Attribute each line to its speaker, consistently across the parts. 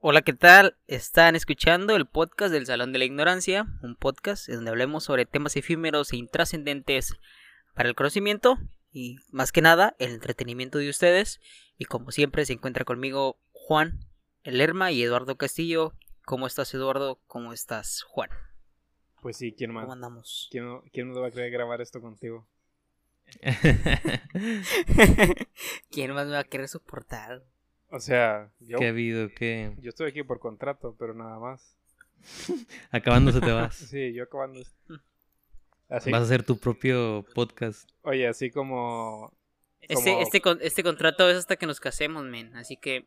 Speaker 1: Hola, ¿qué tal? Están escuchando el podcast del Salón de la Ignorancia, un podcast en donde hablemos sobre temas efímeros e intrascendentes para el conocimiento y más que nada el entretenimiento de ustedes. Y como siempre se encuentra conmigo Juan, el Lerma y Eduardo Castillo. ¿Cómo estás Eduardo? ¿Cómo estás Juan?
Speaker 2: Pues sí, ¿quién más?
Speaker 1: ¿Cómo andamos?
Speaker 2: ¿Quién, no- quién nos va a querer grabar esto contigo?
Speaker 1: ¿Quién más me va a querer soportar?
Speaker 2: O sea, yo,
Speaker 3: ¿Qué ha habido? ¿Qué?
Speaker 2: yo estoy aquí por contrato, pero nada más.
Speaker 3: Acabándose te vas.
Speaker 2: Sí, yo acabando. Así,
Speaker 3: Vas a hacer tu propio podcast.
Speaker 2: oye, así como...
Speaker 1: Este,
Speaker 2: como-
Speaker 1: este, con- este contrato es hasta que nos casemos, men. Así que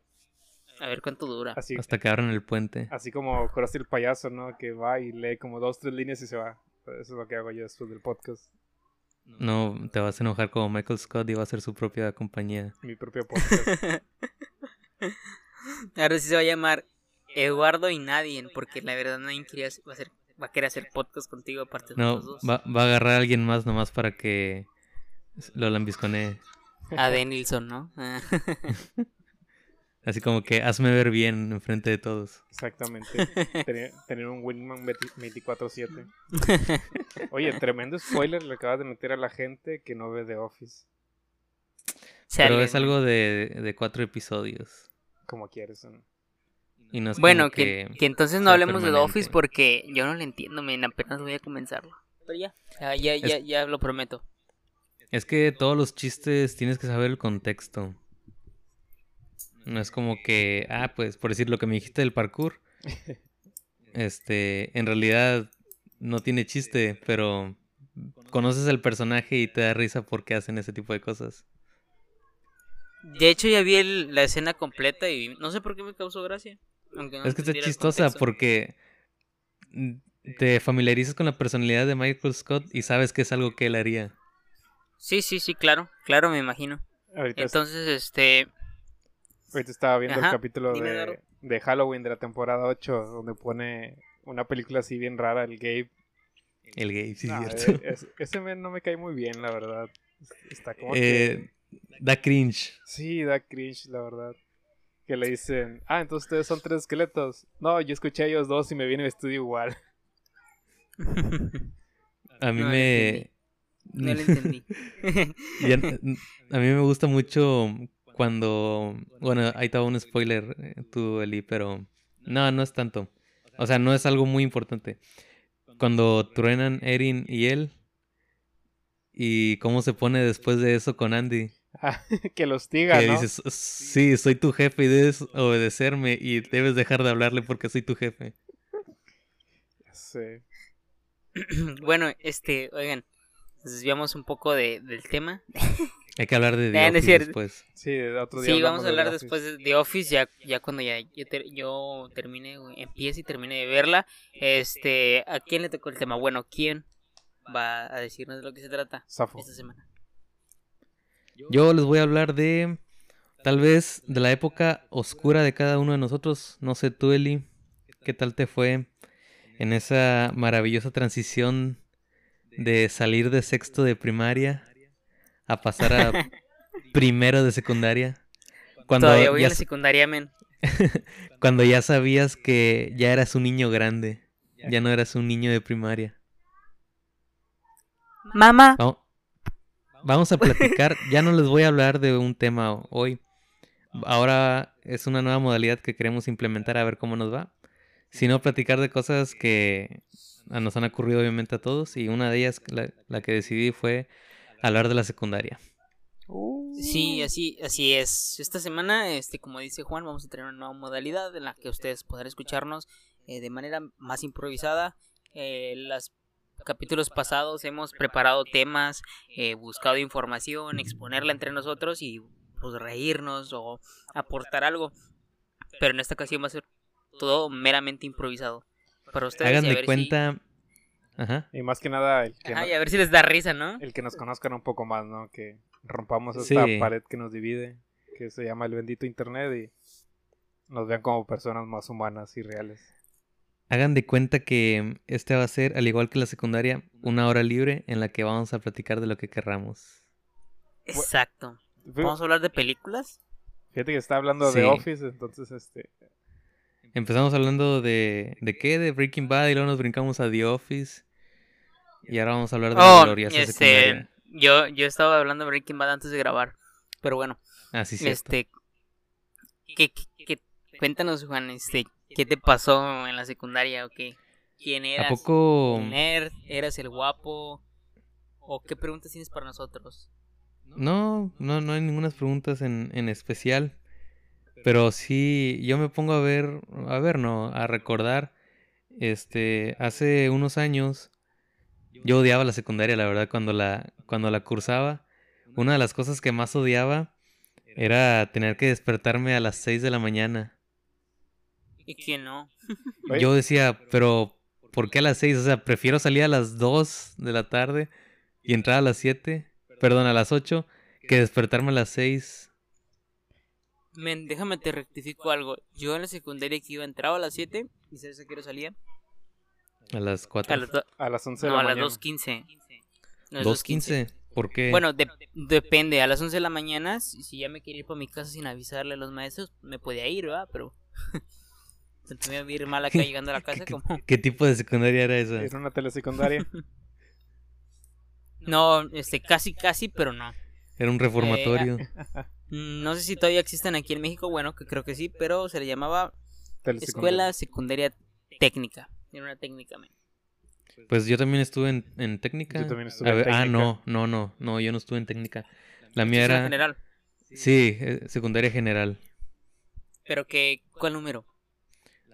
Speaker 1: a ver cuánto dura.
Speaker 2: Así,
Speaker 3: Hasta que abran el puente.
Speaker 2: así como Krusty el payaso, ¿no? Que va y lee como dos, tres líneas y se va. Eso es lo que hago yo después del podcast.
Speaker 3: No, te vas a enojar como Michael Scott y va a hacer su propia compañía.
Speaker 2: Mi propio podcast.
Speaker 1: Ahora sí se va a llamar Eduardo y Nadie, porque la verdad nadie quería, va, a hacer, va a querer hacer podcast contigo aparte de
Speaker 3: No,
Speaker 1: los dos.
Speaker 3: va, va a agarrar a alguien más nomás para que lo lambisconee.
Speaker 1: A Denilson, ¿no? Ah.
Speaker 3: Así como que hazme ver bien enfrente de todos.
Speaker 2: Exactamente. Tener, tener un Winman 24-7. Oye, tremendo spoiler le acabas de meter a la gente que no ve The Office.
Speaker 3: Pero es algo de, de cuatro episodios.
Speaker 2: Como quieres, ¿no?
Speaker 3: Y no es
Speaker 1: Bueno, que,
Speaker 3: que...
Speaker 1: que entonces no hablemos de The Office porque yo no le entiendo, men. Apenas voy a comenzarlo. Pero ya, ya, ya, ya,
Speaker 3: Es-
Speaker 1: ya lo prometo.
Speaker 3: Es que todos los chistes tienes que saber el contexto. No es como que, ah, pues por decir lo que me dijiste del parkour. Este, en realidad no tiene chiste, pero conoces al personaje y te da risa porque hacen ese tipo de cosas.
Speaker 1: De hecho, ya vi el- la escena completa y no sé por qué me causó gracia. aunque no
Speaker 3: es que está chistosa porque te familiarizas con la personalidad de Michael Scott y sabes que es algo que él haría.
Speaker 1: Sí, sí, sí, claro, claro, me imagino.
Speaker 2: Ahorita,
Speaker 1: Entonces, este,
Speaker 2: ahorita estaba viendo
Speaker 1: Ajá,
Speaker 2: el capítulo de, Halloween de la temporada 8, donde pone una película así bien rara, el Gabe.
Speaker 3: El gay, sí,
Speaker 2: Nah,
Speaker 3: cierto.
Speaker 2: eh, es- ese men no me cae muy bien, la verdad. Está como
Speaker 3: Eh, da cringe.
Speaker 2: Sí, da cringe, la verdad. Que le dicen, ah, entonces ustedes son tres esqueletos. No, yo escuché a ellos dos y me viene vestido igual.
Speaker 3: A mí
Speaker 1: No
Speaker 3: me...
Speaker 1: no lo entendí.
Speaker 3: N- a mí me gusta mucho cuando... Bueno, ahí estaba un spoiler, eh, tú, Eli, pero... No, no es tanto. O sea, no es algo muy importante. Cuando truenan Erin y él... Y cómo se pone después de eso con Andy.
Speaker 2: Que los diga,
Speaker 3: Que
Speaker 2: ¿no?
Speaker 3: dices, sí, soy tu jefe y debes obedecerme y debes dejar de hablarle porque soy tu jefe.
Speaker 2: Sí.
Speaker 1: bueno, este, oigan, desviamos un poco de, del tema.
Speaker 3: Hay que hablar de The Office
Speaker 1: cierto.
Speaker 3: después.
Speaker 2: Sí, de otro día
Speaker 1: Sí, vamos a hablar después de The Office, ya, ya cuando ya yo, ter- yo termine, empiece y termine de verla. Este, ¿a quién le tocó el tema? Bueno, ¿quién va a decirnos de lo que se trata
Speaker 2: Safo.
Speaker 1: esta semana?
Speaker 3: Yo les voy a hablar de tal vez de la época oscura de cada uno de nosotros. No sé tú, Eli, ¿qué tal te fue en esa maravillosa transición de salir de sexto de primaria a pasar a primero de secundaria? Cuando
Speaker 1: Todavía voy
Speaker 3: ya,
Speaker 1: a la secundaria, men.
Speaker 3: cuando ya sabías que ya eras un niño grande, ya no eras un niño de primaria.
Speaker 1: Mamá.
Speaker 3: Vamos a platicar. Ya no les voy a hablar de un tema hoy. Ahora es una nueva modalidad que queremos implementar a ver cómo nos va. Sino platicar de cosas que nos han ocurrido obviamente a todos. Y una de ellas, la, la que decidí, fue hablar de la secundaria.
Speaker 1: Sí, así, así es. Esta semana, este, como dice Juan, vamos a tener una nueva modalidad en la que ustedes podrán escucharnos eh, de manera más improvisada. Eh, los capítulos pasados hemos preparado temas, eh, buscado información, exponerla entre nosotros y pues reírnos o aportar algo. Pero en esta ocasión va a ser todo meramente improvisado. Para ustedes
Speaker 3: Hagan de
Speaker 1: si-
Speaker 3: cuenta. Ajá.
Speaker 2: Y más que nada, el que,
Speaker 1: Ajá,
Speaker 2: no-
Speaker 1: y a ver si les da risa, ¿no?
Speaker 2: el que nos conozcan un poco más, ¿no? Que rompamos esta
Speaker 3: Sí.
Speaker 2: pared que nos divide, que se llama el bendito Internet y nos vean como personas más humanas y reales.
Speaker 3: Hagan de cuenta que este va a ser, al igual que la secundaria, una hora libre en la que vamos a platicar de lo que querramos.
Speaker 1: Exacto. ¿Vamos a hablar de películas?
Speaker 2: Fíjate que está hablando
Speaker 3: Sí.
Speaker 2: de Office, entonces este
Speaker 3: empezamos hablando de, ¿de qué? De Breaking Bad y luego nos brincamos a The Office. Y ahora vamos a hablar de la
Speaker 1: Oh,
Speaker 3: gloriosa
Speaker 1: este,
Speaker 3: secundaria.
Speaker 1: yo, yo estaba hablando de Breaking Bad antes de grabar. Pero bueno,
Speaker 3: Ah, sí,
Speaker 1: este. ¿qué, qué- qué- cuéntanos, Juan, este, ¿qué te pasó en la secundaria o qué? ¿Quién eras?
Speaker 3: ¿A poco
Speaker 1: ¿El nerd? ¿Eras el guapo? ¿O qué preguntas tienes para nosotros?
Speaker 3: No, no, no hay ninguna preguntas en, en especial. Pero sí, yo me pongo a ver, a ver, no, a recordar. Este, hace unos años, yo odiaba la secundaria, la verdad, cuando la, cuando la cursaba. Una de las cosas que más odiaba era tener que despertarme a las 6 de la mañana.
Speaker 1: ¿Y quién no?
Speaker 3: Yo decía, pero ¿por qué a las 6? O sea, prefiero salir a las 2 de la tarde y entrar a las 7, perdón, a las 8, que despertarme a las 6.
Speaker 1: Men, déjame te rectifico algo. Yo en la secundaria que iba entraba a las 7 y ¿sabes a qué hora salía?
Speaker 3: A las
Speaker 1: A
Speaker 3: 4.
Speaker 1: las, do-
Speaker 2: A las 11 de
Speaker 1: no,
Speaker 2: la
Speaker 1: a las
Speaker 2: mañana.
Speaker 1: 2.15. A las 2:15.
Speaker 3: 2.15. ¿Por qué?
Speaker 1: Bueno, de- depende. A las 11 de la mañana, si, si ya me quería ir para mi casa sin avisarle a los maestros, me podía ir, ¿verdad? Pero se me iba a ir mal acá llegando a la casa
Speaker 3: ¿Qué,
Speaker 1: como...
Speaker 3: qué tipo de secundaria era esa?
Speaker 2: Era una telesecundaria.
Speaker 1: No, este, casi, casi, pero no.
Speaker 3: Era un reformatorio.
Speaker 1: Mm, No sé si todavía existen aquí en México, bueno, que creo que sí, pero se le llamaba
Speaker 2: telesecundaria.
Speaker 1: Escuela Secundaria Técnica. Era una técnica, men.
Speaker 3: Pues yo también estuve en, en técnica.
Speaker 2: Yo también estuve
Speaker 3: A
Speaker 2: en
Speaker 3: ver, Ah,
Speaker 2: técnica.
Speaker 3: no, no, no, no, yo no estuve en técnica. La mía era...
Speaker 1: general.
Speaker 3: Sí, eh, secundaria general.
Speaker 1: Pero que, ¿cuál número?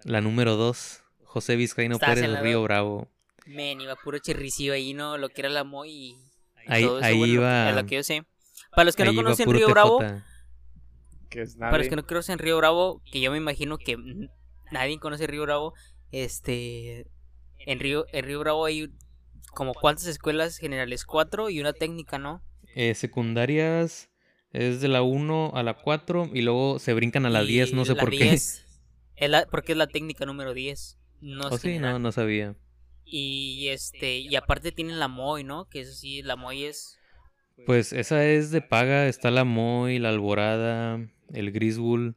Speaker 3: La número 2, José Vizcaíno
Speaker 1: Estabas
Speaker 3: Pérez
Speaker 1: en
Speaker 3: de
Speaker 1: la
Speaker 3: Río. Bravo.
Speaker 1: Men, iba puro chirricillo ahí, ¿no? Lo que era la MOI y...
Speaker 3: Ahí-
Speaker 1: todo eso,
Speaker 3: ahí
Speaker 1: bueno, lo que-
Speaker 3: iba-
Speaker 1: lo que yo sé. Para los que no conocen Río
Speaker 3: TJ.
Speaker 1: Bravo,
Speaker 2: Que es
Speaker 1: Para los que no conocen Río Bravo, que yo me imagino que nadie conoce Río Bravo, este en Río, en Río Bravo hay como cuántas escuelas generales, cuatro y una técnica, ¿no?
Speaker 3: Eh, secundarias es de la 1 a la 4 y luego se brincan a la
Speaker 1: Y
Speaker 3: 10, no sé
Speaker 1: la
Speaker 3: por
Speaker 1: 10 es la, porque es la técnica número 10. No
Speaker 3: qué.
Speaker 1: es
Speaker 3: ¿O sí?
Speaker 1: general.
Speaker 3: No, no sabía.
Speaker 1: Y este, y aparte tienen la MOI, ¿no? Que eso sí, la MOI es
Speaker 3: Pues esa es de paga, está la Moy, la Alborada, el Griswold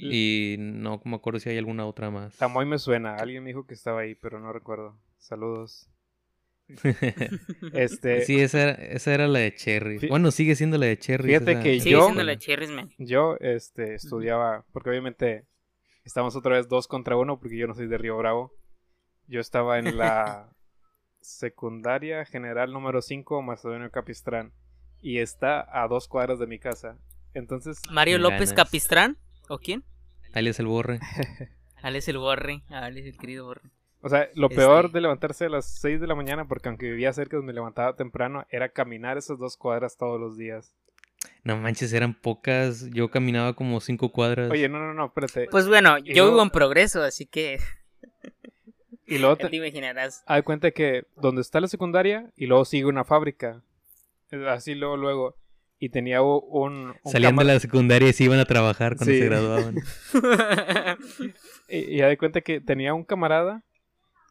Speaker 3: y no me acuerdo si hay alguna otra más.
Speaker 2: Tamoy me suena. Alguien me dijo que estaba ahí, pero no recuerdo. Saludos. Este,
Speaker 3: sí, esa era, esa era la de Cherry. Bueno, sigue siendo la de Cherry.
Speaker 2: Fíjate
Speaker 3: esa-
Speaker 2: que
Speaker 3: esa
Speaker 1: sigue
Speaker 2: yo-
Speaker 1: siendo la Cherries, man.
Speaker 2: yo este, estudiaba, porque obviamente estamos otra vez dos contra uno, porque yo no soy de Río Bravo. Yo estaba en la secundaria general número 5, Macedonio Capistrán, y está a dos cuadras de mi casa. Entonces,
Speaker 1: Mario López
Speaker 3: ganas.
Speaker 1: Capistrán, ¿o quién?
Speaker 3: Alias el Borre.
Speaker 1: Alex el Borre, ah, Alex el querido Borre.
Speaker 2: o sea, lo
Speaker 1: Este-
Speaker 2: peor de levantarse a las 6 de la mañana, porque aunque vivía cerca, me levantaba temprano, era caminar esas dos cuadras todos los días.
Speaker 3: No manches, eran pocas. Yo caminaba como cinco cuadras.
Speaker 2: Oye, no, no, no, espérate.
Speaker 1: Pues bueno,
Speaker 2: Y
Speaker 1: yo
Speaker 2: luego-
Speaker 1: vivo en progreso, así que
Speaker 2: y luego te,
Speaker 1: te imaginarás.
Speaker 2: Haz de cuenta que donde está la secundaria y luego sigue una fábrica. Eh, Así luego, luego. Y tenía un... un
Speaker 3: Salían de la secundaria y se iban a trabajar cuando
Speaker 2: Sí.
Speaker 3: se graduaban.
Speaker 2: Y, y haz de cuenta que tenía un camarada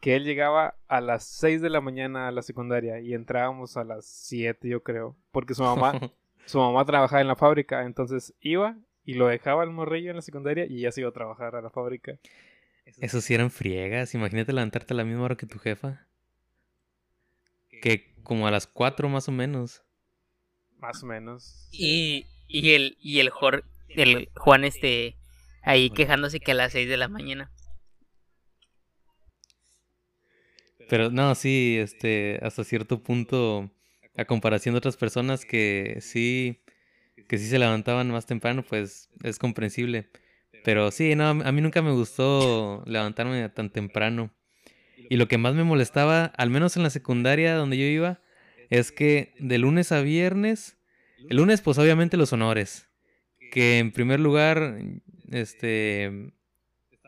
Speaker 2: que él llegaba a las 6 de la mañana a la secundaria y entrábamos a las 7 yo creo. Porque su mamá, su mamá trabajaba en la fábrica. Entonces iba y lo dejaba el morrillo en la secundaria y ya se iba a trabajar a la fábrica.
Speaker 3: Esos sí eran friegas. Imagínate levantarte a la misma hora que tu jefa. Que como a las cuatro más o menos.
Speaker 2: Más o menos.
Speaker 1: y, y el, y el, Jor- el Juan este ahí quejándose que a las 6 de la mañana.
Speaker 3: Pero no, sí, este, hasta cierto punto, a comparación de otras personas que sí, que sí se levantaban más temprano, pues es comprensible. Pero sí, no, a mí nunca me gustó levantarme tan temprano. Y lo que más me molestaba, al menos en la secundaria donde yo iba, es que de lunes a viernes, el lunes pues obviamente los honores, que en primer lugar, este,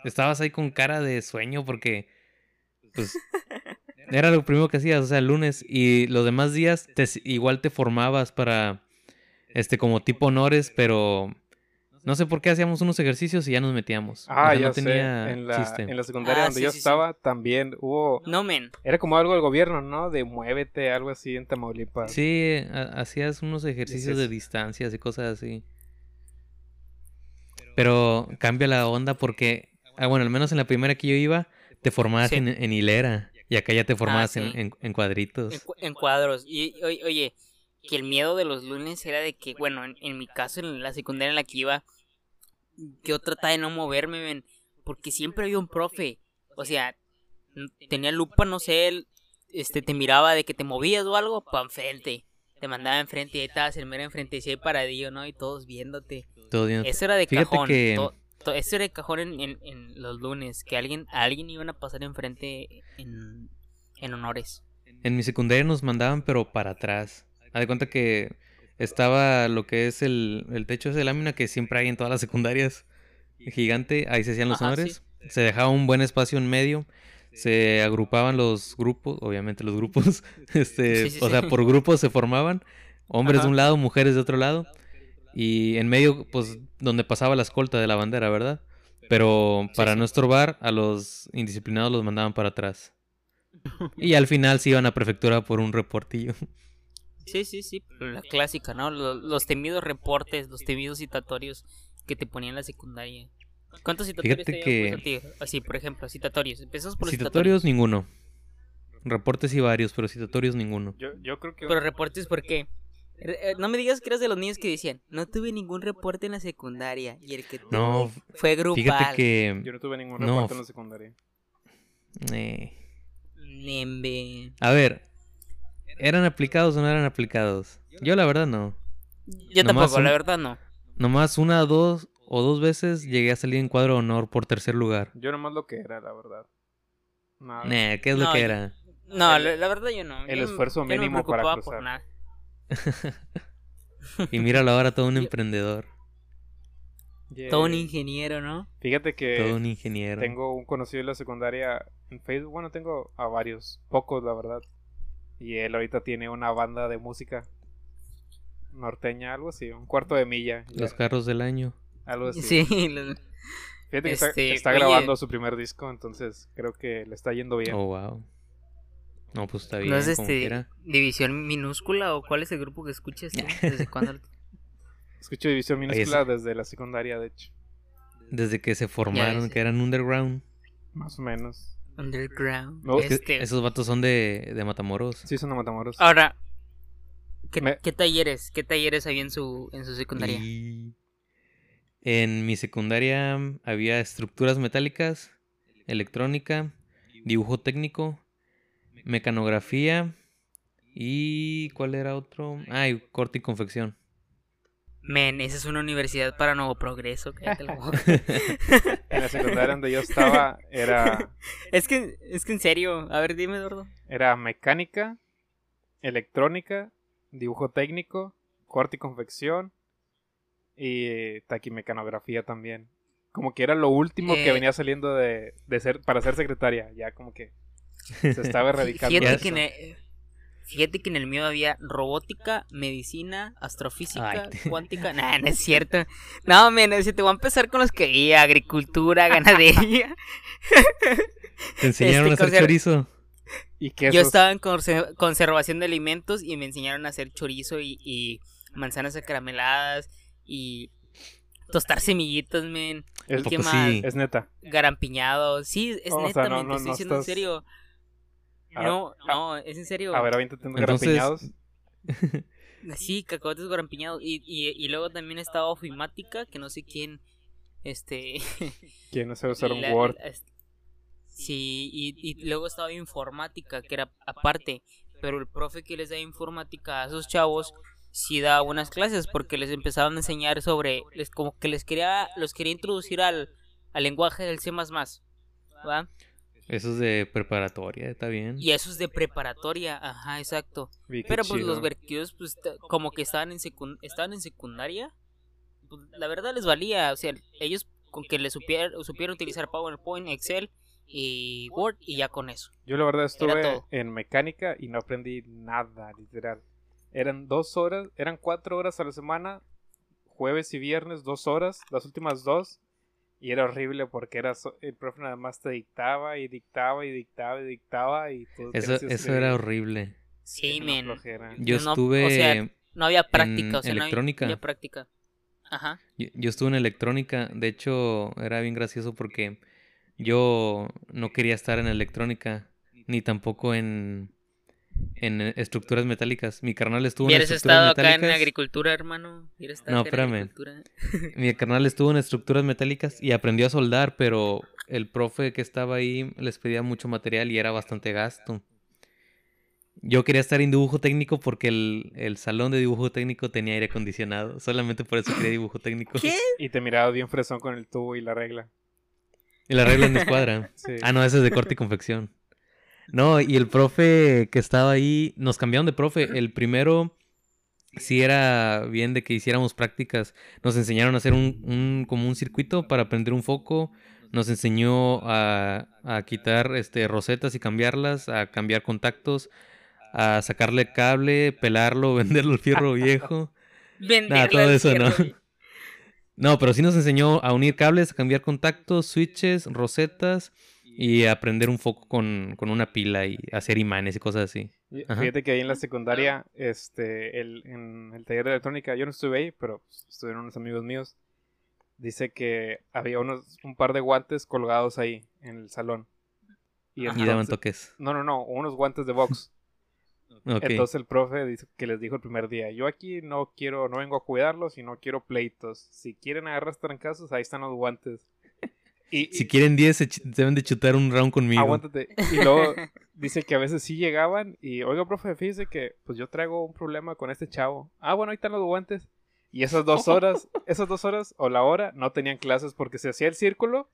Speaker 3: estabas ahí con cara de sueño porque, pues, era lo primero que hacías, o sea, el lunes y los demás días te, igual te formabas para, este, como tipo honores, pero no sé por qué hacíamos unos ejercicios y ya nos metíamos. O
Speaker 2: Ah,
Speaker 3: sea,
Speaker 2: ya
Speaker 3: no
Speaker 2: sé.
Speaker 3: tenía
Speaker 2: En la,
Speaker 3: chiste.
Speaker 2: en la secundaria
Speaker 1: Ah,
Speaker 2: donde
Speaker 1: sí,
Speaker 2: yo
Speaker 1: sí, sí.
Speaker 2: estaba también hubo...
Speaker 1: No, men.
Speaker 2: Era como algo del gobierno, ¿no? De muévete, algo así en Tamaulipas.
Speaker 3: Sí, ha- hacías unos ejercicios de distancias y cosas así. Pero cambia la onda porque ah, bueno, al menos en la primera que yo iba, te formabas
Speaker 1: Sí.
Speaker 3: en, en hilera. Y acá ya te formabas en-
Speaker 1: sí.
Speaker 3: en, en cuadritos.
Speaker 1: En, cu- en cuadros. Y oye, oye, que el miedo de los lunes era de que, bueno, en, mi caso, en la secundaria en la que iba, yo trataba de no moverme, ven, porque siempre había un profe. O sea, tenía lupa, no sé, él, este, te miraba de que te movías o algo, pa' enfrente. Te mandaba enfrente y ahí estabas el mero enfrente y paradillo, ¿no? Y todos viéndote.
Speaker 3: Todo bien.
Speaker 1: Eso era de
Speaker 3: Fíjate
Speaker 1: cajón.
Speaker 3: que-
Speaker 1: to- eso era de cajón en, en- en los lunes, que alguien, a alguien iban a pasar enfrente en, en honores.
Speaker 3: En mi secundaria nos mandaban, pero para atrás. Haz de cuenta que estaba lo que es el, el techo de lámina que siempre hay en todas las secundarias. Gigante, ahí se hacían los
Speaker 1: Ajá,
Speaker 3: honores. Se dejaba un buen espacio en medio. Se agrupaban los grupos, obviamente los grupos. Este,
Speaker 1: Sí, sí,
Speaker 3: o sea, por grupos se formaban. Hombres
Speaker 1: Ajá.
Speaker 3: de un lado, mujeres de otro lado. Y en medio, pues, donde pasaba la escolta de la bandera, ¿verdad? Pero para
Speaker 1: sí.
Speaker 3: no estorbar, a los indisciplinados los mandaban para atrás. Y al final se iban a prefectura por un reportillo.
Speaker 1: Sí, sí, sí, la clásica, ¿no? Lo- Los, temidos reportes, los temidos citatorios que te ponían en la secundaria. ¿Cuántos citatorios
Speaker 3: Fíjate
Speaker 1: te
Speaker 3: que-
Speaker 1: a ti? Así, por ejemplo, citatorios. Empezamos por los
Speaker 3: Citatorios
Speaker 1: citatorios.
Speaker 3: ninguno. Reportes y varios, pero citatorios ninguno.
Speaker 2: Yo, yo creo que...
Speaker 1: Pero reportes, ¿por qué? Eh, No me digas que eras de los niños que decían, no tuve ningún reporte en la secundaria y el que tuve
Speaker 3: No,
Speaker 1: fue grupal.
Speaker 3: Fíjate que...
Speaker 2: Yo no tuve ningún
Speaker 3: No,
Speaker 2: reporte en la secundaria.
Speaker 3: eh,
Speaker 1: Nembe.
Speaker 3: A ver, ¿eran aplicados o no eran aplicados? Yo la verdad no.
Speaker 1: Yo
Speaker 3: Nomás
Speaker 1: tampoco, la verdad no.
Speaker 3: Nomás una, dos o dos veces llegué a salir en cuadro de honor por tercer lugar.
Speaker 2: Yo nomás lo que era, la verdad. Nada.
Speaker 3: Nah, ¿qué es lo
Speaker 1: No,
Speaker 3: que
Speaker 1: yo-
Speaker 3: era?
Speaker 1: No,
Speaker 2: El-
Speaker 1: la, verdad yo no.
Speaker 2: el
Speaker 1: Yo
Speaker 2: esfuerzo
Speaker 1: yo no me
Speaker 2: mínimo para cruzar.
Speaker 1: por nada.
Speaker 3: Y míralo ahora todo un emprendedor,
Speaker 2: Yeah.
Speaker 1: Todo un ingeniero, ¿no?
Speaker 2: Fíjate que
Speaker 3: todo un ingeniero.
Speaker 2: tengo un conocido en la secundaria en Facebook. Bueno, tengo a varios, pocos la verdad. Y él ahorita tiene una banda de música norteña, algo así, un cuarto de milla. ya,
Speaker 3: Los carros del año.
Speaker 2: algo así.
Speaker 1: Sí, los-
Speaker 2: Fíjate que está,
Speaker 1: Este,
Speaker 2: está grabando su primer disco, entonces creo que le está yendo bien.
Speaker 3: Oh, wow. No, pues está bien,
Speaker 1: ¿No es este división minúscula o cuál es el grupo que escuchas? ¿Desde cuándo?
Speaker 2: Escucho División
Speaker 3: Oye,
Speaker 2: Minúscula desde la secundaria, de hecho.
Speaker 3: Desde que se formaron, que eran underground.
Speaker 2: Más o menos.
Speaker 1: Underground.
Speaker 2: No, es que
Speaker 1: este,
Speaker 3: Esos vatos son de, de Matamoros.
Speaker 2: Sí, son de Matamoros.
Speaker 1: Ahora, ¿qué,
Speaker 2: Me-
Speaker 1: qué talleres? ¿Qué talleres había en su, en su secundaria?
Speaker 3: Y en mi secundaria había estructuras metálicas, electrónica, dibujo técnico, mecanografía y ¿cuál era otro? Ah, y corte y confección.
Speaker 1: Men, esa es una universidad para nuevo progreso.
Speaker 2: En la secundaria donde yo estaba era,
Speaker 1: es que, es que en serio, a ver, dime, Eduardo.
Speaker 2: era mecánica, electrónica, dibujo técnico, corte y confección y taquimecanografía también. Como que era lo último que
Speaker 1: Eh.
Speaker 2: venía saliendo de, de ser para ser secretaria. Ya como que se estaba erradicando.
Speaker 1: Fíjate
Speaker 2: eso.
Speaker 1: que, en el, fíjate que en el mío había robótica, medicina, astrofísica,
Speaker 3: Ay, te-
Speaker 1: cuántica. Nah, no es cierto. No, men, si te voy a empezar con los que había, agricultura, ganadería.
Speaker 3: ¿Te enseñaron
Speaker 1: Este,
Speaker 3: a hacer chorizo?
Speaker 2: Y quesos.
Speaker 1: Yo estaba en conser- conservación de alimentos y me enseñaron a hacer chorizo y, y manzanas acarameladas y tostar semillitas, men.
Speaker 2: es,
Speaker 1: ¿Qué más?
Speaker 3: sí?
Speaker 2: es neta.
Speaker 1: Garampiñado. Sí, es
Speaker 2: O sea,
Speaker 1: neta,
Speaker 2: no,
Speaker 1: men,
Speaker 2: no,
Speaker 1: te estoy
Speaker 2: no
Speaker 1: diciendo en serio. No, no, es en serio.
Speaker 2: A ver, aviéntate unos
Speaker 3: Entonces-
Speaker 2: garapiñados.
Speaker 1: Sí, cacahuetes garampiñados. Y, y, y luego también estaba ofimática, que no sé quién. Este.
Speaker 2: ¿Quién no sabe usar un
Speaker 1: la-
Speaker 2: Word?
Speaker 1: la- sí, y, y luego estaba informática, que era aparte. Pero el profe que les da informática a esos chavos sí da buenas clases porque les empezaban a enseñar sobre. Les, como que les quería. Los quería introducir al, al lenguaje del C. ¿Va?
Speaker 3: Eso es de preparatoria, está bien.
Speaker 1: Y eso es de preparatoria, ajá, exacto. Pero pues
Speaker 2: chido.
Speaker 1: los verquidos, pues como que estaban en, secun- estaban en secundaria, pues, la verdad les valía. O sea, ellos con que les supier- supieran utilizar PowerPoint, Excel y Word y ya con eso.
Speaker 2: Yo la verdad estuve en mecánica y no aprendí nada, literal. Eran dos horas, eran cuatro horas a la semana, jueves y viernes, dos horas, las últimas dos. Y era horrible porque era so- el profe nada más te dictaba y dictaba y dictaba y dictaba y tú
Speaker 3: Eso, eso era horrible.
Speaker 1: Sí, men.
Speaker 3: Yo
Speaker 1: No,
Speaker 3: estuve...
Speaker 1: o sea, No había práctica,
Speaker 3: En
Speaker 1: o sea, no había-
Speaker 3: electrónica.
Speaker 1: no había práctica. Ajá.
Speaker 3: Yo, yo estuve en electrónica, de hecho era bien gracioso porque yo no quería estar en electrónica, ni tampoco en, en estructuras metálicas. Mi carnal estuvo en
Speaker 1: ¿Hubieras
Speaker 3: estructuras
Speaker 1: estado acá en agricultura, hermano? ¿Hubieras estado
Speaker 3: No, espérame. Mi carnal estuvo en estructuras metálicas y aprendió a soldar, pero el profe que estaba ahí les pedía mucho material y era bastante gasto. Yo quería estar en dibujo técnico porque el, el salón de dibujo técnico tenía aire acondicionado. Solamente por eso quería dibujo técnico.
Speaker 1: ¿Qué?
Speaker 2: Y te mirabas bien fresón con el tubo y la regla.
Speaker 3: Y la regla en mi escuadra.
Speaker 2: Sí.
Speaker 3: Ah, no, ese es de corte y confección. No, y el profe que estaba ahí, nos cambiaron de profe. El primero sí era bien de que hiciéramos prácticas. Nos enseñaron a hacer un, un- como un circuito para prender un foco. Nos enseñó a, a quitar este, rosetas y cambiarlas, a cambiar contactos, a sacarle cable, pelarlo, venderlo al fierro viejo.
Speaker 1: Venderle
Speaker 3: todo eso, ¿no? No, pero sí nos enseñó a unir cables, a cambiar contactos, switches, rosetas y a prender un foco con, con una pila y hacer imanes y cosas así. Ajá.
Speaker 2: Fíjate que ahí en la secundaria, este, el, en el taller de electrónica, yo no estuve ahí, pero pues, estuvieron unos amigos míos. Dice que había unos, un par de guantes colgados ahí en el salón. Y,
Speaker 3: Y daban toques.
Speaker 2: No, no, no, unos guantes de box. Entonces el profe dice que les dijo el primer día, yo aquí no quiero, no vengo a cuidarlos y no quiero pleitos. Si quieren agarrar trancazos, ahí están los guantes. Y,
Speaker 3: si quieren 10, se deben de chutar un round conmigo.
Speaker 2: aguántate. Y luego dice que a veces sí llegaban y, oiga, profe, fíjese que pues yo traigo un problema con este chavo. Ah, bueno, ahí están los guantes. Y esas dos horas, esas dos horas o la hora no tenían clases porque se hacía el círculo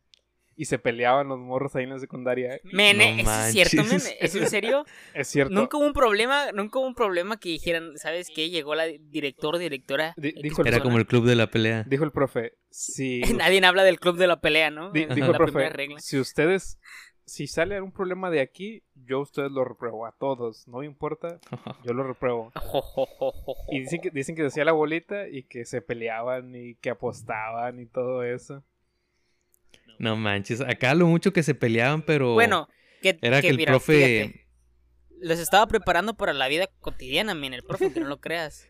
Speaker 2: y se peleaban los morros ahí en la secundaria.
Speaker 1: Men,
Speaker 3: No
Speaker 1: ¿eso es cierto,
Speaker 3: manches.
Speaker 1: ¿Es en serio?
Speaker 2: Es cierto.
Speaker 1: Nunca hubo un problema, nunca hubo un problema que dijeran, ¿sabes qué? Llegó la director, directora.
Speaker 2: Dijo el-
Speaker 3: Era como el club de la pelea.
Speaker 2: Dijo el profe, si
Speaker 1: Nadie habla del club de la pelea, ¿no?
Speaker 2: Dijo el
Speaker 1: primera
Speaker 2: profe,
Speaker 1: regla.
Speaker 2: si ustedes, si sale algún problema de aquí, yo a ustedes lo repruebo a todos, no me importa, yo lo repruebo. Y dicen que, dicen que se hacía la bolita y que se peleaban y que apostaban y todo eso.
Speaker 3: No manches. Acá lo mucho que se peleaban, pero.
Speaker 1: Bueno, que,
Speaker 3: Era que el
Speaker 1: mira,
Speaker 3: profe.
Speaker 1: fíjate, los estaba preparando para la vida cotidiana, men, el profe, que no lo creas.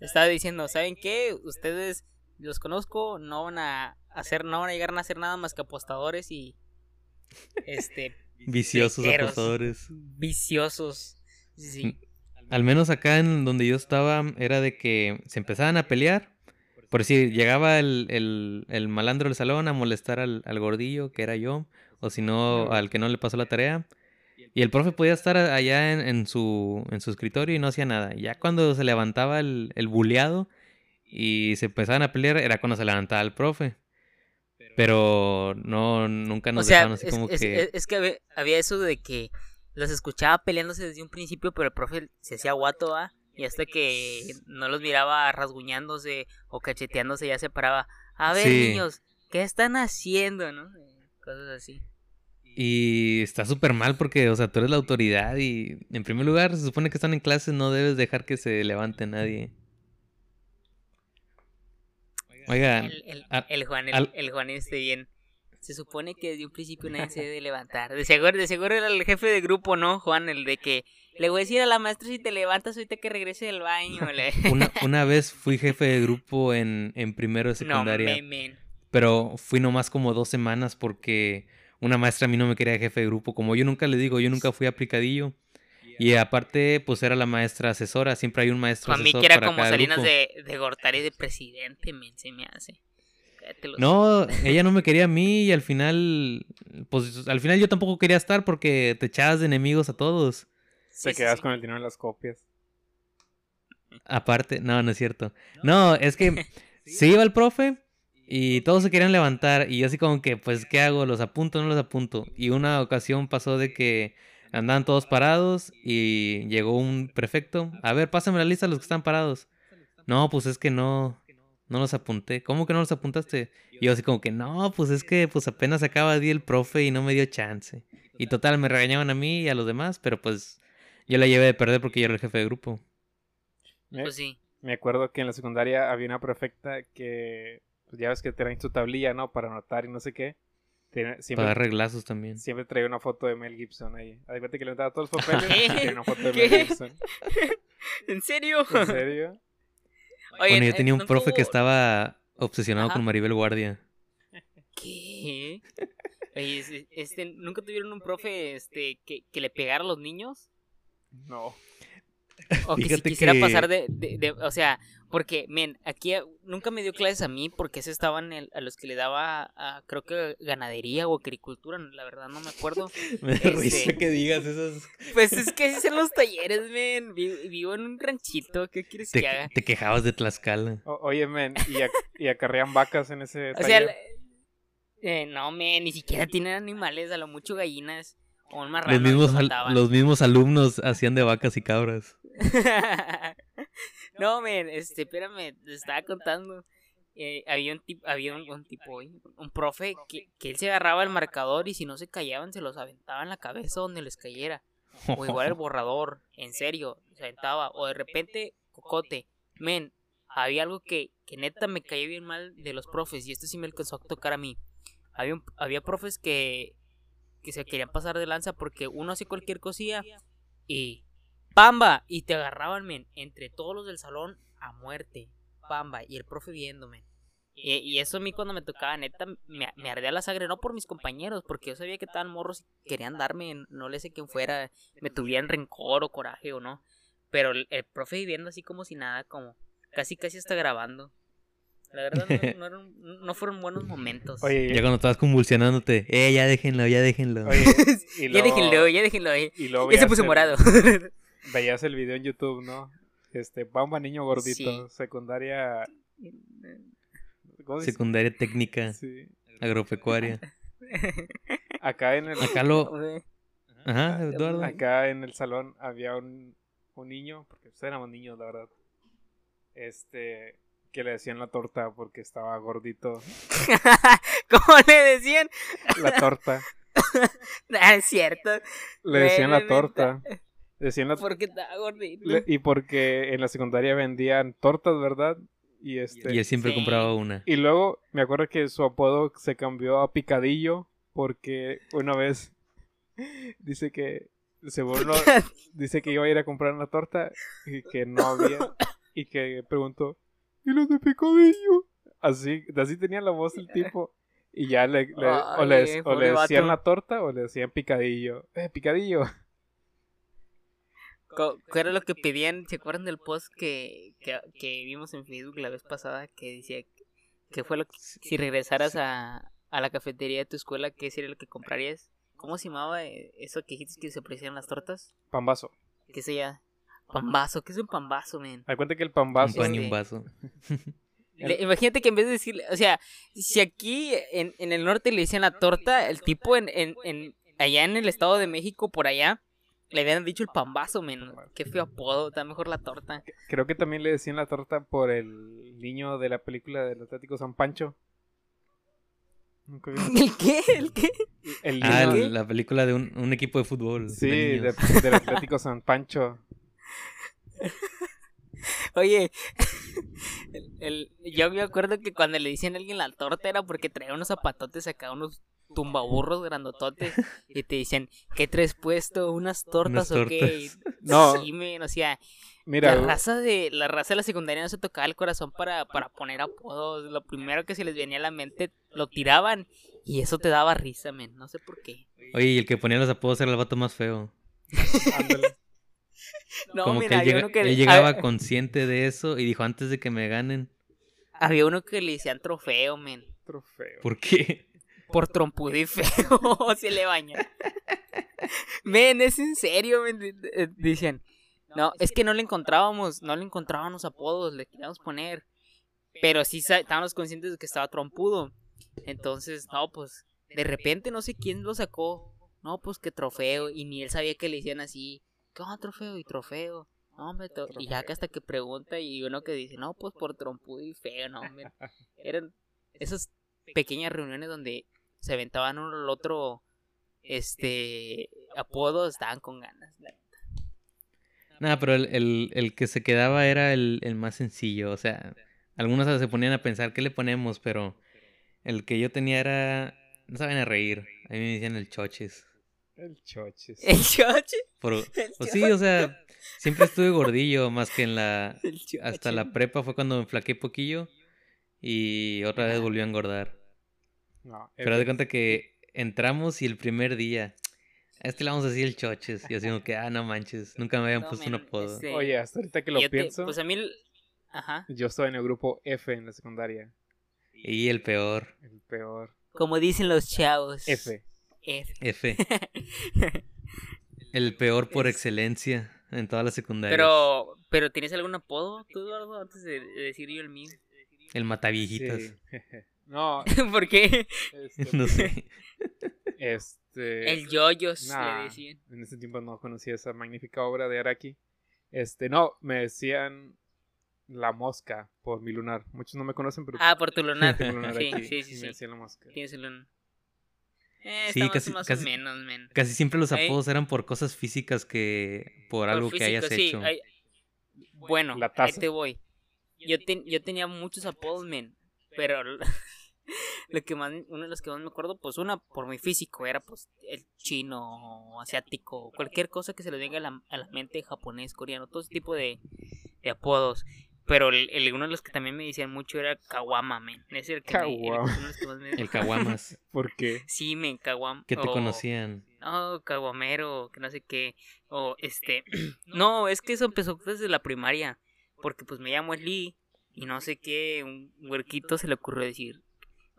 Speaker 1: Estaba diciendo, ¿saben qué? Ustedes los conozco, no van a hacer, no van a llegar a hacer nada más que apostadores y este
Speaker 3: Viciosos apostadores.
Speaker 1: viciosos. Sí.
Speaker 3: Al menos acá en donde yo estaba era de que se empezaban a pelear. Por decir, llegaba el, el, el malandro del salón a molestar al, al gordillo, que era yo, o si no, al que no le pasó la tarea. Y el profe podía estar allá en, en su, en su escritorio y no hacía nada. Ya cuando se levantaba el, el buleado y se empezaban a pelear, era cuando se levantaba el profe. Pero no, nunca
Speaker 1: O
Speaker 3: nos
Speaker 1: sea,
Speaker 3: dejaban así
Speaker 1: es,
Speaker 3: como
Speaker 1: es-
Speaker 3: que...
Speaker 1: es- es que había, había eso de que los escuchaba peleándose desde un principio, pero el profe se hacía guato, ¿ah? Y hasta que no los miraba rasguñándose o cacheteándose, ya se paraba. A ver,
Speaker 3: Sí.
Speaker 1: niños, ¿qué están haciendo, no? Eh, Cosas así.
Speaker 3: Y está súper mal porque, o sea, tú eres la autoridad y en primer lugar se supone que están en clases, no debes dejar que se levante nadie. Oigan,
Speaker 1: El, el,
Speaker 3: al-
Speaker 1: el Juan, el,
Speaker 3: al-
Speaker 1: el Juan esté bien. Se supone que desde un principio nadie se debe levantar. De seguro, de seguro era el jefe de grupo, ¿no, Juan? El de que le voy a decir a la maestra si te levantas ahorita que regrese del baño. le-
Speaker 3: una, una vez fui jefe de grupo en, en primero de
Speaker 1: no,
Speaker 3: secundaria,
Speaker 1: memen.
Speaker 3: pero fui nomás como dos semanas porque una maestra a mí no me quería jefe de grupo. Como yo nunca le digo, yo nunca fui aplicadillo. Y aparte, pues era la maestra asesora, siempre hay un maestro
Speaker 1: Para mí
Speaker 3: asesor
Speaker 1: que era
Speaker 3: para
Speaker 1: como Salinas
Speaker 3: grupo.
Speaker 1: de, de Gortari de presidente, men, se me hace.
Speaker 3: No, ella no me quería a mí y al final, pues al final yo tampoco quería estar porque te echabas de enemigos a todos.
Speaker 1: Sí,
Speaker 2: Te
Speaker 1: sí,
Speaker 2: quedas
Speaker 1: sí.
Speaker 2: con el dinero en las copias.
Speaker 3: Aparte, no, no es cierto. No, es que se iba el profe y todos se querían levantar y yo así como que, pues, ¿qué hago? ¿Los apunto o no los apunto? Y una ocasión pasó de que andaban todos parados y llegó un prefecto. A ver, pásame la lista de los que están parados. No, pues es que no, no los apunté. ¿Cómo que no los apuntaste? Y yo así como que, no, pues es que pues apenas acaba de ir el profe y no me dio chance. Y total, me regañaban a mí y a los demás, pero pues yo la llevé de perder porque yo era el jefe de grupo.
Speaker 2: Me,
Speaker 1: Pues sí.
Speaker 2: me acuerdo que en la secundaria había una prefecta que, pues ya ves que traen su tablilla, ¿no? Para anotar y no sé qué. Tiene- siempre,
Speaker 3: Para dar reglazos también.
Speaker 2: siempre traía una foto de Mel Gibson ahí. Acuérdate que le daba todos los papeles y traía una foto de
Speaker 1: ¿Qué?
Speaker 2: Mel Gibson.
Speaker 1: ¿En serio?
Speaker 2: ¿En serio?
Speaker 1: Oye,
Speaker 3: bueno, yo
Speaker 1: eh,
Speaker 3: tenía un
Speaker 1: ¿nunca
Speaker 3: profe que estaba obsesionado
Speaker 1: Ajá.
Speaker 3: con Maribel Guardia.
Speaker 1: ¿Qué? Oye, este, ¿nunca tuvieron un profe este, que, que le pegara a los niños?
Speaker 2: No.
Speaker 1: O que si quisiera
Speaker 3: que-
Speaker 1: pasar de, de, de- O sea, porque, men, aquí a- nunca me dio clases a mí porque ese estaban el- a los que le daba, a, creo que ganadería o agricultura, la verdad no me acuerdo.
Speaker 3: Me da
Speaker 1: Este-
Speaker 3: risa que digas esas.
Speaker 1: Pues es que así son los talleres, men. Vi- Vivo en un ranchito, ¿qué quieres
Speaker 3: Te,
Speaker 1: que haga?
Speaker 3: te quejabas de Tlaxcala.
Speaker 2: O- oye, men, y, ac- y acarrean vacas en ese
Speaker 1: O sea,
Speaker 2: taller.
Speaker 1: eh, no, men, ni siquiera tienen animales, a lo mucho gallinas o un marrano.
Speaker 3: Los mismos, al- los mismos alumnos hacían de vacas y cabras.
Speaker 1: no, men, este, espérame, te estaba contando. Eh, había un tipo, había un, un tipo, un profe que, que él se agarraba el marcador y si no se callaban se los aventaba en la cabeza donde les cayera. O igual el borrador, en serio, se aventaba. O de repente, cocote. Men, había algo que, que neta me caía bien mal de los profes y esto sí me alcanzó a tocar a mí. Había, un- había profes que, que se querían pasar de lanza porque uno hacía cualquier cosilla y ¡pamba! Y te agarraban, men, entre todos los del salón a muerte. ¡pamba! Y el profe viéndome. Y, eso a mí cuando me tocaba, neta, me, me ardía la sangre, no por mis compañeros, porque yo sabía que estaban morros y querían darme, no le sé quién fuera, me tuvieran rencor o coraje o no. Pero el, el profe viviendo así como si nada, como casi casi está grabando. La verdad no, no eran- no fueron buenos momentos.
Speaker 2: Oye,
Speaker 3: Ya cuando estabas convulsionándote, eh, ya déjenlo, ya déjenlo.
Speaker 2: oye, y
Speaker 1: ya déjenlo, ya déjenlo ahí.
Speaker 2: Y luego
Speaker 1: se puso
Speaker 2: el-
Speaker 1: morado.
Speaker 2: Veías el video en YouTube, ¿no? Este, Bamba niño gordito,
Speaker 1: Sí.
Speaker 2: secundaria. ¿Cómo se dice?
Speaker 3: Secundaria técnica,
Speaker 2: Sí.
Speaker 3: agropecuaria.
Speaker 2: Acá en el
Speaker 3: Acá lo. Ajá, Eduardo.
Speaker 2: acá en el salón había un, un niño, porque pues éramos niños, la verdad. Este, que le decían la torta porque estaba gordito.
Speaker 1: ¿Cómo le decían?
Speaker 2: La torta.
Speaker 1: Ah, es cierto.
Speaker 2: Le decían la torta. Decían la
Speaker 1: Porque estaba gordito.
Speaker 2: le- y porque en la secundaria vendían tortas, ¿verdad? Y este
Speaker 3: Y él siempre
Speaker 1: Sí.
Speaker 3: compraba una.
Speaker 2: Y luego me acuerdo que su apodo se cambió a Picadillo porque una vez dice que según lo- dice que iba a ir a comprar una torta y que no había y que preguntó ¿y los de Picadillo? Así, así tenía la voz el tipo y ya le, le- o le, o le decían la torta o le decían Picadillo. Eh, Picadillo.
Speaker 1: ¿Qué era lo que pedían? ¿Se acuerdan del post que, que, que vimos en Facebook la vez pasada? Que decía que fue lo que si regresaras a, a la cafetería de tu escuela, ¿qué sería lo que comprarías? ¿Cómo se llamaba eh, eso que dijiste que se aprecian las tortas?
Speaker 2: Pambazo.
Speaker 1: ¿Qué se llama? Pambazo, ¿qué es un pambazo, men?
Speaker 2: Hay cuenta que el
Speaker 3: Un
Speaker 2: pambazo
Speaker 3: pan y un
Speaker 1: Este-
Speaker 3: vaso.
Speaker 1: Le- imagínate que en vez de decirle, o sea, si aquí en, en el norte le decían la torta, el tipo en, en, en allá en el Estado de México, por allá, le habían dicho el pambazo, men. Qué feo apodo, está mejor la torta.
Speaker 2: Creo que también le decían la torta por el niño de la película del Atlético San Pancho.
Speaker 1: ¿El qué? ¿El qué?
Speaker 2: El
Speaker 3: Ah, la película de un, un equipo de fútbol.
Speaker 2: Sí,
Speaker 3: de
Speaker 2: de- del Atlético San Pancho.
Speaker 1: Oye, el, el- yo me acuerdo que cuando le decían a alguien la torta era porque traía unos zapatotes acá, unos tumbaburros grandototes, y te dicen, ¿qué traes puesto? ¿Unas tortas
Speaker 3: Unas
Speaker 1: o qué?
Speaker 2: No.
Speaker 1: Sí, o sea,
Speaker 2: Mira,
Speaker 1: la raza de la raza de la secundaria no se tocaba el corazón para, para poner apodos. Lo primero que se les venía a la mente lo tiraban y eso te daba risa, men. No sé por qué.
Speaker 3: Oye, y el que ponía los apodos era el vato más feo.
Speaker 2: ándale.
Speaker 1: No,
Speaker 3: Como
Speaker 1: mira,
Speaker 3: que él,
Speaker 1: había
Speaker 3: llega-
Speaker 1: uno que
Speaker 3: él llegaba
Speaker 1: había,
Speaker 3: consciente de eso y dijo antes de que me ganen.
Speaker 1: había uno que le decían trofeo, men.
Speaker 2: Trofeo.
Speaker 3: ¿Por qué?
Speaker 1: Por trompudo y feo, se le baña. Men, es en serio, men. D- Dicen, no, es que no le encontrábamos, no le encontrábamos apodos, le queríamos poner. Pero sí estábamos conscientes de que estaba trompudo. Entonces, no, pues, de repente no sé quién lo sacó. No, pues que trofeo. Y ni él sabía que le decían así. ¿Qué onda, trofeo? Y trofeo. No, hombre, to- y ya que hasta que pregunta y uno que dice, no, pues por trompudo y feo, no, hombre. Eran esas pequeñas reuniones donde se aventaban uno al otro este apodos, estaban con ganas. la-
Speaker 3: Nada, pero el, el- el que se quedaba era el, el más sencillo. O sea, algunos se ponían a pensar qué le ponemos, pero el que yo tenía era. No saben a reír. A mí me decían el choches.
Speaker 2: El choches.
Speaker 1: El choche.
Speaker 3: Por-
Speaker 1: El
Speaker 3: pues sí, o sea, siempre estuve gordillo, más que en la. Hasta la prepa fue cuando me flaqué poquillo y otra vez volvió a engordar.
Speaker 2: No,
Speaker 3: Pero de cuenta que entramos y el primer día, a este le vamos a decir el choches. Y así como que, ah, no manches, nunca me habían
Speaker 1: No,
Speaker 3: puesto un
Speaker 1: men,
Speaker 3: apodo.
Speaker 2: Oye, hasta ahorita que lo pienso,
Speaker 1: Pues a mí. el- Ajá.
Speaker 2: yo estaba en el grupo F en la secundaria.
Speaker 3: Y el peor,
Speaker 2: El peor.
Speaker 1: Como dicen los chavos.
Speaker 2: F.
Speaker 1: F.
Speaker 3: F. El peor por excelencia en toda la secundaria.
Speaker 1: Pero, pero ¿tienes algún apodo tú, Eduardo, antes de de decir yo el mío?
Speaker 3: El mataviejitas.
Speaker 2: Sí. No,
Speaker 1: ¿Por qué?
Speaker 2: este,
Speaker 3: No sé.
Speaker 2: este,
Speaker 1: El yoyos
Speaker 2: nah,
Speaker 1: le decían.
Speaker 2: en ese tiempo no conocía esa magnífica obra de Araki. Este, no, me decían La Mosca por mi lunar. Muchos no me conocen, pero
Speaker 1: Ah, por tu lunar. sí,
Speaker 2: aquí
Speaker 1: sí,
Speaker 2: y
Speaker 1: sí,
Speaker 2: me
Speaker 1: sí.
Speaker 2: decían La Mosca.
Speaker 1: Tienes el lunar. Eh,
Speaker 3: Sí, casi-
Speaker 1: más,
Speaker 3: casi-
Speaker 1: o menos, men.
Speaker 3: Casi siempre los apodos eran por cosas físicas que por algo que hayas
Speaker 1: sí,
Speaker 3: hecho.
Speaker 1: hay- Bueno,
Speaker 2: La
Speaker 1: ahí te voy. Yo, ten- yo tenía muchos apodos, men. Pero lo que más, uno de los que más me acuerdo, pues una por mi físico, era pues el chino, asiático, cualquier cosa que se le venga a la, a la mente, japonés, coreano, todo ese tipo de, de apodos. Pero el, el- uno de los que también me decían mucho era Kawama, men. Era el que me- el-
Speaker 2: Kawama.
Speaker 1: uno de los que más me-
Speaker 3: El caguamas.
Speaker 2: ¿Por qué?
Speaker 1: Sí, men, Kawama.
Speaker 3: que te
Speaker 1: o-
Speaker 3: conocían.
Speaker 1: no, caguamero, que no sé qué. O este. no, es que eso empezó desde la primaria. Porque pues me llamo Lee. Y no sé qué. Un huerquito se le ocurrió decir.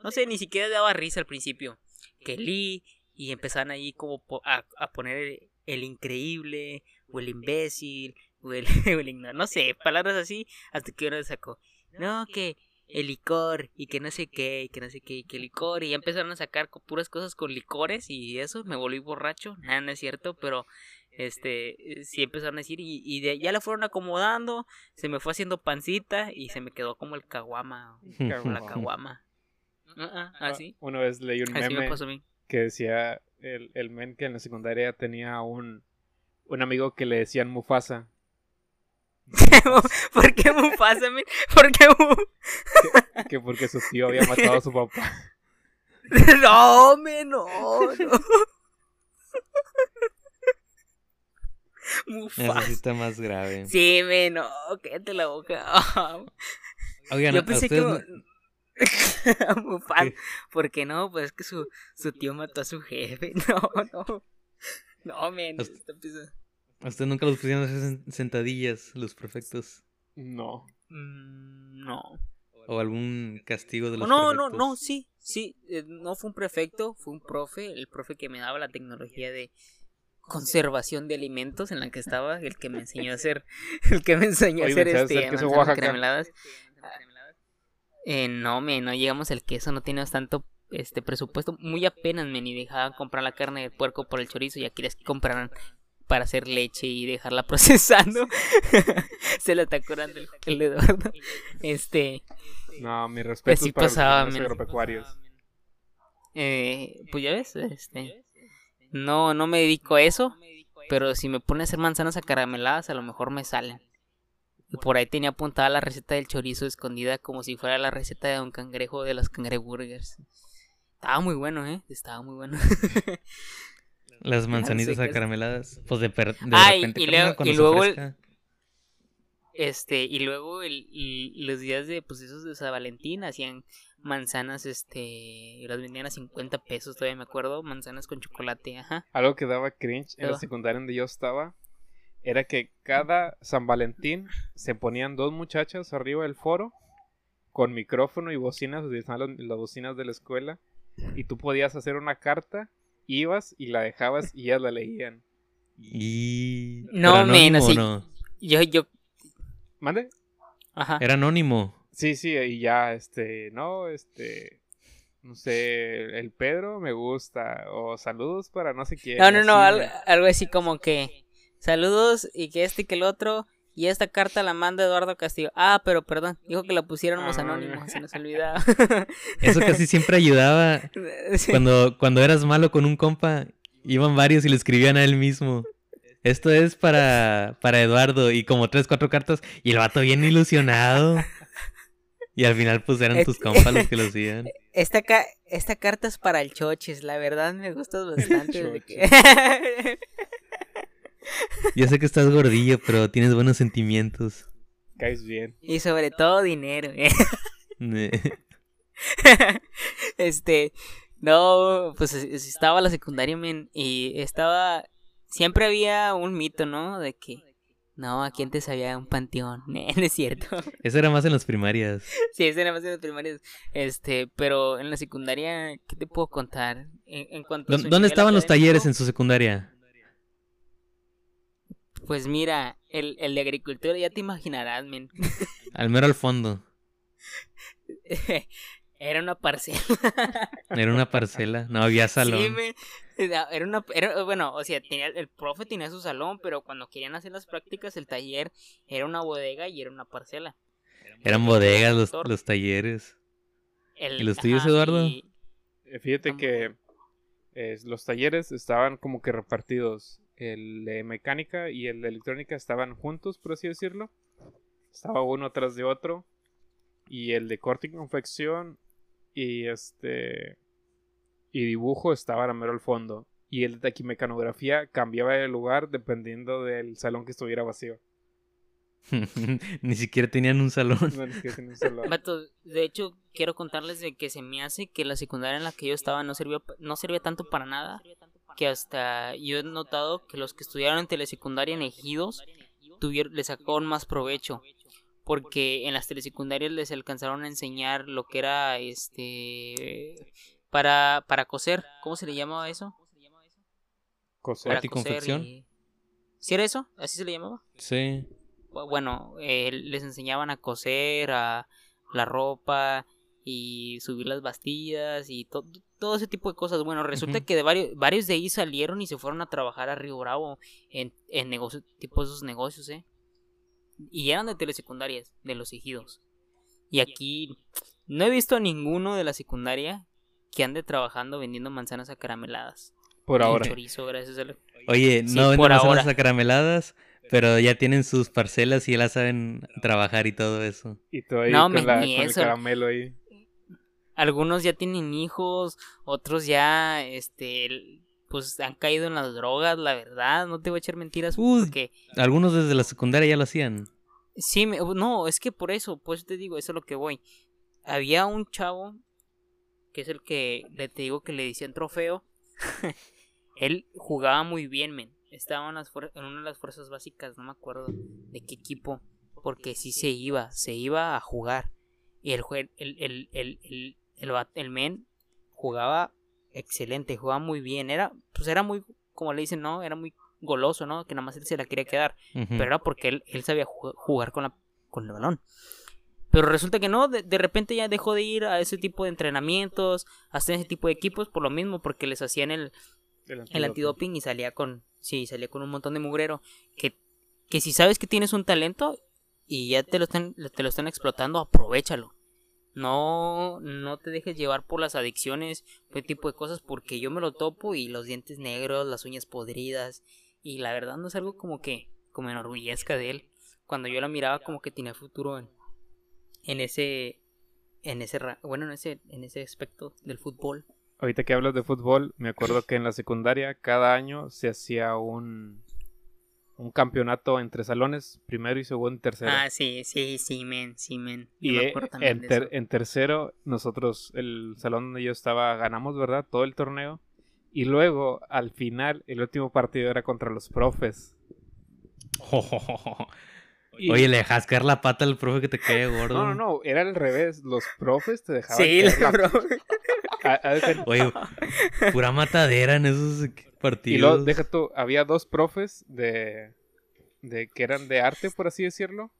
Speaker 1: No sé, ni siquiera daba risa al principio. Que Lee. Y empezaban ahí como po- a, a poner el, el increíble. O el imbécil. El, el No sé, palabras así. Hasta que uno sacó. No, que el licor y que no sé qué, y que no sé qué, y que licor, y ya empezaron a sacar puras cosas con licores y eso, me volví borracho, nada, no es cierto, pero este, eh, sí empezaron a decir, y, y de, ya la fueron acomodando, se me fue haciendo pancita y se me quedó como el caguama, la
Speaker 2: Caguama.
Speaker 1: así,
Speaker 2: Una vez leí un
Speaker 1: así me
Speaker 2: meme
Speaker 1: pasó a mí.
Speaker 2: que decía el, el men que en la secundaria tenía un, un amigo que le decían Mufasa.
Speaker 1: ¿Por qué Mufasa? ¿Por qué Mu-
Speaker 2: Que porque su tío había matado a su papá.
Speaker 1: No, men, no, no.
Speaker 3: Eso
Speaker 1: Mufasa.
Speaker 3: sí está más grave.
Speaker 1: Sí, men, no, cállate la boca.
Speaker 3: Oigan,
Speaker 1: Yo
Speaker 3: ¿a
Speaker 1: pensé que...
Speaker 3: no-
Speaker 1: Mufasa.
Speaker 3: ¿Qué?
Speaker 1: ¿Por qué no? Pues es que su, su tío mató a su jefe. No, no. No, men.
Speaker 3: A ustedes nunca los pusieron a hacer sen- sentadillas, los perfectos?
Speaker 2: No.
Speaker 1: Mm, No.
Speaker 3: ¿O algún castigo de los
Speaker 1: No, no,
Speaker 3: perfectos?
Speaker 1: no, sí. Sí, eh, no fue un prefecto, fue un profe. El profe que me daba la tecnología de conservación de alimentos en la que estaba. El que me enseñó a hacer. El que me enseñó a
Speaker 2: Oye,
Speaker 1: hacer
Speaker 2: ¿me
Speaker 1: este. manzanas
Speaker 2: Oaxaca?
Speaker 1: carameladas. Eh, no, men, no llegamos al queso, no teníamos tanto este presupuesto. Muy apenas, men, y dejaban comprar la carne de puerco por el chorizo y aquí les compraran para hacer leche y dejarla procesando. Se la está curando el, el Eduardo. Este,
Speaker 2: No, mi respeto
Speaker 1: Así
Speaker 2: para
Speaker 1: pasaba,
Speaker 2: los agropecuarios.
Speaker 1: eh, pues ya ves, este, no, no me dedico a eso, pero si me pone a hacer manzanas acarameladas, a lo mejor me salen. Y por ahí tenía apuntada la receta del chorizo escondida como si fuera la receta de un cangrejo de los cangreburgers. Estaba muy bueno, ¿eh? Estaba muy bueno.
Speaker 3: Las manzanitas
Speaker 1: qué es.
Speaker 3: acarameladas. Pues de, per- de
Speaker 1: Ay,
Speaker 3: repente
Speaker 1: y luego-
Speaker 3: cuando
Speaker 1: y luego el-. Este, y luego el, y los días de, pues esos de San Valentín hacían manzanas, este, y las vendían a 50 pesos, todavía me acuerdo, manzanas con chocolate, ajá.
Speaker 2: Algo que daba cringe en la secundaria donde yo estaba era que cada San Valentín se ponían dos muchachas arriba del foro con micrófono y bocinas, utilizaban las, las bocinas de la escuela y tú podías hacer una carta, ibas y la dejabas y ellas la leían.
Speaker 3: Y...
Speaker 1: No,
Speaker 3: ¿Era
Speaker 1: men,
Speaker 3: anónimo o
Speaker 1: así-
Speaker 3: no?
Speaker 1: Yo, yo,
Speaker 2: ¿Mande?
Speaker 1: ajá.
Speaker 3: Era anónimo.
Speaker 2: Sí, sí, y ya, este, no, este, no sé, el Pedro me gusta, o saludos para no sé quién.
Speaker 1: No, no, no,
Speaker 2: así,
Speaker 1: algo, algo así como que saludos y que este y que el otro. Y esta carta la manda Eduardo Castillo. Ah, pero perdón, dijo que la pusiéramos
Speaker 2: Ah.
Speaker 1: anónimos, se nos olvidaba.
Speaker 3: Eso casi siempre ayudaba.
Speaker 1: Sí.
Speaker 3: Cuando, cuando eras malo con un compa, iban varios y le escribían a él mismo. Esto es para, para Eduardo. Y como tres, cuatro cartas. Y el vato bien ilusionado. Y al final pues eran tus compas los que lo hacían.
Speaker 1: Esta, ca- esta carta es para el Choches, la verdad me gustas bastante.
Speaker 3: Yo sé que estás gordillo, pero tienes buenos sentimientos.
Speaker 2: Caes bien.
Speaker 1: y sobre todo dinero. ¿eh? Este, No, pues es- es- estaba la secundaria, men, y estaba... Siempre había un mito, ¿no? De que... No, aquí antes había un panteón. no es cierto.
Speaker 3: Eso era más en las primarias.
Speaker 1: Sí, ese era más en las primarias. Este, pero en la secundaria, ¿qué te puedo contar? En, en cuanto a
Speaker 3: ¿Dó-
Speaker 1: su
Speaker 3: ¿Dónde estaban los talleres en su secundaria?
Speaker 1: Pues mira, el, el de agricultura ya te imaginarás, men.
Speaker 3: Al mero al fondo.
Speaker 1: Era una parcela.
Speaker 3: Era una parcela. No había salón.
Speaker 1: Sí, men. Era una, era- bueno, o sea, tenía, el profe tenía su salón, pero cuando querían hacer las prácticas, el taller era una bodega y era una parcela.
Speaker 3: Eran bodegas los, los talleres.
Speaker 1: El-
Speaker 3: ¿Y los tuyos,
Speaker 1: ajá,
Speaker 3: Eduardo?
Speaker 1: y-
Speaker 2: Eh, Fíjate que eh, los talleres estaban como que repartidos. El de mecánica y el de electrónica estaban juntos, por así decirlo. Estaba uno tras de otro. Y el de corte y confección y este y dibujo estaban a mero al fondo. Y el de taquimecanografía cambiaba de lugar dependiendo del salón que estuviera vacío.
Speaker 3: Ni siquiera tenían un salón.
Speaker 2: No, ni siquiera tenía un salón.
Speaker 1: Vato, de hecho, quiero contarles de que se me hace que la secundaria en la que yo estaba no servía, no servía tanto para nada. Que hasta yo he notado que los que estudiaron en telesecundaria en Ejidos tuvieron, le sacaron más provecho. Porque en las telesecundarias les alcanzaron a enseñar lo que era este para, para coser. ¿Cómo se le llamaba eso?
Speaker 2: Coser.
Speaker 1: Para
Speaker 3: ¿Corte y
Speaker 1: coser
Speaker 3: confección?
Speaker 1: y- ¿Sí era eso? ¿Así se le llamaba?
Speaker 3: Sí.
Speaker 1: Bu- bueno, eh, les enseñaban a coser, a la ropa y subir las bastillas y to- todo ese tipo de cosas. Bueno, resulta que de varios, varios de ahí salieron y se fueron a trabajar a Río Bravo en, en negocios, tipo esos negocios, ¿eh? Y eran de telesecundarias, de los ejidos. Y aquí no he visto a ninguno de la secundaria que ande trabajando vendiendo manzanas acarameladas.
Speaker 2: Por ahora.
Speaker 1: Chorizo, gracias a la-
Speaker 3: Oye,
Speaker 1: Sí,
Speaker 3: no venden
Speaker 1: por
Speaker 3: manzanas
Speaker 1: ahora.
Speaker 3: acarameladas, pero ya tienen sus parcelas y ya las saben trabajar y todo eso.
Speaker 2: Y tú ahí
Speaker 1: No,
Speaker 2: con, la-
Speaker 1: ni
Speaker 2: con el
Speaker 1: eso.
Speaker 2: caramelo ahí.
Speaker 1: Algunos ya tienen hijos, otros ya, este, pues han caído en las drogas, la verdad, no te voy a echar mentiras, porque
Speaker 3: Algunos desde la secundaria ya lo hacían.
Speaker 1: sí, me- no, es que por eso, pues te digo, eso es lo que voy. Había un chavo, que es el que le te digo que le decían trofeo, él jugaba muy bien, men, estaba en, las en una de las fuerzas básicas, no me acuerdo de qué equipo, porque sí se iba, se iba a jugar, y el, el, el, el, el, el, men jugaba excelente, jugaba muy bien, era, pues era muy, como le dicen, ¿no? Era muy goloso, ¿no? Que nada más él se la quería quedar, pero era porque él, él sabía ju- jugar con, la, con el balón. Pero resulta que no, de, de repente ya dejó de ir a ese tipo de entrenamientos, hasta ese tipo de equipos, por lo mismo, porque les hacían el,
Speaker 2: El
Speaker 1: antidoping y salía con, sí, salía con un montón de mugrero. Que, que si sabes que tienes un talento y ya te lo están, te lo están explotando, aprovechalo. No, no te dejes llevar por las adicciones, ese tipo de cosas, porque yo me lo topo y los dientes negros, las uñas podridas, y la verdad no es algo como que, como enorgullezca de él. Cuando yo la miraba como que tenía futuro en, en ese, en ese, bueno, en ese, en ese aspecto del fútbol.
Speaker 2: Ahorita que hablas de fútbol, me acuerdo que en la secundaria cada año se hacía un, un campeonato entre salones, primero y segundo y tercero.
Speaker 1: Ah, sí, sí, sí, men, sí, men. Yo
Speaker 2: y en, ter- en tercero, nosotros, el salón donde yo estaba, ganamos, ¿verdad? Todo el torneo. Y luego, al final, el último partido era contra los profes. Y-
Speaker 3: Oye, le dejas caer la pata al profe que te cae gordo.
Speaker 2: No, no, no, era al revés. Los profes te dejaban.
Speaker 1: Sí,
Speaker 2: caer la-
Speaker 1: bro.
Speaker 2: A- a- de-
Speaker 3: Oye, pura matadera en esos partidos.
Speaker 2: Y luego, deja tú, había dos profes de, de que eran de arte, por así decirlo.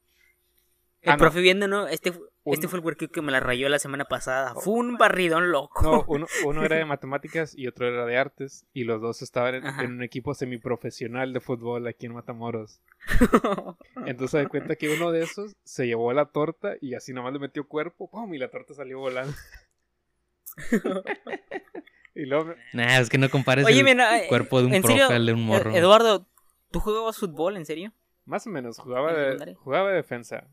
Speaker 1: El
Speaker 2: Ah, no.
Speaker 1: profe viendo, ¿no? Este, este fue el huerquillo que me la rayó la semana pasada. Fue un barridón loco.
Speaker 2: No, uno, uno era de matemáticas y otro era de artes. Y los dos estaban en, un equipo semiprofesional de fútbol aquí en Matamoros. Entonces se da cuenta que uno de esos se llevó la torta y así nomás le metió cuerpo, ¡pum! y la torta salió volando. y luego,
Speaker 3: Nah, es que no compares
Speaker 1: Oye,
Speaker 3: el
Speaker 1: mira, eh,
Speaker 3: cuerpo de un profe al de un morro.
Speaker 1: Ed- Eduardo, ¿tú jugabas fútbol, en serio?
Speaker 2: más o menos, jugaba
Speaker 1: ¿En
Speaker 2: de, jugaba de defensa.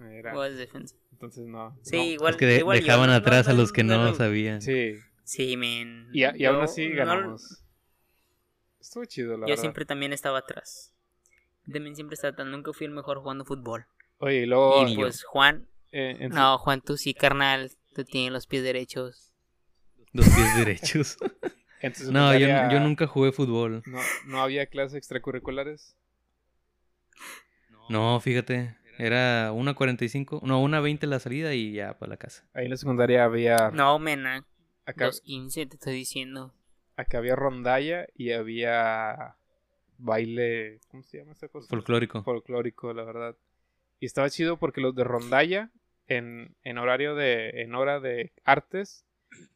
Speaker 2: Era-
Speaker 1: ¿Jugabas defensa?
Speaker 2: entonces no.
Speaker 1: Sí,
Speaker 2: no.
Speaker 1: igual.
Speaker 3: es que de-
Speaker 1: igual yo,
Speaker 3: dejaban atrás
Speaker 1: no-
Speaker 3: a los que no,
Speaker 1: no-
Speaker 3: sabían.
Speaker 2: Sí,
Speaker 1: Sí, men.
Speaker 2: y, a- y aún
Speaker 1: Yo
Speaker 2: así
Speaker 1: no-
Speaker 2: ganamos. Estuvo chido, la
Speaker 1: yo
Speaker 2: verdad.
Speaker 1: siempre también estaba atrás. También siempre estaba atrás. Nunca fui el mejor jugando fútbol.
Speaker 2: Oye, y luego...
Speaker 1: y pues Juan,
Speaker 2: eh, en-
Speaker 1: no, Juan, tú sí, carnal. Tú tienes los pies derechos.
Speaker 3: Dos pies derechos. No, yo nunca jugué fútbol.
Speaker 2: No, no había clases extracurriculares.
Speaker 3: No, fíjate. Era una 45, no, una 20 la salida y ya para la casa.
Speaker 2: Ahí en la secundaria había.
Speaker 1: No, mena.
Speaker 2: Acá,
Speaker 1: Los 15 te estoy diciendo.
Speaker 2: acá había rondalla y había baile. ¿Cómo se llama esa cosa?
Speaker 3: Folclórico.
Speaker 2: folclórico, la verdad. Y estaba chido porque los de rondalla, en, en horario de, en hora de artes,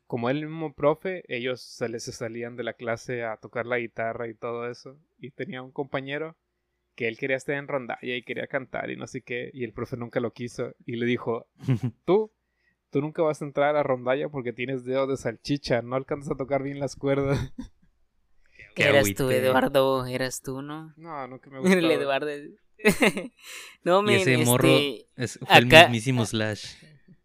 Speaker 2: como el mismo profe, ellos se les salían de la clase a tocar la guitarra y todo eso. Y tenía un compañero que él quería estar en rondalla y quería cantar y no sé qué, y el profe nunca lo quiso. Y le dijo, tú, tú nunca vas a entrar a rondalla porque tienes dedos de salchicha, no alcanzas a tocar bien las cuerdas.
Speaker 3: Qué
Speaker 1: Eras tú. Eduardo. Eras tú, ¿no?
Speaker 2: No, nunca me gustó.
Speaker 1: El Eduardo. No,
Speaker 3: Y
Speaker 1: men,
Speaker 3: ese
Speaker 1: este,
Speaker 3: morro es, fue el mismísimo Slash.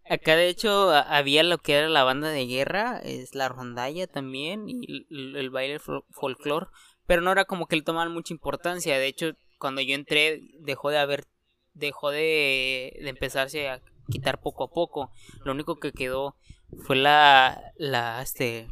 Speaker 1: Acá de hecho había lo que era la banda de guerra, es la rondalla también y el, el baile fol- folclor, pero no era como que le tomaban mucha importancia. De hecho, cuando yo entré dejó de haber, dejó de, de empezarse a quitar poco a poco. Lo único que quedó fue la, la, este,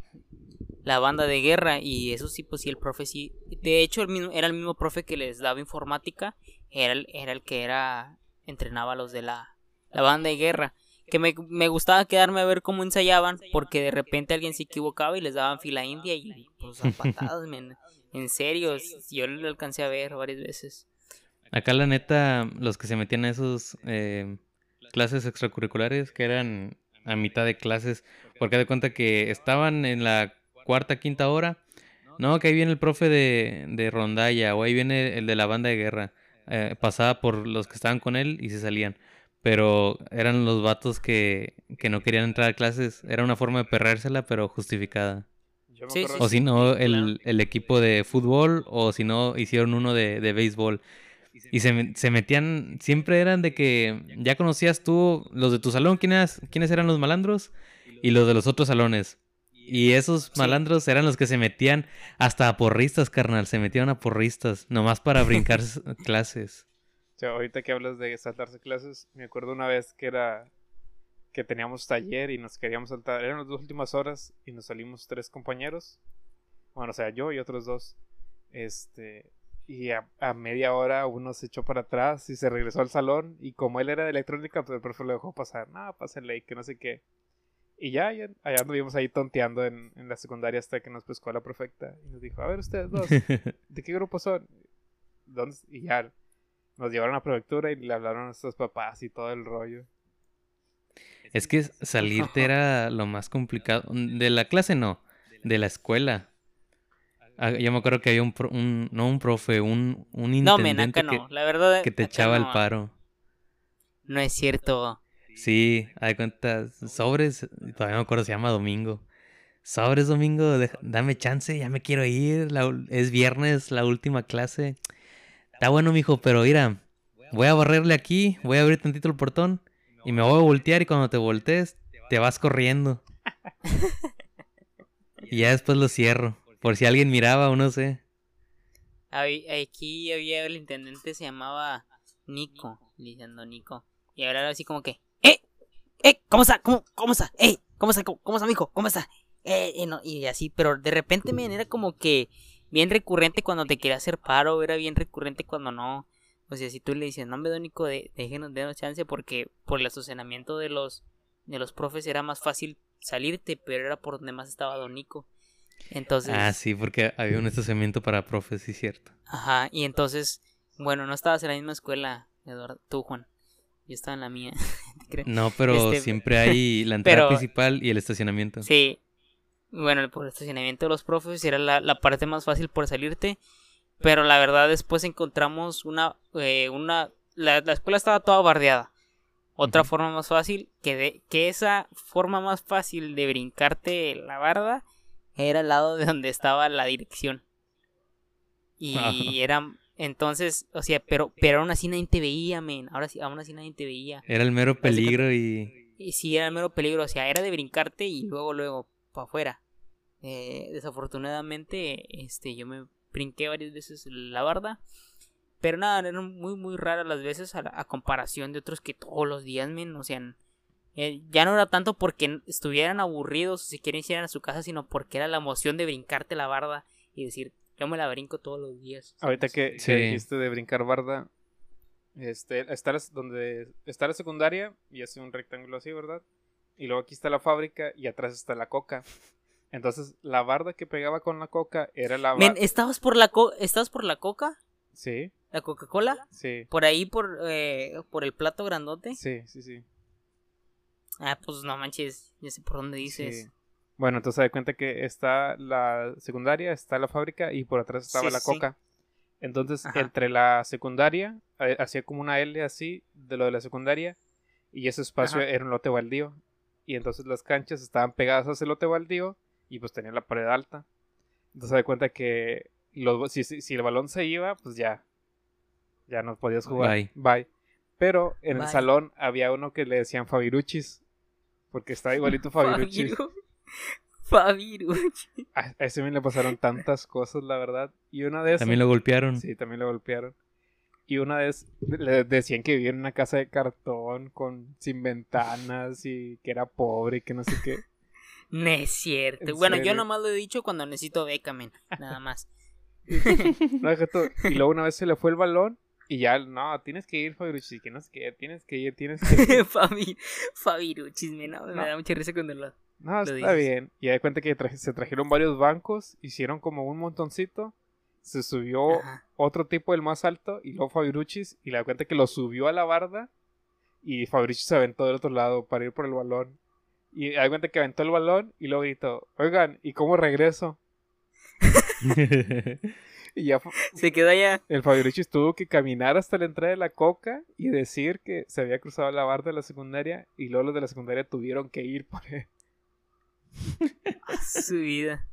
Speaker 1: la banda de guerra y eso sí, pues sí, el profe sí. De hecho, el mismo, era el mismo profe que les daba informática, era el, era el que era entrenaba a los de la, la banda de guerra que me, me gustaba quedarme a ver cómo ensayaban, porque de repente alguien se equivocaba y les daban fila india y pues a patadas, men. En serio, yo lo alcancé a ver varias veces.
Speaker 3: Acá la neta, los que se metían a esos eh, clases extracurriculares, que eran a mitad de clases, porque de cuenta que estaban en la cuarta, quinta hora, no, que ahí viene el profe de, de rondalla, o ahí viene el de la banda de guerra, eh, pasaba por los que estaban con él y se salían. Pero eran los vatos que, que no querían entrar a clases. Era una forma de perrérsela, pero justificada.
Speaker 1: Sí,
Speaker 3: O si no,
Speaker 1: Sí,
Speaker 3: el, el equipo de fútbol, o si no, hicieron uno de, de béisbol. Y se, se metían, siempre eran de que ya conocías tú los de tu salón, quiénes, quiénes eran los malandros, y los de los otros salones. Y esos malandros eran los que se metían hasta a porristas, carnal, se metían a porristas, nomás para brincar clases.
Speaker 2: O sea, ahorita que hablas de saltarse clases, me acuerdo una vez que era que teníamos taller y nos queríamos saltar. Eran las dos últimas horas y nos salimos tres compañeros. Bueno, o sea, yo y otros dos. Este. Y a, a media hora uno se echó para atrás y se regresó al salón. Y como él era de electrónica, pues el profe lo dejó pasar. No, pásenle y que no sé qué. Y ya, ya allá anduvimos ahí tonteando en, en la secundaria hasta que nos pescó la perfecta. Y nos dijo, a ver ustedes dos, ¿de qué grupo son? ¿Dónde? Y ya nos llevaron a prefectura y le hablaron a nuestros papás y todo el rollo.
Speaker 3: Es que salirte era lo más complicado. De la clase no, de la escuela. Ah, Yo me acuerdo que había un, pro- un- no un profe, un, un
Speaker 1: No, men,
Speaker 3: intendente
Speaker 1: acá
Speaker 3: que,
Speaker 1: no. La verdad.
Speaker 3: que te
Speaker 1: acá
Speaker 3: echaba
Speaker 1: no.
Speaker 3: el paro.
Speaker 1: No es cierto.
Speaker 3: Sí, hay cuenta, sobres, todavía me acuerdo, se llama Domingo. Sobres, Domingo, deja- dame chance, ya me quiero ir, la es viernes, la última clase. Está bueno, mijo, pero mira, voy a barrerle aquí, voy a abrir tantito el portón y me voy a voltear y cuando te voltees, te vas corriendo. y ya después lo cierro, por si alguien miraba o no sé.
Speaker 1: Aquí había el intendente, se llamaba Nico, diciendo Nico. Y ahora así como que, ¡eh! ¿Cómo está? ¿Cómo, cómo está? ¡eh! ¿Cómo está? ¿Cómo, cómo está, mijo? ¿Cómo está? Eh, eh, no, y así, pero de repente, men, era como que bien recurrente cuando te quería hacer paro, era bien recurrente cuando no. O sea, si tú le dices, no me Nico, de, déjenos, denos chance, porque por el estacionamiento de los, de los profes era más fácil salirte, pero era por donde más estaba Don Nico. Entonces,
Speaker 3: Ah, sí, porque había un estacionamiento para profes, sí, cierto.
Speaker 1: Ajá, y entonces, bueno, no estabas en la misma escuela, Eduardo, tú, Juan. Yo estaba en la mía.
Speaker 3: No, pero
Speaker 1: Este,
Speaker 3: siempre hay la entrada
Speaker 1: pero-
Speaker 3: principal y el estacionamiento.
Speaker 1: Sí. Bueno, por el estacionamiento de los profes era la, la parte más fácil por salirte. Pero la verdad, después encontramos una. eh, una la, la escuela estaba toda bardeada. Otra forma más fácil, que, de, que esa forma más fácil de brincarte la barda era al lado de donde estaba la dirección. Y
Speaker 3: Ajá.
Speaker 1: era. Entonces, o sea, pero, pero aún así nadie te veía, men. Ahora sí, aún así nadie te veía.
Speaker 3: Era el mero peligro y...
Speaker 1: Y sí, era el mero peligro, o sea, era de brincarte y luego, luego, para afuera. Eh, desafortunadamente, este, yo me brinqué varias veces la barda. Pero nada, eran muy, muy raras las veces a comparación de otros que todos los días, men, o sea, Eh, ya no era tanto porque estuvieran aburridos o si quieren ir a su casa, sino porque era la emoción de brincarte la barda y decir, yo me la brinco todos los días.
Speaker 2: Ahorita que,
Speaker 3: Sí.
Speaker 2: que dijiste de brincar barda, este, está la- donde está la secundaria y hace un rectángulo así, ¿verdad? Y luego aquí está la fábrica y atrás está la coca. Entonces, la barda que pegaba con la coca era la barda.
Speaker 1: ¿estabas por la co ¿estabas por la coca?
Speaker 2: Sí,
Speaker 1: ¿La Coca-Cola?
Speaker 2: sí,
Speaker 1: ¿Por ahí por, eh, por el plato grandote?
Speaker 2: sí, sí, sí.
Speaker 1: Ah, pues no manches, ya sé por dónde dices.
Speaker 2: sí. Bueno, entonces se da cuenta que está la secundaria, está la fábrica y por atrás estaba
Speaker 1: Sí,
Speaker 2: la
Speaker 1: sí.
Speaker 2: coca. Entonces,
Speaker 1: Ajá.
Speaker 2: entre la secundaria, eh, hacía como una L así de lo de la secundaria y ese espacio
Speaker 1: Ajá.
Speaker 2: era un lote baldío. Y entonces las canchas estaban pegadas a ese lote baldío y pues tenía la pared alta. Entonces se da cuenta que los, si, si, si el balón se iba, pues ya, ya no podías jugar.
Speaker 3: Bye.
Speaker 2: Bye. Pero en el salón había uno que le decían Fabiruchis. Porque estaba igualito Fabiruchis.
Speaker 1: Fabiru- Fabiruchi.
Speaker 2: A, a ese me le pasaron tantas cosas, la verdad. Y una de esas.
Speaker 3: También lo golpearon.
Speaker 2: Sí, también lo golpearon. Y una vez le decían que vivía en una casa de cartón con sin ventanas y que era pobre y que no sé qué.
Speaker 1: No es cierto.
Speaker 2: ¿En
Speaker 1: Bueno, yo
Speaker 2: serio?
Speaker 1: nomás lo he dicho cuando necesito beca, men. Nada más.
Speaker 2: No. Y luego una vez se le fue el balón y ya, no, tienes que ir, Fabiruchis, que no sé qué, tienes que ir, tienes que ir.
Speaker 1: Fabi, Fabiruchis, men. no,
Speaker 2: No.
Speaker 1: Me da mucha risa cuando lo.
Speaker 2: No,
Speaker 1: Lo
Speaker 2: está
Speaker 1: dices.
Speaker 2: bien. Y de cuenta que se trajeron varios bancos, hicieron como un montoncito, se subió
Speaker 1: Ajá.
Speaker 2: otro tipo del más alto y luego Fabiruchis y le da cuenta que lo subió a la barda y Fabiruchis se aventó del otro lado para ir por el balón. Y da cuenta que aventó el balón y luego gritó, oigan, ¿y cómo regreso? Y ya
Speaker 1: Se quedó allá.
Speaker 2: el Fabiruchis tuvo que caminar hasta la entrada de la coca y decir que se había cruzado la barda de la secundaria y luego los de la secundaria tuvieron que ir por él.
Speaker 1: Su vida.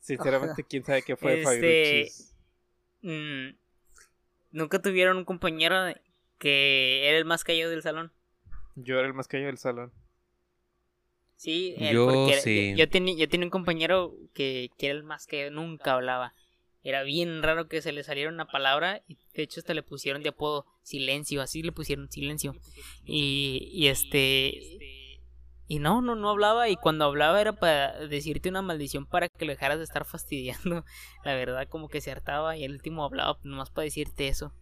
Speaker 2: Sinceramente, quién sabe qué fue de
Speaker 1: Este,
Speaker 2: Fabiruchis.
Speaker 1: Mm, Nunca tuvieron un compañero que era el más callado del salón.
Speaker 2: Yo era el más callado del salón.
Speaker 1: Sí, él,
Speaker 3: Yo
Speaker 1: porque era-
Speaker 3: sí.
Speaker 1: Yo, yo tenía, yo tenía un compañero que, que era el más que nunca hablaba. Era bien raro que se le saliera una palabra y de hecho hasta le pusieron de apodo silencio, así le pusieron silencio. Y, y este y no, no, no hablaba y cuando hablaba era para decirte una maldición para que lo dejaras de estar fastidiando. La verdad como que se hartaba y el último hablaba nomás para decirte eso.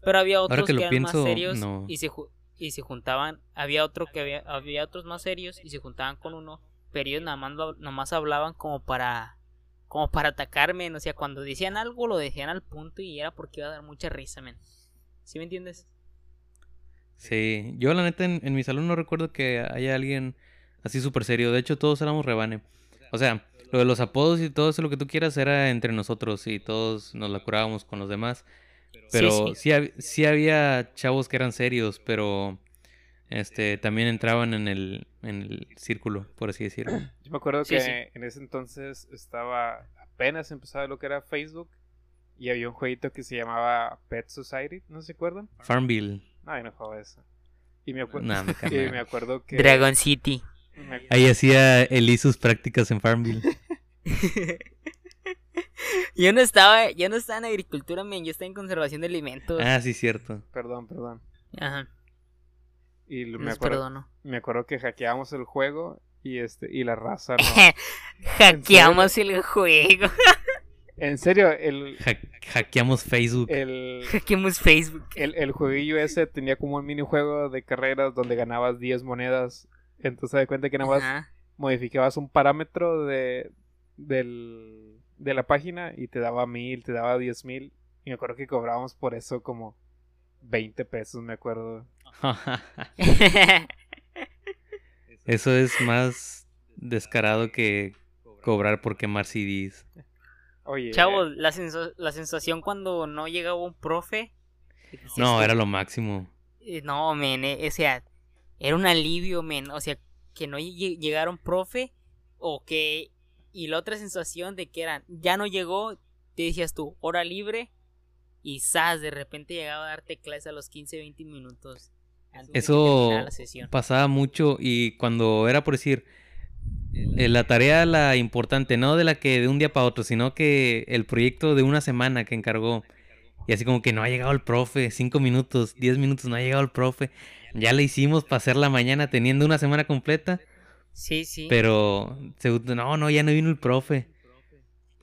Speaker 1: Pero había otros
Speaker 3: que lo
Speaker 1: eran
Speaker 3: pienso,
Speaker 1: más serios
Speaker 3: no.
Speaker 1: y se y se juntaban, había otro que había, había otros más serios y se juntaban con uno, pero ellos nada más, lo- nomás hablaban como para como para atacarme, o sea, cuando decían algo lo decían al punto y era porque iba a dar mucha risa, men. ¿Sí me entiendes?
Speaker 3: Sí, yo la neta en, en mi salón no recuerdo que haya alguien así súper serio. De hecho, todos éramos rebane. O sea, lo de los apodos y todo eso, lo que tú quieras, era entre nosotros y todos nos la curábamos con los demás. Pero
Speaker 1: sí.
Speaker 3: sí, hab- sí había chavos que eran serios, pero este también entraban en el, en el círculo, por así decirlo.
Speaker 2: Yo me acuerdo
Speaker 1: Sí,
Speaker 2: que
Speaker 1: sí.
Speaker 2: en ese entonces estaba apenas empezaba lo que era Facebook y había un jueguito que se llamaba Pet Society, ¿no se acuerdan?
Speaker 3: Farmville.
Speaker 2: No, yo no jugaba eso. Y me, y acuerdo que
Speaker 1: Dragon City.
Speaker 2: me-
Speaker 3: Ahí hacía Eli sus prácticas en Farmville.
Speaker 1: yo no estaba, yo no estaba en agricultura, men, yo estaba en conservación de alimentos.
Speaker 3: Ah, sí, cierto.
Speaker 2: perdón, perdón.
Speaker 1: Ajá.
Speaker 2: Y me acuerdo,
Speaker 1: perdono.
Speaker 2: me acuerdo que hackeábamos el juego y este y la raza no.
Speaker 1: Hackeamos el juego.
Speaker 2: En serio, el
Speaker 3: Ha- hackeamos Facebook.
Speaker 2: el
Speaker 1: Hackeamos Facebook.
Speaker 2: el, el jueguillo ese tenía como un minijuego de carreras donde ganabas 10 monedas. Entonces se da cuenta que nada más
Speaker 1: Ajá.
Speaker 2: modificabas un parámetro de, del, de la página y te daba mil, te daba diez mil. Y me acuerdo que cobrábamos por eso como 20 pesos, me acuerdo.
Speaker 3: Eso es más descarado que cobrar por quemar CDs.
Speaker 2: Oye,
Speaker 1: Chavos, la, sensa- la sensación cuando no llegaba un profe.
Speaker 3: No, era lo máximo.
Speaker 1: No, men, eh, o sea, era un alivio, men. O sea, que no lle- llegara un profe o que... Y la otra sensación de que eran, ya no llegó, te decías tú, hora libre, y ¡zas! De repente llegaba a darte clases a los 15, 20 minutos. antes de
Speaker 3: Eso
Speaker 1: terminara la sesión.
Speaker 3: pasaba mucho y cuando era por decir la tarea la importante, no de la que de un día para otro, sino que el proyecto de una semana que encargó y así como que no ha llegado el profe, cinco minutos, diez minutos, no ha llegado el profe, ya le hicimos pasar la mañana teniendo una semana completa.
Speaker 1: Sí, sí.
Speaker 3: Pero, no, no, ya no vino el profe.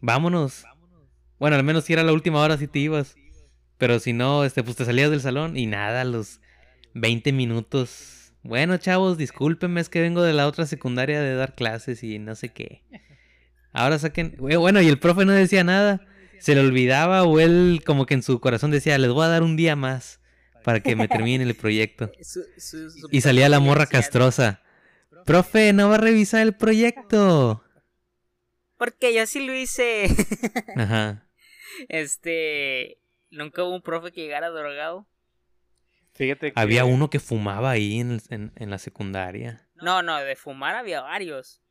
Speaker 3: Vámonos. Bueno, al menos si era la última hora si te ibas. Pero si no, este, pues te salías del salón y nada, los 20 minutos. Bueno, chavos, discúlpenme, es que vengo de la otra secundaria de dar clases y no sé qué. Ahora saquen. Güey, Bueno, y el profe no decía nada. Se le olvidaba o él como que en su corazón decía, les voy a dar un día más para que me termine el proyecto. Y salía la morra castrosa. Profe, no va a revisar el proyecto.
Speaker 1: Porque yo sí lo hice.
Speaker 3: Ajá.
Speaker 1: este. Nunca hubo un profe que llegara drogado.
Speaker 2: Fíjate que...
Speaker 3: Había uno que fumaba ahí en, en- en la secundaria.
Speaker 1: No, no, de fumar había varios.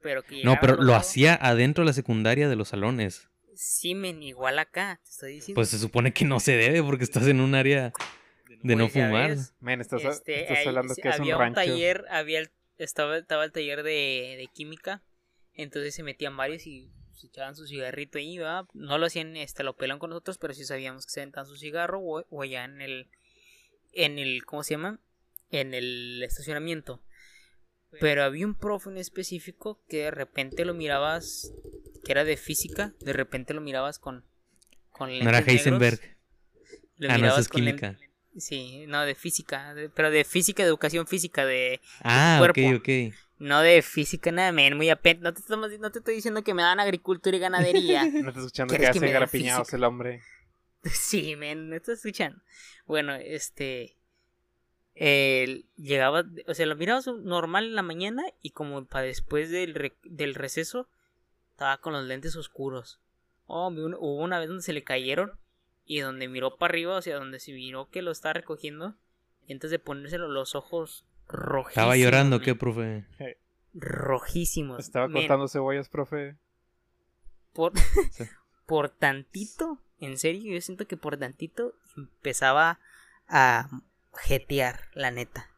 Speaker 1: Pero que
Speaker 3: No, pero lo hacía adentro de la secundaria de los salones.
Speaker 1: Sí, men, igual acá, te estoy diciendo.
Speaker 3: Pues se supone que no se debe porque estás en un área de no
Speaker 1: Pues
Speaker 3: fumar.
Speaker 1: ves,
Speaker 2: Men, estás,
Speaker 1: este,
Speaker 2: estás
Speaker 1: ahí
Speaker 2: hablando que es un
Speaker 1: había
Speaker 2: rancho.
Speaker 1: taller, había el- estaba, estaba el taller de, de química, entonces se metían varios y se echaban su cigarrito ahí, ¿verdad? No lo hacían este lo pelón con nosotros, pero sí sabíamos que se aventaban su cigarro o, o allá en el en el ¿cómo se llama? en el estacionamiento. Pero había un profe en específico que de repente lo mirabas que era de física, de repente lo mirabas con con
Speaker 3: No era Heisenberg.
Speaker 1: lo
Speaker 3: Ah, no, eso es química.
Speaker 1: Sí, no, de física, de- pero de física, de educación física, de
Speaker 3: Ah, ok,
Speaker 1: cuerpo.
Speaker 3: ok.
Speaker 1: no de física, nada, men, muy apenas. No te, estamos- no te estoy diciendo que me dan agricultura y ganadería.
Speaker 2: No estás escuchando que
Speaker 1: ¿Quieres que
Speaker 2: hace garapiñados el hombre.
Speaker 1: sí, men, no estás escuchando. Bueno, este. llegaba, o sea, lo mirabas normal en la mañana y como para después del, re- del receso, estaba con los lentes oscuros. Oh, hubo una vez donde se le cayeron y donde miró para arriba, o sea, donde se miró que lo estaba recogiendo, y antes de ponérselo los ojos rojísimos.
Speaker 3: ¿Estaba llorando qué, profe?
Speaker 1: Rojísimos.
Speaker 2: Estaba cortando cebollas, profe.
Speaker 1: por,
Speaker 3: Sí.
Speaker 1: por tantito, en serio, yo siento que por tantito empezaba a jetear, la neta.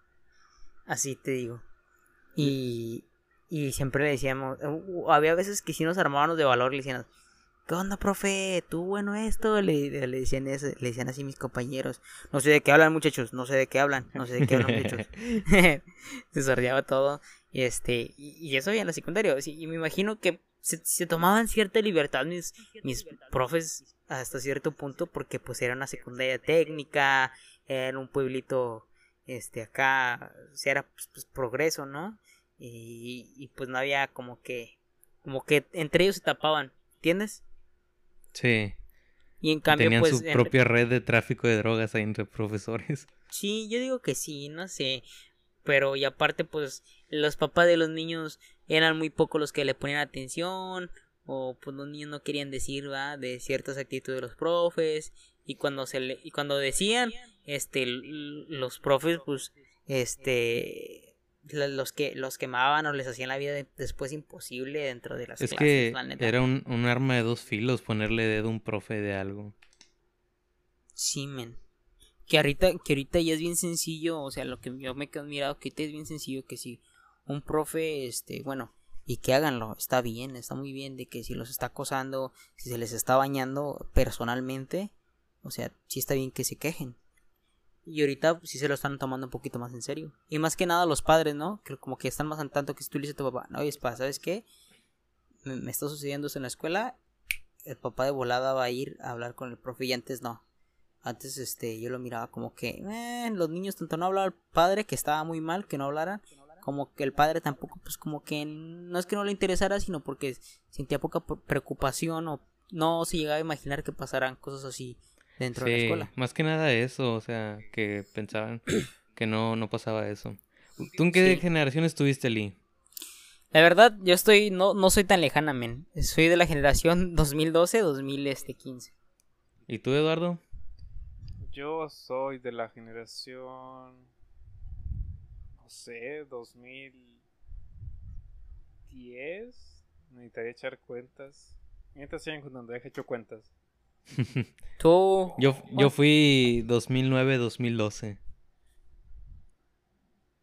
Speaker 1: Así te digo. Y, y siempre le decíamos, uh, había veces que sí nos armábamos de valor, le decían, ¿qué onda, profe? ¿Tú bueno esto? Le, le decían eso, le decían así mis compañeros. No sé de qué hablan, muchachos, no sé de qué hablan, no sé de qué hablan, muchachos. se sordeaba todo. Y este, y, y eso ya en la secundaria. y me imagino que se, se tomaban cierta libertad mis, mis profes hasta cierto punto, porque pues era una secundaria técnica, era un pueblito este acá, o sea, era pues, pues, progreso, ¿no? Y, y pues no había como que, como que entre ellos se tapaban, ¿entiendes?
Speaker 3: Sí.
Speaker 1: Y en cambio,
Speaker 3: Tenían
Speaker 1: pues
Speaker 3: su
Speaker 1: entre-
Speaker 3: propia red de tráfico de drogas ahí entre profesores.
Speaker 1: Sí, yo digo que sí, no sé. Pero y aparte, pues, los papás de los niños eran muy pocos los que le ponían atención. O pues los niños no querían decir, va, de ciertas actitudes de los profes. Y cuando se le, y cuando decían, este, los profes, pues, este, los que, los quemaban o les hacían la vida de- después imposible dentro de las
Speaker 3: Es
Speaker 1: clases,
Speaker 3: que
Speaker 1: la neta.
Speaker 3: era un, un arma de dos filos ponerle dedo a un profe de algo.
Speaker 1: Sí, men. Que ahorita, que ahorita ya es bien sencillo, o sea, lo que yo me quedo mirado, que ahorita es bien sencillo que si un profe, este, bueno, y que háganlo, está bien, está muy bien, de que si los está acosando, si se les está bañando personalmente, o sea, sí está bien que se quejen. Y ahorita sí se lo están tomando un poquito más en serio. Y más que nada los padres, ¿no? Que como que están más al tanto que tú le dices a tu papá, no, oye, ¿sabes qué? Me, me está sucediendo esto en la escuela, el papá de volada va a ir a hablar con el profe y antes no. Antes este yo lo miraba como que eh, los niños tanto no hablaba al padre que estaba muy mal que no hablaran, como que el padre tampoco pues como que no es que no le interesara, sino porque sentía poca pre- preocupación o no se llegaba a imaginar que pasaran cosas así dentro de la escuela.
Speaker 3: más que nada eso, o sea, que pensaban que no, no pasaba eso. ¿Tú en qué
Speaker 1: Sí.
Speaker 3: generación estuviste, Lee?
Speaker 1: La verdad, yo estoy no no soy tan lejana, men. Soy de la generación 2012-2015.
Speaker 3: ¿Y tú, Eduardo?
Speaker 2: Yo soy de la generación. No sé, 2010. Necesitaría echar cuentas. Mientras sigan contando, deja hecho cuentas.
Speaker 1: Tú
Speaker 3: Yo, yo fui 2009-2012.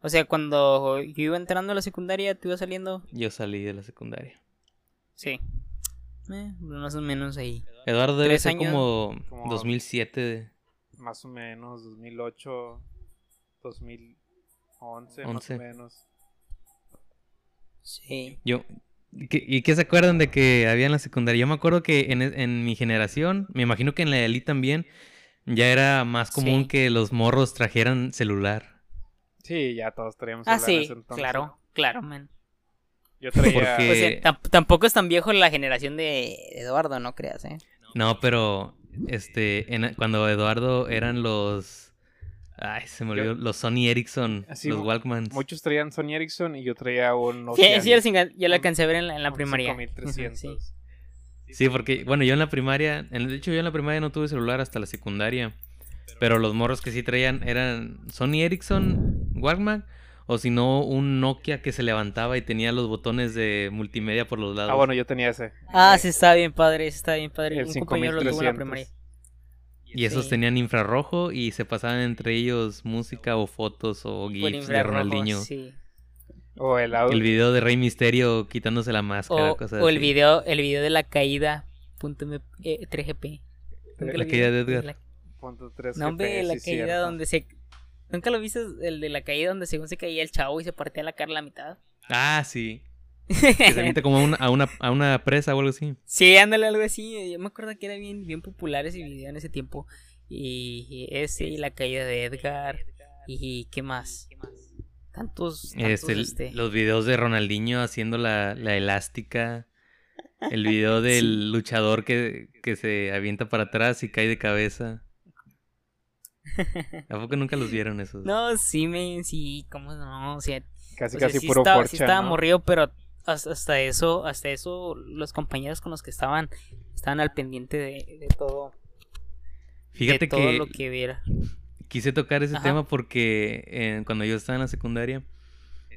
Speaker 1: O sea, cuando yo iba entrando a la secundaria, tú ibas saliendo.
Speaker 3: Yo salí de la secundaria.
Speaker 1: Sí. Eh, más o menos ahí.
Speaker 3: Eduardo debe ser
Speaker 1: años.
Speaker 3: como
Speaker 2: Como-
Speaker 3: 2007.
Speaker 2: Más o menos, 2008. 2011 más
Speaker 3: Once.
Speaker 2: o menos.
Speaker 1: Sí.
Speaker 3: Yo, ¿qué- ¿Y qué se acuerdan de que había en la secundaria? Yo me acuerdo que en, en mi generación, me imagino que en la de Eli también, ya era más común
Speaker 1: Sí.
Speaker 3: que los morros trajeran celular.
Speaker 2: Sí, ya todos traíamos
Speaker 1: Ah,
Speaker 2: celular en
Speaker 1: sí,
Speaker 2: entonces.
Speaker 1: claro, claro, man.
Speaker 2: Yo traía...
Speaker 3: Porque-
Speaker 1: Pues, eh, tamp- tampoco es tan viejo la generación de Eduardo, no creas, ¿eh?
Speaker 3: No, pero este, en- cuando Eduardo eran los... Ay, se me olvidó. Los Sony Ericsson,
Speaker 2: Así,
Speaker 3: los Walkmans.
Speaker 2: Muchos traían Sony Ericsson y yo traía un
Speaker 1: Sí,
Speaker 2: Nokia.
Speaker 1: sí, ya lo alcancé a ver en la, en la primaria.
Speaker 2: 5300.
Speaker 1: Sí.
Speaker 3: Sí, porque, bueno, yo en la primaria, en, de hecho yo en la primaria no tuve celular hasta la secundaria, pero los morros que sí traían eran Sony Ericsson Walkman o si no un Nokia que se levantaba y tenía los botones de multimedia por los lados.
Speaker 2: Ah, bueno, yo tenía ese.
Speaker 1: Ah, sí, está bien padre, está bien padre.
Speaker 2: El
Speaker 1: Un compañero lo tuvo en la
Speaker 2: 5300.
Speaker 1: primaria.
Speaker 3: Y esos
Speaker 1: sí.
Speaker 3: tenían infrarrojo y se pasaban entre ellos música o fotos o gifs de Ronaldinho.
Speaker 1: sí.
Speaker 2: O el audio.
Speaker 3: El video de Rey Misterio quitándose la máscara,
Speaker 1: O,
Speaker 3: cosas
Speaker 1: o el
Speaker 3: así.
Speaker 1: video, el video de la caída. Punto M- eh, 3GP. ¿Nunca
Speaker 3: La caída de? Edgar.
Speaker 1: La-
Speaker 2: Punto 3
Speaker 1: No, hombre, la
Speaker 2: sí,
Speaker 1: caída
Speaker 2: cierto.
Speaker 1: donde se. ¿Nunca lo viste? El de la caída donde según se caía el chavo y se partía la cara a la mitad.
Speaker 3: Ah, sí. Que se avienta como a una, a, una, a una presa o algo así.
Speaker 1: Sí, ándale, algo así. Yo me acuerdo que era bien, bien popular ese video en ese tiempo. Y y ese, y la caída de Edgar. Y qué más. Tantos. tantos,
Speaker 3: Este,
Speaker 1: este,
Speaker 3: Los videos de Ronaldinho haciendo la, la elástica. El video del luchador que, que se avienta para atrás y cae de cabeza. ¿A poco nunca los vieron esos?
Speaker 1: No, sí, me, sí, cómo no. O sea,
Speaker 2: Casi,
Speaker 1: o sea,
Speaker 2: casi
Speaker 1: sí
Speaker 2: puro
Speaker 1: estaba, sí
Speaker 2: Forcha,
Speaker 1: estaba
Speaker 2: ¿no?
Speaker 1: morrido, pero hasta, eso, hasta eso, los compañeros con los que estaban, estaban al pendiente de, de todo.
Speaker 3: Fíjate
Speaker 1: de todo
Speaker 3: que,
Speaker 1: lo que viera.
Speaker 3: quise tocar ese
Speaker 1: Ajá.
Speaker 3: tema porque eh, cuando yo estaba en la secundaria,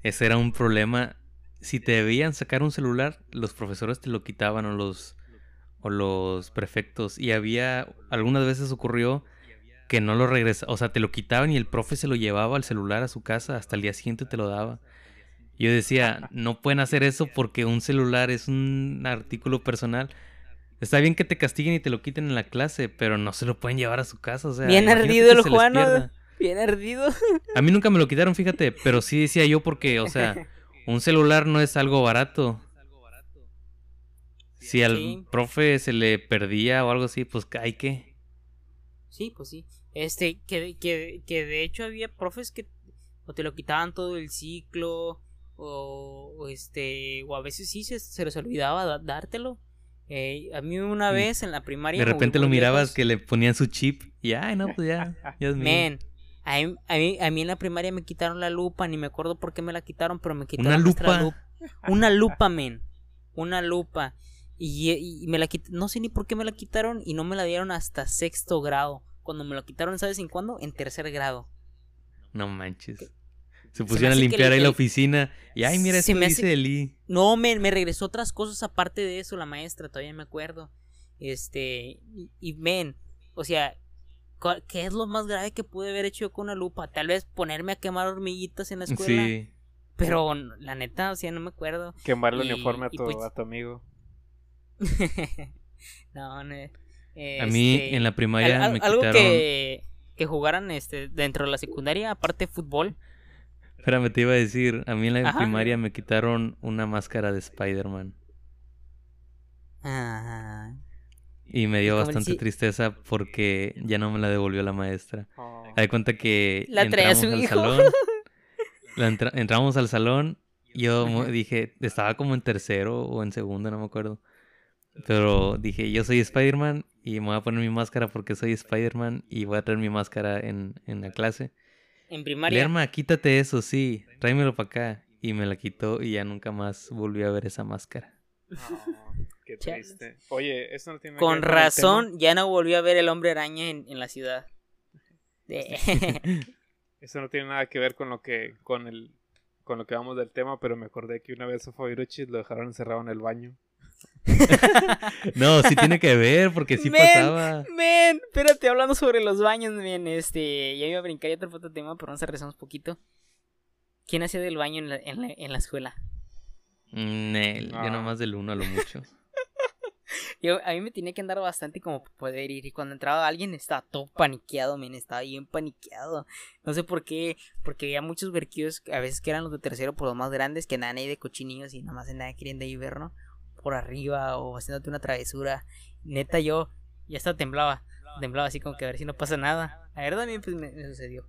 Speaker 3: ese era un problema. Si te debían sacar un celular, los profesores te lo quitaban o los, o los prefectos. Y había, algunas veces ocurrió que no lo regresaban, o sea, te lo quitaban y el profe se lo llevaba al celular a su casa, hasta el día siguiente te lo daba. Yo decía, no pueden hacer eso porque un celular es un artículo personal. Está bien que te castiguen y te lo quiten en la clase, pero no se lo pueden llevar a su casa. O sea,
Speaker 1: Bien ardido el
Speaker 3: se les
Speaker 1: Juan, ¿no?
Speaker 3: pierda.
Speaker 1: Bien ardido.
Speaker 3: A mí nunca me lo quitaron, fíjate, pero sí decía yo porque, o sea, un celular no es algo barato. Si al
Speaker 1: Sí.
Speaker 3: profe se le perdía o algo así, pues hay que.
Speaker 1: Sí, pues sí. Este, que, que, que de hecho había profes que o te lo quitaban todo el ciclo, o, o este, o a veces sí se, se les olvidaba da- dártelo. Eh, a mí una vez en la primaria.
Speaker 3: De repente lo mirabas
Speaker 1: lejos,
Speaker 3: que le ponían su chip y ay, no, pues ya, ya es mío.
Speaker 1: Men, a mí, a, mí, a mí en la primaria me quitaron la lupa, ni me acuerdo por qué me la quitaron, pero me quitaron
Speaker 3: Una lupa.
Speaker 1: lup- Una lupa, men. Una lupa. Y, y me la quit- no sé ni por qué me la quitaron y no me la dieron hasta sexto grado. Cuando me lo quitaron, ¿sabes en cuándo? En tercer grado.
Speaker 3: No manches. Se pusieron a limpiar ahí la oficina y ay, mira,
Speaker 1: Se
Speaker 3: esto
Speaker 1: me
Speaker 3: dice
Speaker 1: hace-
Speaker 3: Eli.
Speaker 1: No, me, me regresó otras cosas aparte de eso, la maestra, todavía me acuerdo. Este, y, y men, o sea, ¿cuál- ¿qué es lo más grave que pude haber hecho yo con una lupa? Tal vez ponerme a quemar hormiguitas en la escuela.
Speaker 3: Sí.
Speaker 1: Pero la neta, o sea, no me acuerdo.
Speaker 2: Quemar el uniforme a tu,
Speaker 1: pues-
Speaker 2: a tu amigo.
Speaker 1: no, no.
Speaker 3: A mí
Speaker 1: este,
Speaker 3: en la primaria
Speaker 1: al- al-
Speaker 3: me
Speaker 1: algo
Speaker 3: quitaron.
Speaker 1: que, que jugaran este dentro de la secundaria, aparte de fútbol.
Speaker 3: Espérame, te iba a decir, a mí en la
Speaker 1: Ajá.
Speaker 3: primaria me quitaron una máscara de Spider-Man.
Speaker 1: Ah,
Speaker 3: Y me dio bastante
Speaker 1: si-
Speaker 3: tristeza porque ya no me la devolvió la maestra.
Speaker 2: Oh.
Speaker 3: De cuenta que
Speaker 1: La
Speaker 3: entramos
Speaker 1: su
Speaker 3: al
Speaker 1: hijo.
Speaker 3: salón. la entra- entramos al salón. Yo
Speaker 1: Ajá.
Speaker 3: dije, estaba como en tercero o en segundo, no me acuerdo. Pero dije, yo soy Spider-Man y me voy a poner mi máscara porque soy Spider-Man y voy a traer mi máscara en, en la clase.
Speaker 1: En primaria.
Speaker 3: Lerma, quítate eso, sí, tráemelo para acá. Y me la quitó y ya nunca más volví a ver esa máscara.
Speaker 2: Oh, qué triste. Oye, eso no tiene nada que
Speaker 1: Con razón, ya no volvió a ver el hombre araña en, en la ciudad.
Speaker 2: Eso no tiene nada que ver con lo que con el con lo que vamos del tema, pero me acordé que una vez a Fabiruchis lo dejaron encerrado en el baño.
Speaker 3: No, sí tiene que ver porque sí
Speaker 1: Men,
Speaker 3: pasaba.
Speaker 1: Men, espérate, hablando sobre los baños, men, este, ya iba a brincar ya otro otro tema, pero vamos a regresar un poquito. ¿Quién hacía del baño en la, en la, en la escuela?
Speaker 3: Mm, Nel,
Speaker 2: Ah.
Speaker 3: yo nomás del uno a lo mucho.
Speaker 1: Yo, a mí me tenía que andar bastante como para poder ir. Y cuando entraba alguien estaba todo paniqueado, men. Estaba bien paniqueado. No sé por qué. Porque había muchos verquillos, a veces que eran los de tercero por los más grandes, que andaban ahí de cochinillos y nada más andaban queriendo ahí ver, ¿no? Por arriba o haciéndote una travesura. Neta, yo ya hasta temblaba. Temblaba así como que a ver si no pasa nada. A mí pues me, me sucedió.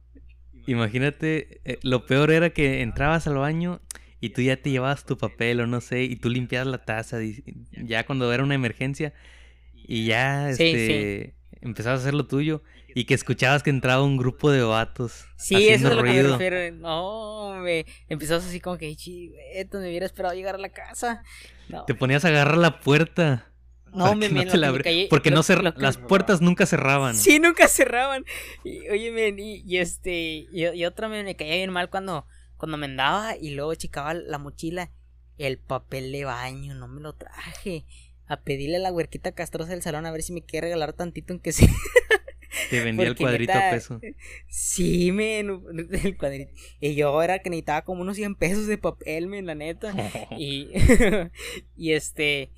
Speaker 3: Imagínate, eh, lo peor era que entrabas al baño y tú ya te llevabas tu papel o no sé, y tú limpiabas la taza, ya cuando era una emergencia, y ya
Speaker 1: Sí,
Speaker 3: este, empezabas a hacer lo tuyo, y que escuchabas que entraba un grupo de vatos
Speaker 1: Sí, eso es lo que me refiero. No, me empezabas así como que, chiveto, me hubiera esperado llegar a la casa. No,
Speaker 3: Te ponías a agarrar la puerta.
Speaker 1: no me,
Speaker 3: no la
Speaker 1: me
Speaker 3: abri-
Speaker 1: callé-
Speaker 3: Porque
Speaker 1: lo-
Speaker 3: no cer-
Speaker 1: que-
Speaker 3: las puertas nunca cerraban.
Speaker 1: Sí, nunca cerraban. Y, oye, men, y, y este, y, y otra me, me caía bien mal cuando, cuando me andaba y luego checaba la mochila, el papel de baño, no me lo traje. A pedirle a la huerquita castrosa del salón a ver si me quiere regalar tantito en que sí.
Speaker 3: Te vendía el cuadrito
Speaker 1: neta,
Speaker 3: a peso.
Speaker 1: Sí, men, el cuadrito. Y yo era que necesitaba como unos 100 pesos de papel, men, la neta. Y, y este,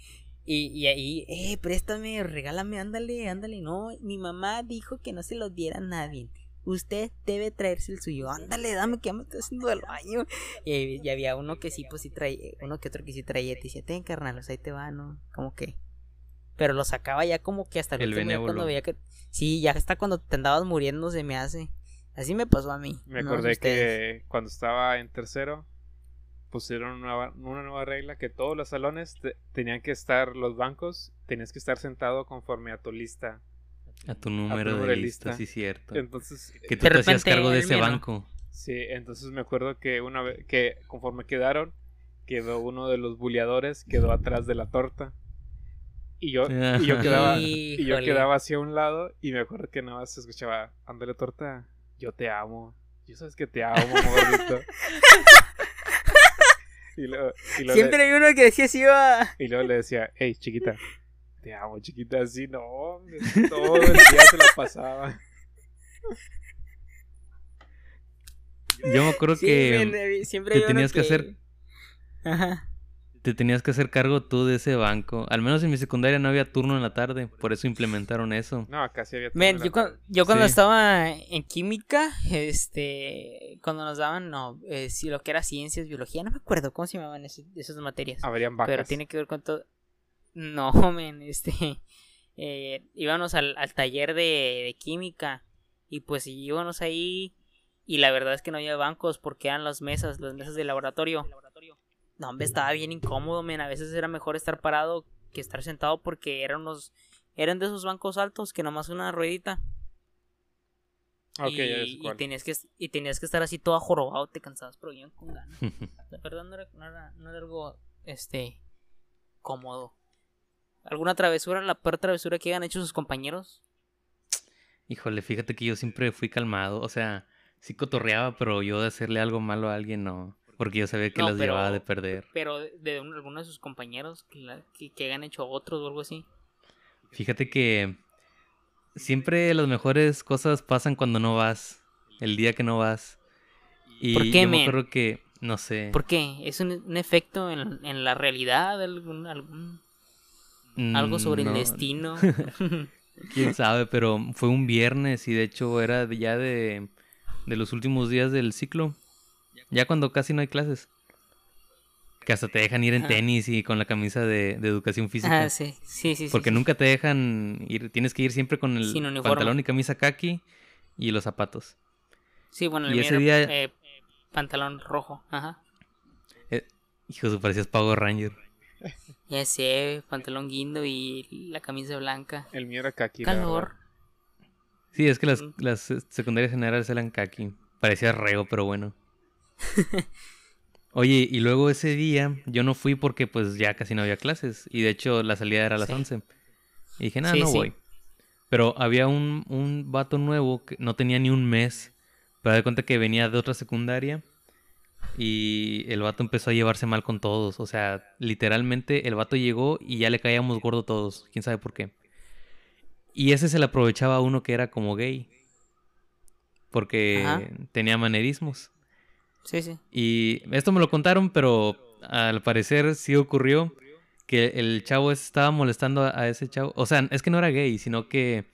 Speaker 1: y, y ahí, eh, préstame, regálame, ándale, ándale. No, mi mamá dijo que no se los diera a nadie. Usted debe traerse el suyo. Ándale, dame que ya me estoy haciendo del baño. Y, y había uno que sí, pues sí traía, uno que otro que sí traía. Te decía, ten carnal, pues ahí te va, ¿no? Como que. Pero lo sacaba ya como que hasta el,
Speaker 3: El
Speaker 1: cuando veía que. Sí, ya hasta cuando te andabas muriendo se me hace. Así me pasó a mí.
Speaker 2: Me acordé que cuando estaba en tercero pusieron una, nueva- una nueva regla que todos los salones te- tenían que estar los bancos, tenías que estar sentado conforme a tu lista.
Speaker 3: A tu número
Speaker 2: número
Speaker 3: de
Speaker 2: de
Speaker 3: lista,
Speaker 2: lista.
Speaker 3: sí, cierto.
Speaker 2: Entonces,
Speaker 3: Que tú
Speaker 1: De
Speaker 3: te hacías cargo de ese banco.
Speaker 2: sí, entonces me acuerdo que una vez que conforme quedaron, quedó uno de los buleadores, quedó atrás de la torta. Y yo, y yo quedaba, y yo quedaba hacia un lado y me acuerdo que nada más se escuchaba, ándale torta, yo te amo. Yo sabes que te amo, gordito. y luego, y luego le-
Speaker 1: Siempre hay uno que decía así iba.
Speaker 2: Y luego le decía, hey, chiquita, te amo, chiquita. Así, no, hombre, todo el día se la pasaba.
Speaker 3: Yo me acuerdo
Speaker 1: Sí,
Speaker 3: que
Speaker 1: siempre
Speaker 3: te tenías que hacer-
Speaker 1: Ajá.
Speaker 3: te tenías que hacer cargo tú de ese banco. Al menos en mi secundaria no había turno en la tarde, por eso implementaron eso.
Speaker 2: No, acá sí había turno
Speaker 1: Men,
Speaker 2: en la
Speaker 1: yo,
Speaker 2: tarde.
Speaker 1: yo cuando
Speaker 3: Sí.
Speaker 1: estaba en química, este, cuando nos daban, no, eh, sí, lo que era ciencias, biología, no me acuerdo cómo se llamaban ese- esas materias.
Speaker 2: Habrían vacas.
Speaker 1: Pero tiene que ver con todo. No, men, este. eh, íbamos al, al taller de, de química. Y pues íbamos ahí. Y la verdad es que no había bancos porque eran las mesas, las mesas de laboratorio. No, hombre, estaba bien incómodo, men. A veces era mejor estar parado que estar sentado porque eran unos. Eran de esos bancos altos que nomás una ruedita.
Speaker 2: Ok,
Speaker 1: y,
Speaker 2: ya
Speaker 1: y tenías que, y tenías que estar así todo jorobado, te cansabas, pero bien con ganas. La verdad no era, no era, no era algo este cómodo. ¿Alguna travesura, la peor travesura que hayan hecho sus compañeros?
Speaker 3: Híjole, fíjate que yo siempre fui calmado. O sea, sí cotorreaba, pero yo de hacerle algo malo a alguien no. Porque yo sabía que
Speaker 1: No,
Speaker 3: las
Speaker 1: pero-
Speaker 3: llevaba de perder.
Speaker 1: Pero de, de un- alguno de sus compañeros que, la- que, que hayan hecho otros o algo así.
Speaker 3: Fíjate que siempre las mejores cosas pasan cuando no vas. El día que no vas. Y
Speaker 1: ¿Por qué,
Speaker 3: yo me acuerdo que, no sé.
Speaker 1: ¿Por qué? ¿Es un, un efecto en, en la realidad? ¿Algún, algún- algo sobre
Speaker 3: no,
Speaker 1: el destino?
Speaker 3: Quién sabe, pero fue un viernes y de hecho era ya de, de los últimos días del ciclo. Ya cuando casi no hay clases. Que hasta te dejan ir en
Speaker 1: Ajá.
Speaker 3: tenis y con la camisa de, de educación física.
Speaker 1: ah, sí, sí, sí.
Speaker 3: Porque
Speaker 1: sí.
Speaker 3: nunca te dejan ir, tienes que ir siempre con el pantalón y camisa kaki y los zapatos.
Speaker 1: Sí, bueno, el
Speaker 3: y ese día-
Speaker 1: eh, pantalón rojo. Ajá.
Speaker 3: Hijo, su parecías Power Ranger.
Speaker 1: Ya sé, pantalón guindo y la camisa blanca.
Speaker 2: El mío era kaki.
Speaker 1: Calor.
Speaker 3: Sí, es que las,
Speaker 1: Mm.
Speaker 3: las eh, secundarias generales eran kaki. Parecía reo, pero bueno. Oye, y luego ese día yo no fui porque pues ya casi no había clases. Y de hecho la salida era a las
Speaker 1: Sí.
Speaker 3: 11. Y dije, nada,
Speaker 1: Sí,
Speaker 3: no
Speaker 1: sí.
Speaker 3: voy. Pero había un, un vato nuevo que no tenía ni un mes. Pero de cuenta que venía de otra secundaria. Y el vato empezó a llevarse mal con todos. O sea, literalmente el vato llegó y ya le caíamos gordo todos. Quién sabe por qué. Y ese se le aprovechaba a uno que era como gay. Porque
Speaker 1: Ajá.
Speaker 3: tenía manerismos.
Speaker 1: Sí, sí.
Speaker 3: Y esto me lo contaron, pero al parecer sí ocurrió que el chavo estaba molestando a, ese chavo. O sea, es que no era gay, sino que.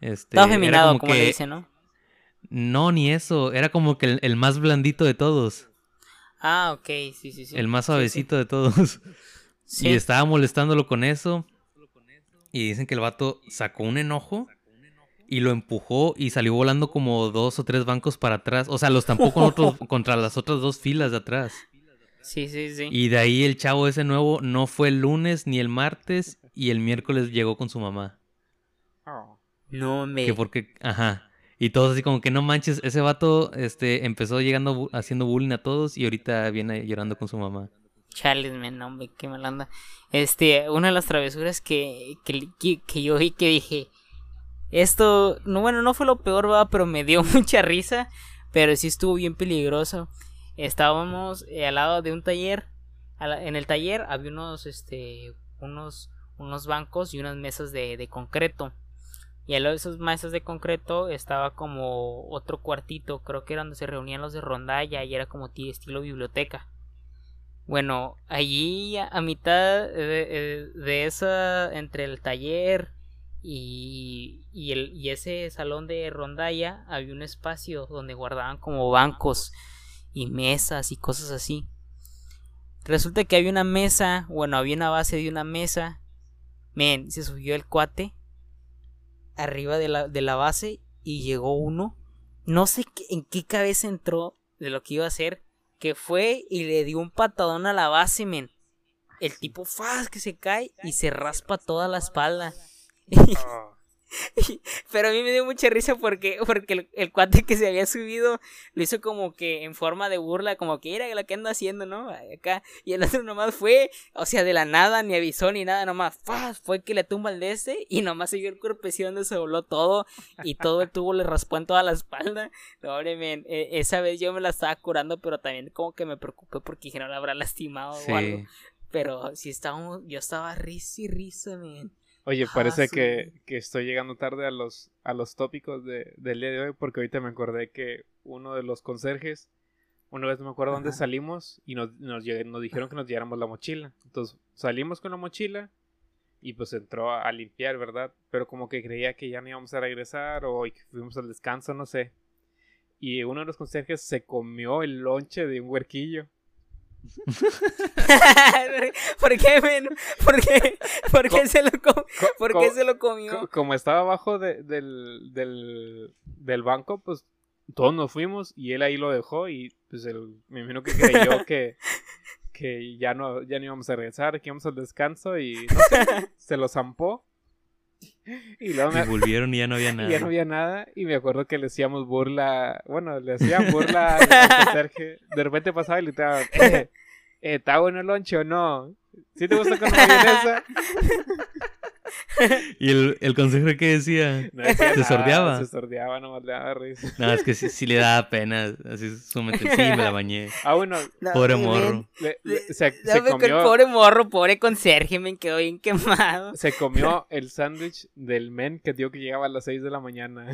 Speaker 3: Este,
Speaker 1: Estaba feminado,
Speaker 3: como
Speaker 1: como, le dicen, ¿no?
Speaker 3: No, ni eso. Era como que el, el más blandito de todos.
Speaker 1: Ah, ok, sí, sí, sí.
Speaker 3: el más
Speaker 1: Sí, sí.
Speaker 3: suavecito de todos.
Speaker 1: Sí.
Speaker 3: Y estaba molestándolo con eso. Y dicen que el vato sacó un enojo y lo empujó y salió volando como dos o tres bancos para atrás. O sea, los con otros, contra las otras dos filas de atrás.
Speaker 1: Sí, sí, sí.
Speaker 3: Y de ahí el chavo ese nuevo no fue el lunes ni el martes y el miércoles llegó con su mamá.
Speaker 2: Oh.
Speaker 1: No me.
Speaker 3: Que porque, ajá. Y todos así como que no manches, ese vato este, empezó llegando haciendo bullying a todos y ahorita viene llorando con su mamá.
Speaker 1: Chales, men, hombre, qué mal anda. Este, una de las travesuras que, que, que- yo vi que dije, esto, no, bueno, no fue lo peor, va, pero me dio mucha risa, pero sí estuvo bien peligroso. Estábamos eh, al lado de un taller, en el taller había unos, este, unos, unos bancos y unas mesas de, de concreto. Y al lado de esas mesas de concreto estaba como otro cuartito, creo que era donde se reunían los de rondalla y era como ti- estilo biblioteca. Bueno, allí a, a mitad de, de- de esa, entre el taller y, y, el, y ese salón de rondalla, había un espacio donde guardaban como bancos y mesas y cosas así. Resulta que había una mesa, bueno, había una base de una mesa. Men, se subió el cuate arriba de la, de la base y llegó uno. No sé qué- en qué cabeza entró de lo que iba a hacer que fue y le dio un patadón a la base, men. El tipo faz que se cae y se raspa toda la espalda.
Speaker 2: Oh.
Speaker 1: Pero a mí me dio mucha risa porque, porque el, el cuate que se había subido lo hizo como que en forma de burla, como que era lo que anda haciendo, ¿no? Acá. Y el otro nomás fue, o sea, de la nada, ni avisó ni nada, nomás ¡faz! fue que le tumba el de ese y nomás siguió el cuerpecillo donde se voló todo y todo el tubo le raspó en toda la espalda. No, hombre, men, e- esa vez yo me la estaba curando, pero también como que me preocupé porque dije no la habrá lastimado o algo.
Speaker 3: Sí.
Speaker 1: Pero sí estábamos, yo estaba risa y risa, men.
Speaker 2: Oye,
Speaker 1: Ah,
Speaker 2: parece que, que estoy llegando tarde a los, a los tópicos de, del día de hoy porque ahorita me acordé que uno de los conserjes, una vez no me acuerdo dónde salimos y nos, nos, nos dijeron que nos lleváramos la mochila. Entonces salimos con la mochila y pues entró a, a limpiar, ¿verdad? Pero como que creía que ya no íbamos a regresar o que fuimos al descanso, no sé. Y uno de los conserjes se comió el lonche de un huerquillo.
Speaker 1: ¿Por qué, men? ¿Por qué, ¿Por qué se lo comió?
Speaker 2: Co-
Speaker 1: ¿Por qué se lo comió?
Speaker 2: Co- como estaba abajo de- del, del, del banco, pues todos nos fuimos y él ahí lo dejó y pues él, me imagino que creyó que, que ya no, ya no íbamos a regresar, que íbamos al descanso y no sé, se lo zampó. Y luego
Speaker 3: Y volvieron y ya no había
Speaker 2: y
Speaker 3: nada.
Speaker 2: ya no había nada y me acuerdo que le hacíamos burla, bueno, le hacían burla al conserje. De repente pasaba y le estaba, eh, eh, ¿está bueno el lonche o no? ¿Sí te gusta con mayonesa?
Speaker 3: ¿Y el, el consejo que decía?
Speaker 2: No decía
Speaker 3: ¿Se
Speaker 2: nada,
Speaker 3: sordeaba?
Speaker 2: Se sordeaba, nomás le daba risa.
Speaker 3: No, es que sí, sí le daba pena. Así súmete. Sí, me la bañé.
Speaker 2: Ah, bueno,
Speaker 1: No,
Speaker 3: Pobre
Speaker 1: men,
Speaker 3: morro.
Speaker 2: le- le- se, se
Speaker 1: con el
Speaker 2: comió,
Speaker 1: pobre morro, pobre conserje, me quedó bien quemado.
Speaker 2: se comió el sándwich del men que dio que llegaba a las 6 de la mañana.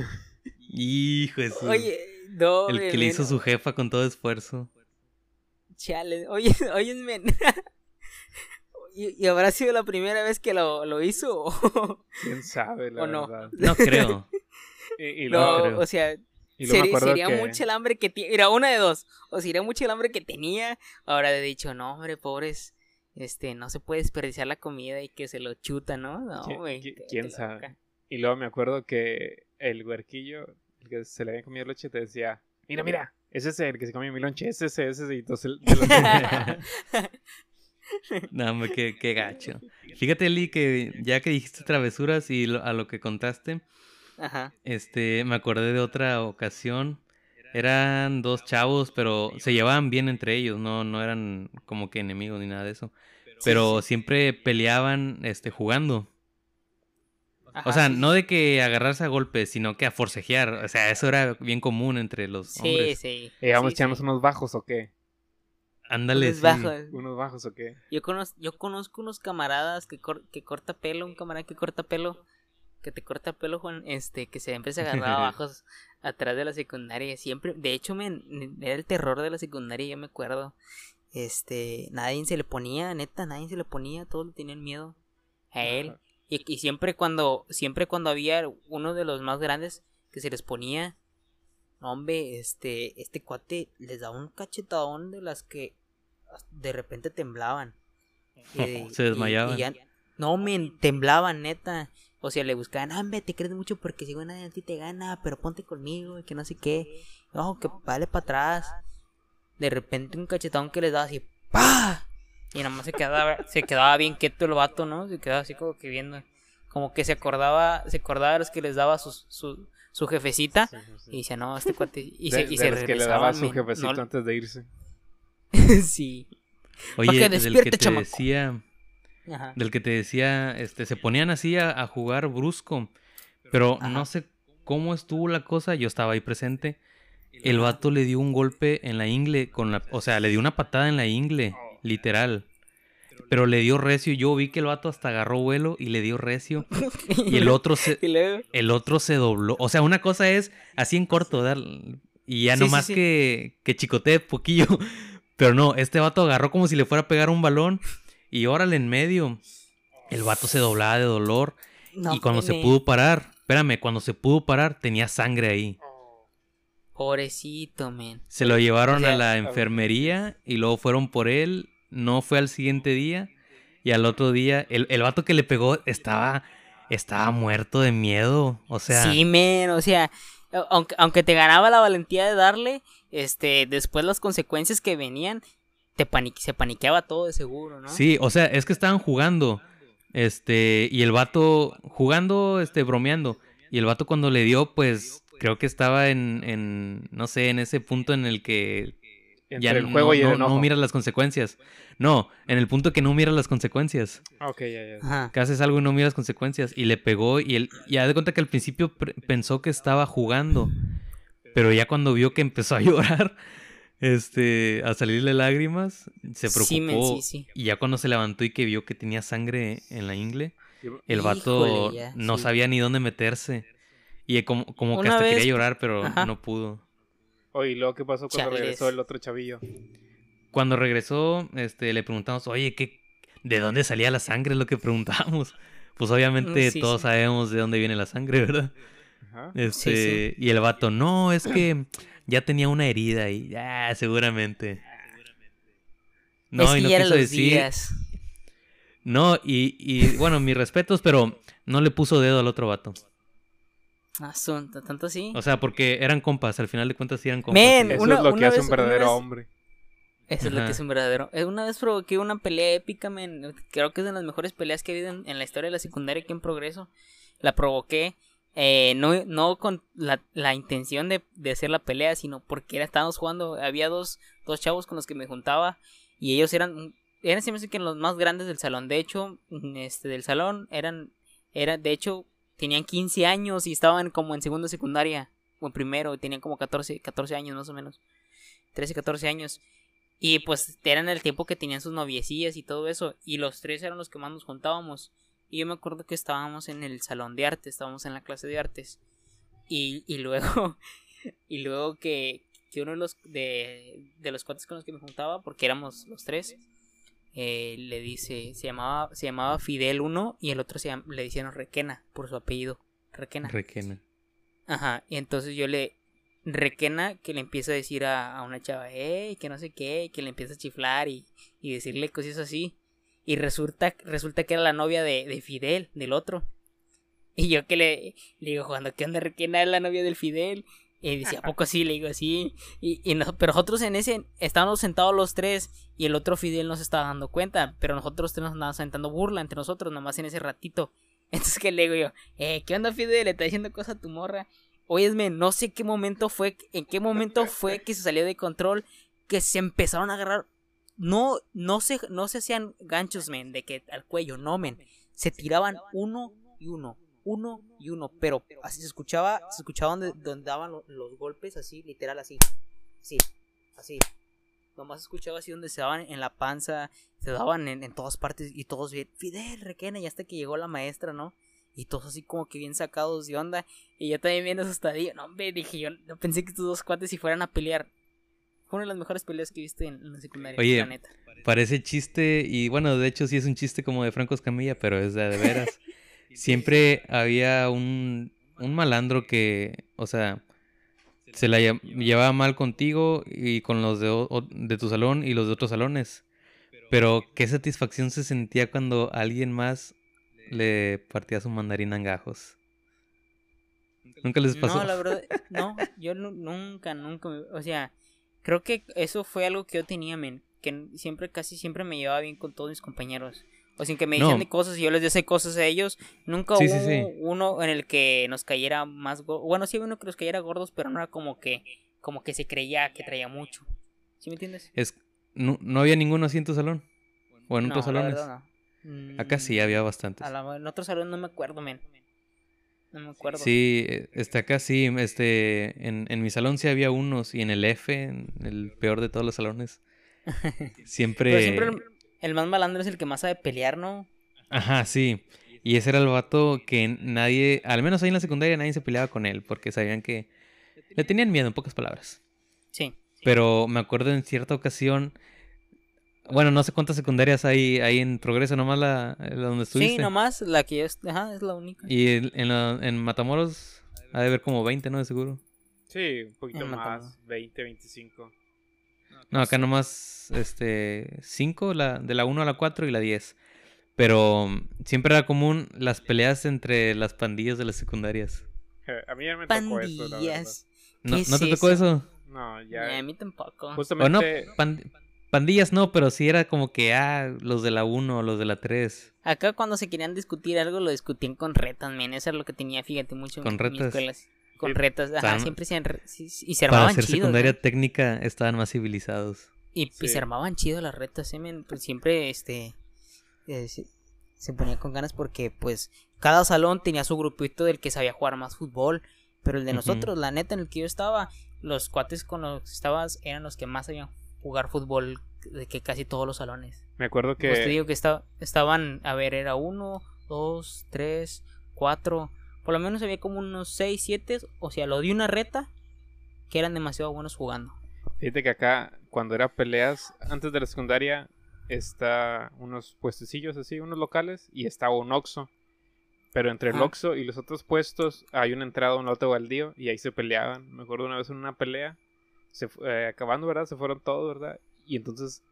Speaker 3: Hijo de su-
Speaker 1: Oye, no,
Speaker 3: El
Speaker 1: men,
Speaker 3: que le hizo
Speaker 1: men,
Speaker 3: su jefa con todo esfuerzo.
Speaker 1: Chale, oye, oye, men. ¿Y, y habrá sido la primera vez que lo, lo hizo? o-
Speaker 2: ¿Quién sabe, la
Speaker 1: ¿O no?
Speaker 2: verdad?
Speaker 3: No creo.
Speaker 2: Y, y
Speaker 1: no,
Speaker 2: luego,
Speaker 3: creo.
Speaker 1: o sea, sería
Speaker 2: que...
Speaker 1: mucho el hambre que tiene. Mira, una de dos. O sería mucho el hambre que tenía. Ahora he dicho, no, hombre, pobres. Este, no se puede desperdiciar la comida y que se lo chuta, ¿no? No,
Speaker 2: ¿Qui-
Speaker 1: cállate
Speaker 2: quién sabe? Y luego me acuerdo que el huerquillo, el que se le había comido leche, te decía, mira, mira, ese es el que se comió mi lonche, ese es ese, ese. Y entonces te lo-
Speaker 3: No, hombre, qué, qué gacho. Fíjate, Eli, que ya que dijiste travesuras y lo- a lo que contaste,
Speaker 1: Ajá.
Speaker 3: este, me acordé de otra ocasión. Eran dos chavos, pero se llevaban bien entre ellos, no, no eran como que enemigos ni nada de eso. Pero siempre peleaban, este, jugando.
Speaker 1: Ajá,
Speaker 3: O sea,
Speaker 1: sí,
Speaker 3: no de que agarrarse a golpes, sino que a forcejear. O sea, eso era bien común entre los
Speaker 1: Sí,
Speaker 3: hombres.
Speaker 1: sí.
Speaker 2: ¿Y vamos a
Speaker 1: sí,
Speaker 2: echarnos
Speaker 1: sí.
Speaker 2: unos bajos o qué?
Speaker 3: Ándale,
Speaker 1: Unos
Speaker 3: sí.
Speaker 1: bajos.
Speaker 2: ¿Unos bajos o qué?
Speaker 1: Yo conozco, yo conozco unos camaradas que, cor- que corta pelo, un camarada que corta pelo, que te corta pelo, Juan, este, que siempre se agarraba bajos atrás de la secundaria, siempre, de hecho, men, era el terror de la secundaria, yo me acuerdo, este, nadie se le ponía, neta, nadie se le ponía, todos le tenían miedo a él. Y, y siempre cuando, siempre cuando había uno de los más grandes que se les ponía, hombre, este, este cuate les daba un cachetadón de las que de repente temblaban. Y-
Speaker 3: Se desmayaban.
Speaker 1: y- y ya- no, men, temblaban, neta. O sea, le buscaban, hombre, te crees mucho porque si nadie a ti te gana, pero ponte conmigo y que no sé qué. No, que vale para atrás. De repente un cachetón que les daba así, ¡pa! Y nada más se quedaba, se quedaba bien quieto el vato, ¿no? Se quedaba así como que viendo. Como que se acordaba, se acordaba de los que les daba sus- su, su jefecita.
Speaker 2: Sí, sí, sí.
Speaker 1: Y dice, no, este cuate. Y
Speaker 2: de,
Speaker 1: se, y
Speaker 2: de
Speaker 1: se
Speaker 2: los que le daba a su jefecito
Speaker 1: No-
Speaker 2: antes de irse.
Speaker 1: sí.
Speaker 3: Oye,
Speaker 1: que
Speaker 3: del que te
Speaker 1: chamaco.
Speaker 3: decía,
Speaker 1: Ajá.
Speaker 3: del que te decía, este, se ponían así a, a jugar brusco, pero
Speaker 1: Ajá.
Speaker 3: no sé cómo estuvo la cosa, yo estaba ahí presente. El vato le dio un golpe en la ingle con la, o sea, le dio una patada en la ingle, literal. Pero le dio recio, yo vi que el vato hasta agarró vuelo y le dio recio y el otro se el otro se dobló. O sea, una cosa es así en corto, dar y ya
Speaker 1: Sí, sí,
Speaker 3: nomás
Speaker 1: sí.
Speaker 3: que que chicotee poquillo. Pero no, este vato agarró como si le fuera a pegar un balón y órale en medio. El vato se doblaba de dolor
Speaker 1: no,
Speaker 3: y cuando se pudo parar, espérame, cuando se pudo parar tenía sangre ahí.
Speaker 1: Pobrecito, men.
Speaker 3: Se lo llevaron
Speaker 1: O sea,
Speaker 3: a la enfermería y luego fueron por él. No fue al siguiente día. Y al otro día, el, el vato que le pegó estaba, estaba muerto de miedo. O sea,
Speaker 1: Sí, men, o sea, aunque, aunque te ganaba la valentía de darle, este, después las consecuencias que venían, te pani- se paniqueaba todo de seguro, ¿no?
Speaker 3: sí, o sea, es que estaban jugando. Este, y el vato jugando, este, bromeando. Y el vato cuando le dio, pues, creo que estaba en, en no sé, en ese punto en el que
Speaker 2: Entre
Speaker 3: ya
Speaker 2: el juego
Speaker 3: no,
Speaker 2: y el
Speaker 3: no-
Speaker 2: enojo.
Speaker 3: no miras las consecuencias. No, en el punto que no miras las consecuencias.
Speaker 2: Ah, ok, ya, ya.
Speaker 3: Que haces algo y no miras consecuencias. Y le pegó y él ya de cuenta que al principio pensó que estaba jugando. Pero ya cuando vio que empezó a llorar, este, a salirle lágrimas, se preocupó.
Speaker 1: Sí, men, sí, sí.
Speaker 3: Y ya cuando se levantó y que vio que tenía sangre en la ingle, el vato
Speaker 1: Híjole, ya,
Speaker 3: no
Speaker 1: sí.
Speaker 3: sabía ni dónde meterse. Y como, como que hasta
Speaker 1: vez-
Speaker 3: quería llorar, pero
Speaker 1: Ajá.
Speaker 3: no pudo.
Speaker 2: Oye, ¿y luego qué pasó cuando
Speaker 1: Chales.
Speaker 2: regresó el otro chavillo?
Speaker 3: Cuando regresó, este, le preguntamos, oye, ¿qué, ¿de dónde salía la sangre? Es lo que preguntamos. Pues obviamente
Speaker 1: Mm, sí,
Speaker 3: todos
Speaker 1: sí.
Speaker 3: sabemos de dónde viene la sangre, ¿verdad?
Speaker 2: Ajá.
Speaker 3: Este, y el vato, no, es que ya tenía una herida ahí. Ya, seguramente. No,
Speaker 1: es
Speaker 3: y no
Speaker 1: ya
Speaker 3: quiso
Speaker 1: los
Speaker 3: decir.
Speaker 1: días.
Speaker 3: No, y, y bueno, mis respetos, pero no le puso dedo al otro vato.
Speaker 1: Ah, son t- tanto así.
Speaker 3: O sea, porque eran compas, al final de cuentas sí eran compas.
Speaker 1: Men,
Speaker 2: Eso
Speaker 1: una-
Speaker 2: es lo que hace
Speaker 1: vez-
Speaker 2: un
Speaker 1: una
Speaker 2: verdadero
Speaker 1: vez-
Speaker 2: hombre.
Speaker 1: Eso es lo que es un verdadero. Eh, Una vez provoqué una pelea épica, men. Creo que es de las mejores peleas que he habido en, en la historia de la secundaria aquí en Progreso. La provoqué. Eh, no, con la, la intención de, hacer la pelea, sino porque estábamos jugando. Había dos, dos chavos con los que me juntaba. Y ellos eran. Eran siempre los más grandes del salón. De hecho, mm, este, del salón eran. Era, de hecho, tenían 15 años y estaban como en segundo secundaria. O en primero. Tenían como 14, 14 años más o menos. 13, 14 años. Y pues eran el tiempo que tenían sus noviecillas y todo eso. Y los tres eran los que más nos juntábamos. Y yo me acuerdo que estábamos en el salón de arte, estábamos en la clase de artes. Y, y luego, y luego que, que uno de los, de, de los cuates con los que me juntaba, porque éramos los tres, eh, le dice, se llamaba, se llamaba Fidel uno y el otro se llam- le decían Requena, por su apellido. Requena.
Speaker 3: Requena.
Speaker 1: Ajá, y entonces yo le requena que le empieza a decir a, a una chava, hey, que no sé qué, que le empieza a chiflar y, y decirle cosas así. Y resulta, resulta que era la novia de, de Fidel, del otro. Y yo que le, digo, cuando ¿qué onda requena es la novia del Fidel? Y dice, ¿a poco sí? Le digo, sí. Y, y pero nosotros en ese, estábamos sentados los tres y el otro Fidel no se estaba dando cuenta, pero nosotros tres nos andábamos sentando burla entre nosotros, nomás en ese ratito. Entonces que le digo yo, eh, ¿qué onda Fidel? Le está diciendo cosas a tu morra. No sé qué momento fue, en qué momento fue que se salió de control, que se empezaron a agarrar. No, no se, no se hacían ganchos, men, de que al cuello, no, men. Se tiraban uno y uno, uno y uno, pero así se escuchaba, se escuchaba donde, donde daban lo- los golpes, así, literal, así, así, así. Nomás escuchaba así donde se daban en la panza, se daban en, en todas partes y todos bien, Fidel, requena, y hasta que llegó la maestra, ¿no? Y todos así como que bien sacados de onda. Y yo también bien asustadillo. No, hombre, dije yo, no pensé que estos dos cuates si fueran a pelear. Fue una de las mejores peleas que viste en, en la secundaria.
Speaker 3: Oye,
Speaker 1: la neta.
Speaker 3: Parece chiste y bueno, de hecho sí es un chiste como de Franco Escamilla, pero es de, de veras. Siempre había un, un malandro que, o sea, se la lle- llevaba mal contigo y con los de, de tu salón y los de otros salones. Pero qué satisfacción se sentía cuando alguien más le partía su mandarina en gajos. Nunca les pasó.
Speaker 1: No, la verdad, no, yo nu- nunca, nunca, me- o sea, creo que eso fue algo que yo tenía, men, que siempre, casi siempre me llevaba bien con todos mis compañeros. O sin que me
Speaker 3: No.
Speaker 1: dijeran de cosas y yo les decía cosas a ellos, nunca
Speaker 3: Sí,
Speaker 1: hubo
Speaker 3: sí, sí.
Speaker 1: uno en el que nos cayera más gordos. Bueno, sí había uno que nos cayera gordos, pero no era como que, como que se creía que traía mucho. ¿Sí me entiendes?
Speaker 3: Es, no, no había ninguno así en tu salón. O en
Speaker 1: No,
Speaker 3: otros salones.
Speaker 1: no.
Speaker 3: Acá sí
Speaker 1: Mm,
Speaker 3: había bastantes.
Speaker 1: a la- en otro salón no me acuerdo, men. No me acuerdo.
Speaker 3: Sí, eh, este acá sí, este, en, en mi salón sí había unos y en el F, en el peor de todos los salones. Siempre...
Speaker 1: Pero siempre el, el más malandro es el que más sabe pelear, ¿no?
Speaker 3: Ajá, sí. Y ese era el vato que nadie, al menos ahí en la secundaria nadie se peleaba con él porque sabían que le tenían miedo en pocas palabras.
Speaker 1: Sí.
Speaker 3: Pero me acuerdo en cierta ocasión, bueno, no sé cuántas secundarias hay ahí en Progreso, nomás la, la donde estuviste.
Speaker 1: Sí, nomás la que est- Ajá, es la única.
Speaker 3: Y en, en, la- en Matamoros ha de haber como 20, ¿no? De seguro.
Speaker 2: Sí, un poquito
Speaker 1: En
Speaker 2: más,
Speaker 1: Matamoros.
Speaker 2: 20, 25.
Speaker 3: No, acá nomás, este, 5, la, de la 1 a la 4 y la 10. Pero mm, siempre era común las peleas entre las pandillas de las secundarias.
Speaker 2: A mí ya me tocó eso, la verdad.
Speaker 1: Pandillas.
Speaker 3: ¿No,
Speaker 1: ¿Qué
Speaker 3: ¿no
Speaker 1: es
Speaker 3: te tocó
Speaker 1: eso?
Speaker 2: No,
Speaker 1: Eh,
Speaker 2: ya.
Speaker 1: a mí tampoco.
Speaker 3: O no,
Speaker 2: Justamente.
Speaker 3: Pan- pandillas no, pero sí era como que, ah, los de la 1 o los de la 3.
Speaker 1: Acá cuando se querían discutir algo, lo discutían con retas, men. Eso es lo que tenía, fíjate, mucho en
Speaker 3: Con
Speaker 1: mis
Speaker 3: retas.
Speaker 1: escuelas. Con retas, ajá,
Speaker 3: estaban-
Speaker 1: siempre se, re- sí, sí, y se
Speaker 3: Para
Speaker 1: armaban
Speaker 3: hacer
Speaker 1: chidos,
Speaker 3: secundaria
Speaker 1: ¿no?
Speaker 3: técnica estaban más civilizados.
Speaker 1: Y, se armaban chido las retas, eh, men. Pues siempre, este, eh, se, se ponía con ganas porque, pues, cada salón tenía su grupito del que sabía jugar más fútbol. Pero el de nosotros, la neta, en el que yo estaba, los cuates con los que estabas eran los que más sabían jugar fútbol de que casi todos los salones.
Speaker 2: Me acuerdo que.
Speaker 1: Pues te digo que esta- estaban, a ver, era uno, dos, tres, cuatro, por lo menos había como unos seis, siete, o sea, lo de una reta, que eran demasiado buenos jugando.
Speaker 2: Fíjate que acá, cuando era peleas, antes de la secundaria, está unos puestecillos así, unos locales, y estaba un Oxxo. Pero entre el
Speaker 1: Ajá.
Speaker 2: Oxxo y los otros puestos hay una entrada, un lote baldío, y ahí se peleaban. Me acuerdo una vez en una pelea, se, eh, acabando, ¿verdad? Se fueron todos, ¿verdad? Y entonces,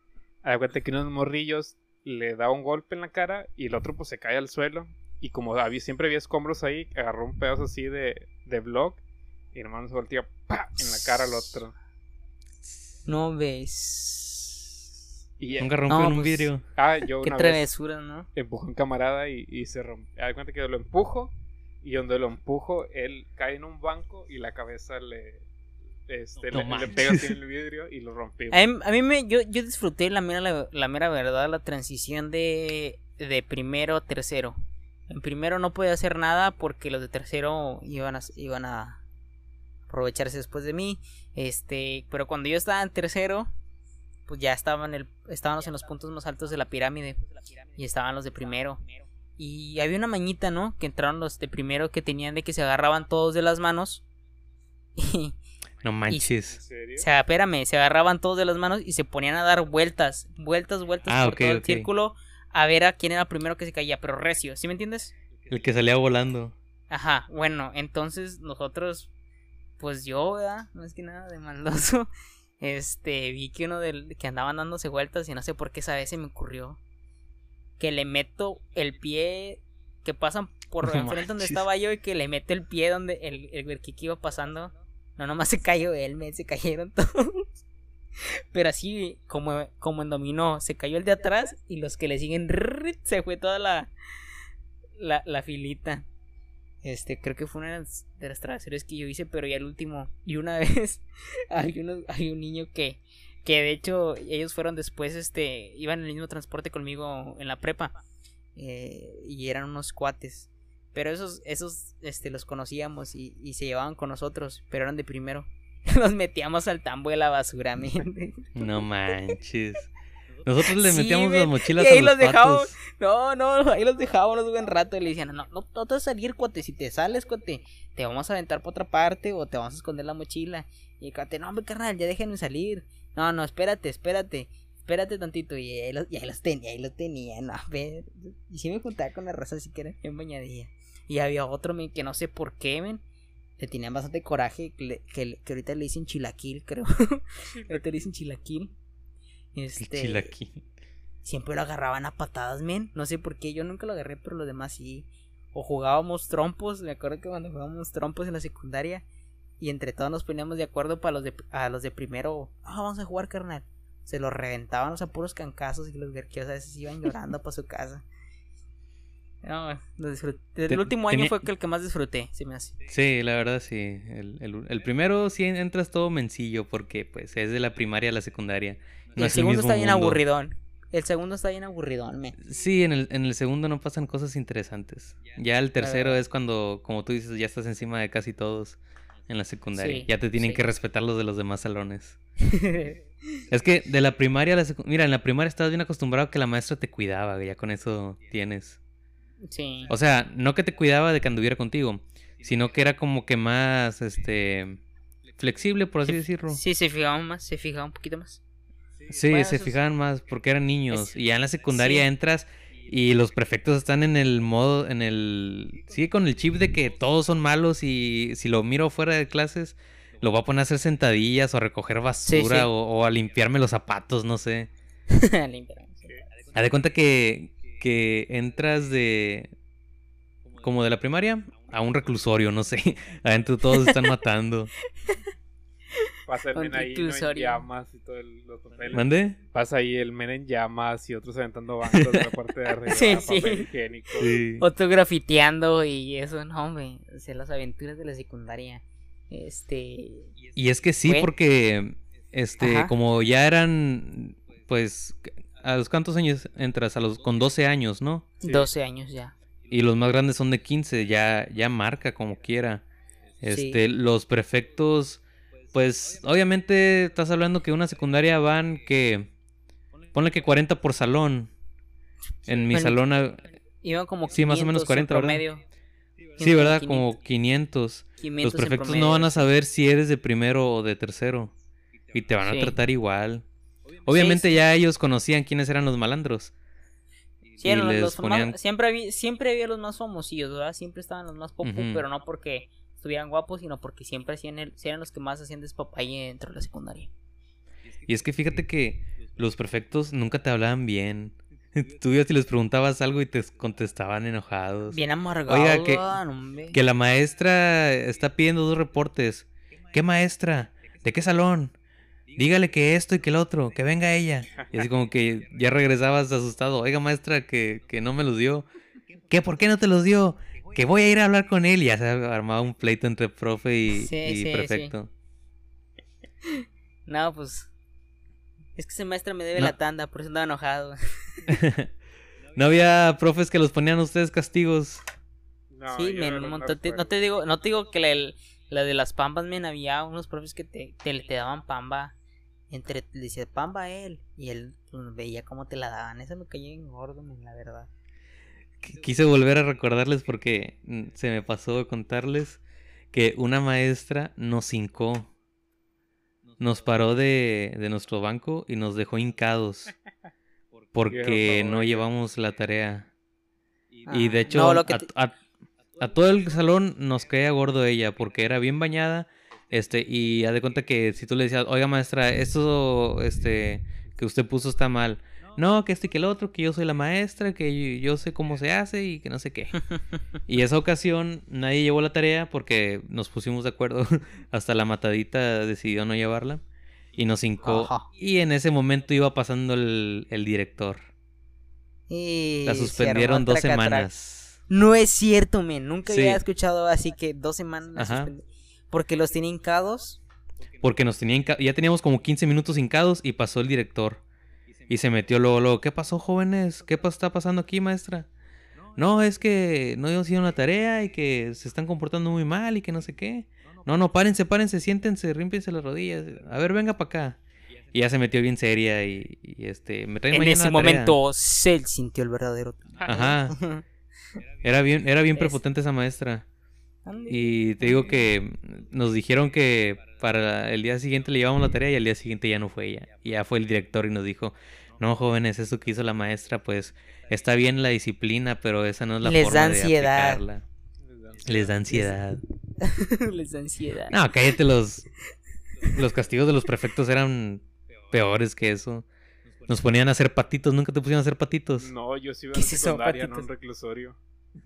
Speaker 2: a cuenta que unos morrillos le da un golpe en la cara y el otro pues se cae al suelo. Y como había, siempre había escombros ahí, agarró un pedazo así de, de block y nomás se volteó ¡pa! en la cara al otro.
Speaker 1: No ves.
Speaker 2: Y ya-
Speaker 3: Nunca rompió
Speaker 1: No,
Speaker 3: un
Speaker 1: pues,
Speaker 3: vidrio.
Speaker 2: Ah, yo
Speaker 1: Qué
Speaker 2: una vez
Speaker 1: travesura, ¿no?
Speaker 2: empujó a un camarada y, y se rompió. Cuenta que lo empujo y donde lo empujo, él cae en un banco y la cabeza le, este,
Speaker 3: No
Speaker 2: le, le en el vidrio y lo rompió.
Speaker 1: A mí, a mí me, yo, yo disfruté la mera, la, la mera verdad, la transición de, de primero a tercero. En primero no podía hacer nada porque los de tercero iban a, iban a aprovecharse después de mí. Este, pero cuando yo estaba en tercero, pues ya estaban el, estábamos en los puntos más altos de la pirámide y estaban los de primero. Y había una mañita, ¿no? Que entraron los de primero que tenían de que se agarraban todos de las manos. Y,
Speaker 3: No
Speaker 2: ¿En
Speaker 3: manches.
Speaker 1: o sea, espérame, se agarraban todos de las manos y se ponían a dar vueltas, vueltas, vueltas
Speaker 3: Ah,
Speaker 1: por todo el círculo a ver a quién era el primero que se caía, pero recio, ¿sí me entiendes?
Speaker 3: El que salía volando.
Speaker 1: Ajá, bueno, entonces nosotros, pues yo, ¿verdad? Más que nada de maldoso, este, vi que uno del que andaban dándose vueltas y no sé por qué esa vez se me ocurrió que le meto el pie que pasan por enfrente donde estaba yo y que le meto el pie donde el, el, el que iba pasando. No, nomás se cayó él, se cayeron todos. Pero así, como, como dominó, se cayó el de atrás y los que le siguen, se fue toda la, la, filita. Este, creo que fue una de las, travesuras que yo hice, pero ya el último. Y una vez hay un niño que, que de hecho ellos fueron después, este, iban en el mismo transporte conmigo en la prepa. eh, y eran unos cuates. Pero esos, esos, este, los conocíamos y, y se llevaban con nosotros, pero eran de primero. Los metíamos al tambo de la basura, men.
Speaker 3: No manches. Nosotros le
Speaker 1: Sí,
Speaker 3: metíamos
Speaker 1: men,
Speaker 3: las mochilas
Speaker 1: y ahí
Speaker 3: a los
Speaker 1: los dejábamos. No, no, ahí los dejábamos un buen rato y le decían, no, no, no te vas a salir, cuate, si te sales, cuate, te vamos a aventar por otra parte o te vamos a escuonder la mochila. Y el cuate, no, hombre, carnal, ya déjenme salir. no, no, espérate, espérate, espérate tantito. Y ahí los, y ahí los tenía, ahí lo tenía, no. Y sí me juntaba con la raza así que era bien bañadilla. Y había otro, men, que no sé por qué, men. Le tenían bastante coraje, que, que, ahorita le dicen chilaquil, creo. ahorita le dicen chilaquil. Este,
Speaker 3: chilaquí.
Speaker 1: siempre lo agarraban a patadas, men. No sé por qué, yo nunca lo agarré, pero los demás sí. O jugábamos trompos, me acuerdo que cuando jugábamos trompos en la secundaria y entre todos nos poníamos de acuerdo para los de, a los de primero, ah, vamos a jugar, carnal. Se los reventaban los puros cancazos y los verqueos a veces iban llorando para su casa. No, lo disfruté. El
Speaker 3: Te-
Speaker 1: último año
Speaker 3: tenía-
Speaker 1: fue el que más disfruté, se me hace.
Speaker 3: Sí, la verdad sí. El, el- el primero sí entras todo mencillo porque pues es de la primaria a la secundaria. No
Speaker 1: el
Speaker 3: es
Speaker 1: segundo
Speaker 3: mismo
Speaker 1: está bien
Speaker 3: mundo.
Speaker 1: aburridón. El segundo está bien aburridón, men.
Speaker 3: Sí, en el, en el segundo no pasan cosas interesantes. Ya el tercero es cuando, como tú dices, ya estás encima de casi todos en la secundaria.
Speaker 1: Sí,
Speaker 3: ya te tienen
Speaker 1: sí.
Speaker 3: que respetar los de los demás salones. Es que de la primaria a la secundaria... Mira, en la primaria estabas bien acostumbrado a que la maestra te cuidaba, ya con eso tienes.
Speaker 1: Sí.
Speaker 3: O sea, no que te cuidaba de que anduviera contigo, sino que era como que más, este... Flexible, por así decirlo.
Speaker 1: Sí, se fijaba más, se fijaba un poquito más.
Speaker 3: Sí,
Speaker 1: Bueno,
Speaker 3: se
Speaker 1: es-
Speaker 3: fijaban más porque eran niños.
Speaker 1: es-
Speaker 3: Y ya en la secundaria
Speaker 1: sí.
Speaker 3: entras y los prefectos están en el modo, en el... Sí, con el chip de que todos son malos y si lo miro fuera de clases, lo voy a poner a hacer sentadillas o a recoger basura
Speaker 1: sí.
Speaker 3: O, o a limpiarme los zapatos, no sé.
Speaker 1: Limpiar.
Speaker 3: Haz de cuenta que, que entras de... Como de la primaria a un reclusorio, no sé. Adentro todos se están matando.
Speaker 2: Pasa el men ahí ¿no? en llamas y todo el, los papeles.
Speaker 3: ¿Mande?
Speaker 2: Pasa ahí el men en llamas y otros aventando bancos de la parte de arriba.
Speaker 1: Sí,
Speaker 2: papel
Speaker 1: sí.
Speaker 2: higiénico.
Speaker 3: Sí.
Speaker 1: Otro grafiteando y eso, no, hombre. O sea, las aventuras de la secundaria. Este.
Speaker 3: Y es que sí,
Speaker 1: Fue-
Speaker 3: porque este,
Speaker 1: Ajá.
Speaker 3: como ya eran, pues, ¿a los cuántos años entras? A los con 12 años, ¿no?
Speaker 2: Sí.
Speaker 1: 12 años ya.
Speaker 3: Y los más grandes son de 15, ya, ya marca como quiera. Este, los prefectos, pues, obviamente estás hablando que una secundaria van que, ponle que 40 por salón. En mi
Speaker 1: Bueno,
Speaker 3: salón,
Speaker 1: Iban como
Speaker 3: Sí, más o menos
Speaker 1: 500 en
Speaker 3: 40, ¿verdad? sí, ¿verdad?
Speaker 1: 500,
Speaker 3: Como 500.
Speaker 1: 500
Speaker 3: Los prefectos no van a saber si eres de primero o de tercero. Y te van a
Speaker 1: Sí.
Speaker 3: tratar igual. Obviamente
Speaker 1: sí.
Speaker 3: ya ellos conocían quiénes eran los malandros.
Speaker 1: Sí, eran los-
Speaker 3: ponían-
Speaker 1: más- siempre, había, siempre había los más famosillos, ¿verdad? Siempre estaban los más popos,
Speaker 3: Ujú.
Speaker 1: pero no porque estuvieran guapos, sino porque siempre hacían el, eran los que más hacían despapalle dentro de la secundaria.
Speaker 3: Y es que fíjate que los prefectos nunca te hablaban bien. Tú ibas y les preguntabas algo y te contestaban enojados.
Speaker 1: Bien amargados.
Speaker 3: Oiga, que-
Speaker 1: hombre.
Speaker 3: Que la maestra está pidiendo dos reportes. ¿Qué maestra? ¿De qué salón? Dígale que esto y que el otro, que venga ella. Y así como que ya regresabas asustado. Oiga, maestra, que, que no me los dio. ¿Qué? ¿Por qué no te los dio? Que voy a ir a hablar con él. Y ya se armaba un pleito entre profe y,
Speaker 1: Sí,
Speaker 3: y
Speaker 1: sí, sí.
Speaker 3: prefecto.
Speaker 1: No, pues. Es que ese maestro me debe
Speaker 3: No.
Speaker 1: la tanda, por eso andaba enojado.
Speaker 3: no había profes que los ponían a ustedes castigos.
Speaker 2: No,
Speaker 1: sí, men,
Speaker 2: no-
Speaker 1: un
Speaker 2: no
Speaker 1: montón. Te- no te digo, no te digo que la, de las pambas, men, había unos profes que te, te, te daban pamba. Entre, le decía pamba a él. Y él pues, veía cómo te la daban. Eso me cayó bien gordo, la verdad.
Speaker 3: Qu- Quise volver a recordarles porque mm, se me pasó contarles que una maestra nos hincó. Nos paró de, de nuestro banco y nos dejó hincados porque
Speaker 2: Por
Speaker 3: no llevamos la tarea. Y
Speaker 1: Ah,
Speaker 3: de hecho,
Speaker 1: no, lo que
Speaker 3: a,
Speaker 1: te-
Speaker 3: a- a todo el salón nos caía gordo ella porque era bien bañada. Este, y haz de cuenta que si tú le decías, oiga maestra, esto este, que usted puso está mal. No, que este y que el otro, que yo soy la maestra, que yo, yo sé cómo se hace y que no sé qué. y esa ocasión nadie llevó la tarea porque nos pusimos de acuerdo. Hasta la matadita decidió no llevarla. Y nos hincó.
Speaker 1: Ajá.
Speaker 3: Y en ese momento iba pasando el, el director.
Speaker 1: Y
Speaker 3: La suspendieron dos semanas.
Speaker 1: No es cierto, men. Nunca
Speaker 3: Sí.
Speaker 1: había escuchado así que dos semanas la Porque los tiene hincados.
Speaker 3: Porque nos tenían hinca- ya teníamos como 15 minutos hincados y pasó el director. Y se metió luego, luego, ¿qué pasó, jóvenes? ¿Qué está pasando aquí, maestra? No, es que no hicieron la tarea y que se están comportando muy mal y que no sé qué. No, no, párense, párense, siéntense, rímpiense las rodillas. A ver, venga para acá. Y ya se metió bien seria y, y, este, me traen
Speaker 1: En
Speaker 3: mañana
Speaker 1: ese momento se sintió el verdadero.
Speaker 3: Ajá, era bien, era bien prepotente esa maestra. Y te digo que nos dijeron que para el día siguiente le llevamos la tarea y al día siguiente ya no fue ella. Y ya fue el director y nos dijo, no jóvenes, eso que hizo la maestra, pues está bien la disciplina, pero esa no es la
Speaker 1: Les
Speaker 3: forma
Speaker 1: da
Speaker 3: de
Speaker 1: ansiedad.
Speaker 3: aplicarla. Les da ansiedad.
Speaker 1: Les da ansiedad.
Speaker 3: No, cállate, los, los castigos de los prefectos eran peores que eso. Nos ponían a hacer patitos, nunca te pusieron a hacer patitos.
Speaker 2: No, yo sí iba
Speaker 1: ¿Qué
Speaker 2: en
Speaker 1: es eso,
Speaker 2: secundaria, no en
Speaker 1: patitos?
Speaker 2: reclusorio.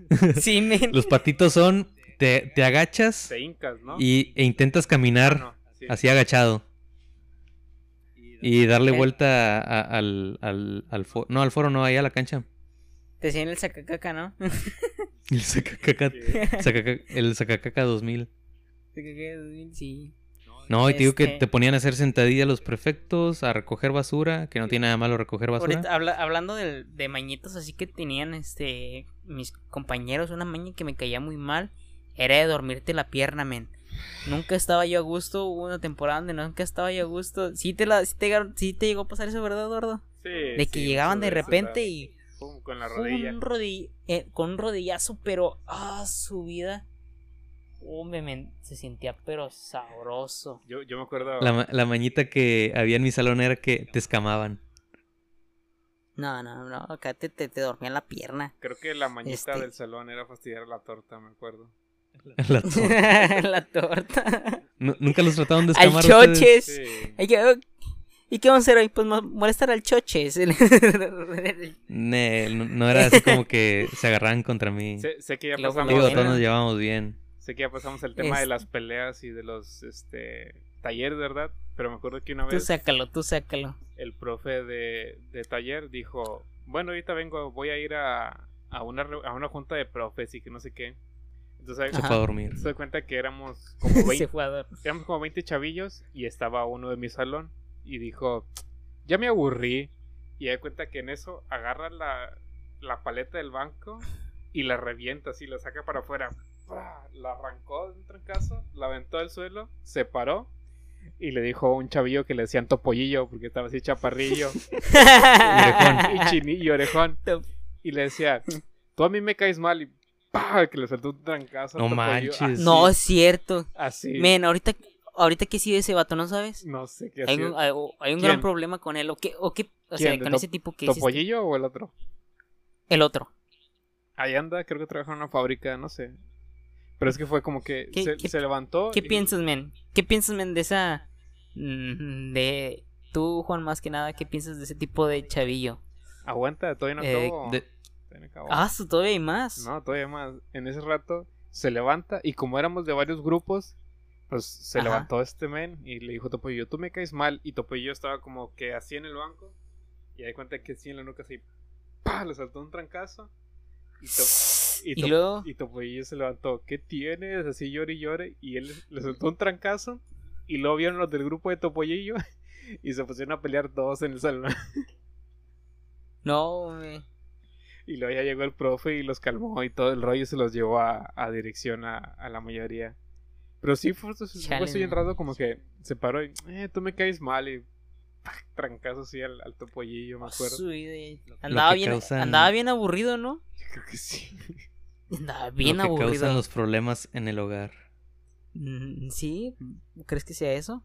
Speaker 1: Sí, men.
Speaker 3: Los patitos son, te, te agachas
Speaker 2: Te hincas, ¿no?
Speaker 3: y, e intentas caminar
Speaker 2: no,
Speaker 3: así agachado. Y darle vuelta a- al, al, al foro. No, al foro no, ahí a la cancha.
Speaker 1: Te decían el sacacaca, ¿no?
Speaker 3: El sacacaca,
Speaker 2: Sí.
Speaker 3: sacaca- el sacacaca 2000.
Speaker 1: Sí.
Speaker 3: No, y te digo que
Speaker 1: Este-
Speaker 3: te ponían a hacer sentadilla los prefectos, a recoger basura, que no tiene nada malo recoger basura.
Speaker 1: Ahorita, habla- hablando de, de mañitos así que tenían este mis compañeros, una maña que me caía muy mal era de dormirte la pierna, men. Nunca estaba yo a gusto, hubo una temporada donde nunca estaba yo a gusto. Sí te, la, sí te, sí te llegó a pasar eso, ¿verdad, Eduardo?
Speaker 2: Sí,
Speaker 1: De que
Speaker 2: sí,
Speaker 1: llegaban de repente
Speaker 2: ¿verdad?
Speaker 1: y
Speaker 2: Pum, con la rodilla.
Speaker 1: un eh, con un rodillazo, pero ah, su vida. Hombre, men, se sentía pero sabroso.
Speaker 2: Yo, yo me acuerdo.
Speaker 3: La mañita que había en mi salón era que te escamaban.
Speaker 1: No, no, no, acá te, te, te dormía la pierna.
Speaker 2: Creo que la mañita
Speaker 1: Este-
Speaker 2: del salón era fastidiar la torta, me acuerdo.
Speaker 3: La to-
Speaker 1: la torta.
Speaker 3: Nu- Nunca los trataron de
Speaker 1: Al
Speaker 3: escamar ustedes?
Speaker 1: choches.
Speaker 2: Sí.
Speaker 1: Hay que- ¿Y qué vamos a hacer hoy? Pues mo- molestar al choches.
Speaker 3: Ne, no, no era así como que se agarraban contra mí.
Speaker 2: Sé, sé que ya pasamos.
Speaker 3: Digo,
Speaker 1: bueno.
Speaker 3: todos nos llevábamos bien.
Speaker 2: Sé que ya pasamos el tema de las peleas y de los este talleres, ¿verdad? Pero me acuerdo que una
Speaker 1: tú
Speaker 2: vez
Speaker 1: sácalo, tú sácalo.
Speaker 2: el profe de, de taller dijo, bueno, ahorita vengo, voy a ir a, a, una, a una junta de profes y que no sé qué. Entonces,
Speaker 3: Se fue a dormir.
Speaker 2: se da cuenta que éramos como
Speaker 1: Se
Speaker 2: 20,
Speaker 1: fue a
Speaker 2: éramos como 20 chavillos y estaba uno de mi salón y dijo, ya me aburrí. Y da cuenta que en eso agarra la, la paleta del banco y la revienta así, la saca para afuera. La arrancó de un trancazo, la aventó al suelo, se paró y le dijo a un chavillo que le decían topollillo porque estaba así chaparrillo y chinillo, orejón.
Speaker 1: Top.
Speaker 2: Y le decía, tú a mí me caes mal y ¡pah! que le saltó un trancazo.
Speaker 3: No manches.
Speaker 2: Así,
Speaker 1: No, es cierto.
Speaker 2: Así.
Speaker 1: Men, ahorita, ahorita que sigue ese vato, ¿no sabes?
Speaker 2: No sé qué
Speaker 1: Hay un, hay, hay un
Speaker 2: ¿Quién?
Speaker 1: gran problema con él. ¿O qué? O, qué? o sea,
Speaker 2: ¿Quién? ¿De
Speaker 1: con ese tipo que hiciste.
Speaker 2: ¿Topollillo o el otro?
Speaker 1: El otro.
Speaker 2: Ahí anda, creo que trabaja en una fábrica, no sé. Pero es que fue como que
Speaker 1: ¿Qué-
Speaker 2: se,
Speaker 1: qué-
Speaker 2: se levantó.
Speaker 1: ¿Qué
Speaker 2: y-
Speaker 1: piensas, men? ¿Qué piensas, men, de esa... mm, de... Tú, Juan, más que nada, ¿qué piensas de ese tipo de chavillo?
Speaker 2: Aguanta, todavía no
Speaker 1: Eh,
Speaker 3: de-
Speaker 2: Acabó.
Speaker 1: Ah, todavía hay más.
Speaker 2: No, todavía más. En ese rato se levanta y como éramos de varios grupos, pues se
Speaker 1: Ajá.
Speaker 2: levantó este men y le dijo Topollillo, tú me caes mal. Y Topollillo estaba como que así en el banco y ahí cuenta que así en la nuca así, ¡pah! Le saltó un trancazo. Y, to- y,
Speaker 1: Y
Speaker 2: To-
Speaker 1: luego...
Speaker 2: y Topollillo se levantó, ¿qué tienes? Así llore y llore. Y él le soltó un trancazo. Y luego vieron los del grupo de Topollillo. Y se pusieron a pelear todos en el salón.
Speaker 1: No, men.
Speaker 2: Y luego ya llegó el profe y los calmó y todo el rollo se los llevó a, a dirección a, a la mayoría. Pero sí fue, fue bien raro como que se paró y, eh, tú me caes mal y ¡pac! trancazo así al, al topollillo, me acuerdo.
Speaker 1: Andaba bien,
Speaker 3: causan-
Speaker 1: andaba bien aburrido, ¿no?
Speaker 2: Yo creo que sí.
Speaker 1: Andaba bien
Speaker 3: lo que
Speaker 1: aburrido.
Speaker 3: causan los problemas en el hogar.
Speaker 1: Mm, ¿Sí? ¿Crees que sea eso?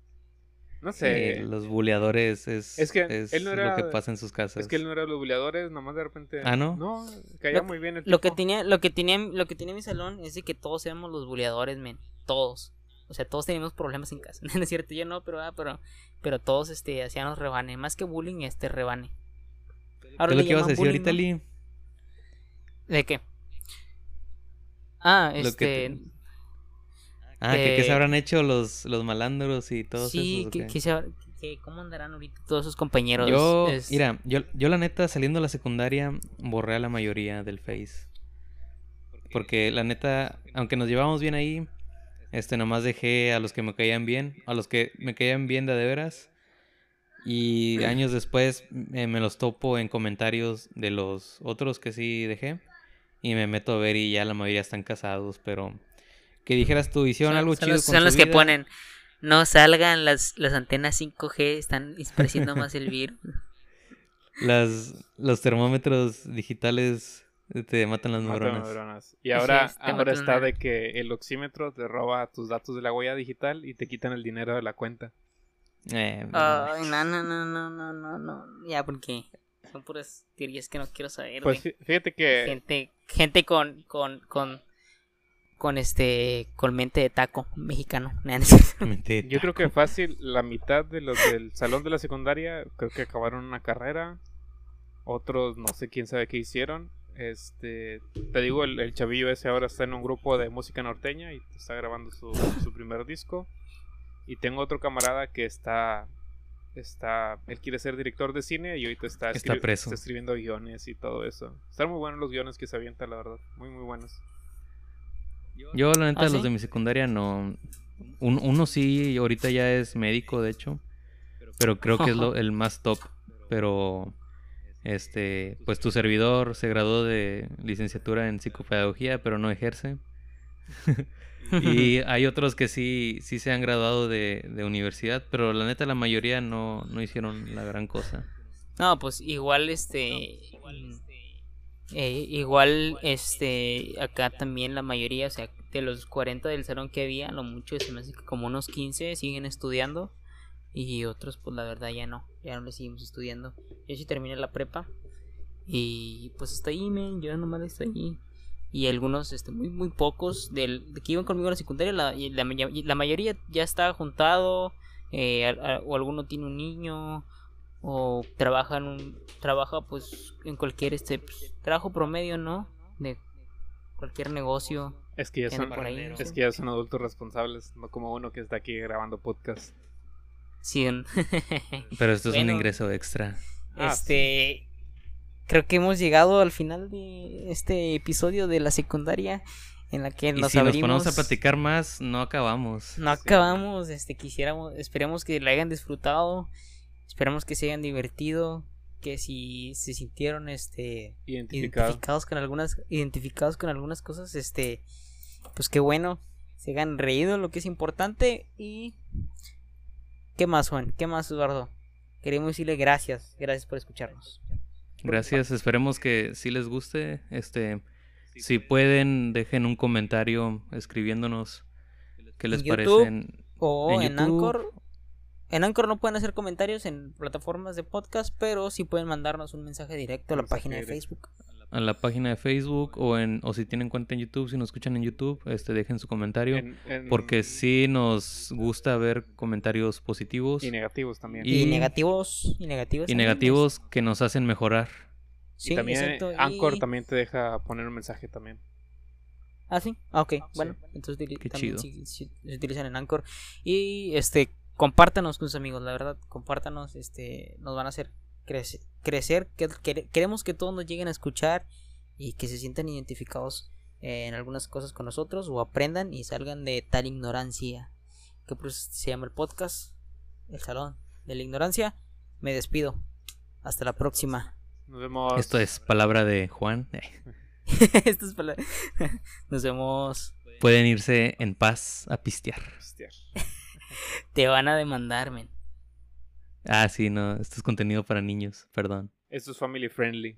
Speaker 2: No sé.
Speaker 3: Eh, los buleadores es,
Speaker 2: Es que
Speaker 3: es
Speaker 2: él no era-
Speaker 3: lo que pasa en sus casas.
Speaker 2: Es que él no era de los buleadores, nomás de repente.
Speaker 3: Ah, ¿no?
Speaker 2: No, caía
Speaker 1: Lo-
Speaker 2: muy bien el
Speaker 1: Lo que tenía, lo que tenía, lo que tenía mi salón es de que todos éramos los buleadores, men. Todos. O sea, todos teníamos problemas en casa. No es cierto, yo no, pero, ah, pero, pero todos este hacíamos rebane. Más que bullying, este rebane. Ahora
Speaker 3: ¿Qué es lo que ibas a decir
Speaker 1: bullying,
Speaker 3: ahorita,
Speaker 1: ¿no?
Speaker 3: Lee?
Speaker 1: ¿De qué? Ah,
Speaker 3: Lo que
Speaker 1: este.
Speaker 3: te- Ah, que qué
Speaker 1: Eh,
Speaker 3: se habrán hecho los, los malandros y todos
Speaker 1: sí,
Speaker 3: esos. ¿o
Speaker 1: que, se- que- ¿cómo andarán ahorita todos sus compañeros?
Speaker 3: Yo,
Speaker 1: Es-
Speaker 3: mira, yo, yo la neta, saliendo de la secundaria, borré a la mayoría del Face. Porque la neta, aunque nos llevábamos bien ahí, este, nomás dejé a los que me caían bien, a los que me caían bien de veras. Y años después eh, me los topo en comentarios de los otros que sí dejé. Y me meto a ver y ya la mayoría están casados, pero... Que dijeras tú, hicieron
Speaker 1: son,
Speaker 3: algo
Speaker 1: son
Speaker 3: chido
Speaker 1: los,
Speaker 3: con
Speaker 1: son
Speaker 3: su
Speaker 1: los que ponen. No salgan las, las antenas 5G, están esparciendo más el virus.
Speaker 3: Las, los termómetros digitales Te matan las neuronas.
Speaker 2: neuronas. Y ahora,
Speaker 1: es,
Speaker 2: ahora está de que el oxímetro te roba tus datos de la huella digital y te quitan el dinero de la cuenta.
Speaker 3: Eh,
Speaker 1: Ay, no, no, no, no, no, no, no. Ya, porque son puras teorías que no quiero saber.
Speaker 2: Pues fíjate que
Speaker 1: gente, gente con, con, con, con este, con mente de taco mexicano.
Speaker 2: Yo creo que fácil la mitad de los del salón de la secundaria creo que acabaron una carrera. Otros no sé quién sabe qué hicieron. Este, te digo, el, el chavillo ese ahora está en un grupo de música norteña y está grabando su, su primer disco. Y tengo otro camarada que está, está, él quiere ser director de cine y ahorita está,
Speaker 3: Está preso.
Speaker 2: está escribiendo guiones y todo eso. Están muy buenos los guiones que se avienta, la verdad, muy muy buenos.
Speaker 3: Yo, la neta,
Speaker 1: ¿Ah,
Speaker 3: los
Speaker 1: sí?
Speaker 3: de mi secundaria no. Un- uno sí, y ahorita ya es médico, de hecho. Pero creo que es lo, el más top. Pero, este, pues tu servidor se graduó de licenciatura en psicopedagogía, pero no ejerce. y hay otros que sí, sí se han graduado de, de universidad, pero la neta, la mayoría no, no hicieron la gran cosa.
Speaker 1: No, pues igual este eh, igual este acá también la mayoría, o sea, de los 40 del salón que había, lo mucho se me hace que como unos 15 siguen estudiando y otros pues la verdad ya no, ya no le seguimos estudiando. Yo sí terminé la prepa y pues hasta ahí, men, yo nomás estoy ahí. Y algunos, este, muy, muy pocos del, de que iban conmigo a la secundaria, la, la, la mayoría ya está juntado, eh, a- o alguno tiene un niño, o trabaja en un trabaja pues en cualquier este pues, trabajo promedio no de cualquier negocio
Speaker 2: Es que ya son,
Speaker 1: por ahí,
Speaker 2: es que ya son adultos responsables, no como uno que está aquí grabando podcast.
Speaker 1: sí un-
Speaker 3: Pero esto es un ingreso extra.
Speaker 2: Ah,
Speaker 1: este creo que hemos llegado al final de este episodio de la secundaria en la que
Speaker 3: Y
Speaker 1: nos
Speaker 3: si nos ponemos a platicar más, no acabamos.
Speaker 1: no
Speaker 2: Sí.
Speaker 1: acabamos este quisiéramos esperemos que la hayan disfrutado esperemos que se hayan divertido que si se sintieron este
Speaker 2: Identificado.
Speaker 1: identificados con algunas identificados con algunas cosas este pues qué bueno se hayan reído lo que es importante y qué más Juan qué más Eduardo queremos decirle gracias gracias por escucharnos
Speaker 3: Gracias, esperemos que si les guste. Este, si pueden, dejen un comentario escribiéndonos qué les
Speaker 1: En YouTube,
Speaker 3: parecen.
Speaker 1: o
Speaker 3: En
Speaker 1: en,
Speaker 3: YouTube.
Speaker 1: Anchor en Anchor no pueden hacer comentarios en plataformas de podcast pero sí pueden mandarnos un mensaje directo a la página de. Facebook
Speaker 3: a la página de Facebook o en o si tienen cuenta en YouTube, si nos escuchan en YouTube, este dejen su comentario
Speaker 2: En- en-
Speaker 3: porque sí nos gusta ver comentarios positivos
Speaker 2: Y negativos también.
Speaker 3: Y-
Speaker 1: y, negativos y negativos
Speaker 3: y
Speaker 1: también,
Speaker 3: negativos que nos hacen mejorar.
Speaker 1: sí,
Speaker 2: y también
Speaker 1: exacto,
Speaker 2: Anchor
Speaker 1: y-
Speaker 2: también te deja poner un mensaje también.
Speaker 1: Ah, sí. Ah, ok. Bueno, entonces utili-
Speaker 3: Qué
Speaker 1: también
Speaker 3: chido.
Speaker 1: sí- sí se utilizan en Anchor. Y este, compártanos con sus amigos, la verdad, compártanos, este, nos van a hacer crece- crecer. que- quere- queremos que todos nos lleguen a escuchar y que se sientan identificados eh, en algunas cosas con nosotros o aprendan y salgan de tal ignorancia. Que pues se llama el podcast, el salón de la ignorancia. Me despido. Hasta la próxima.
Speaker 2: Nos vemos.
Speaker 3: Esto es palabra de Juan.
Speaker 1: Esto es para- Nos vemos.
Speaker 3: Pueden irse en paz a pistear.
Speaker 2: Hostia.
Speaker 1: Te van a demandar, men.
Speaker 3: Ah, sí, no, esto es contenido para niños, perdón.
Speaker 2: Esto es family friendly.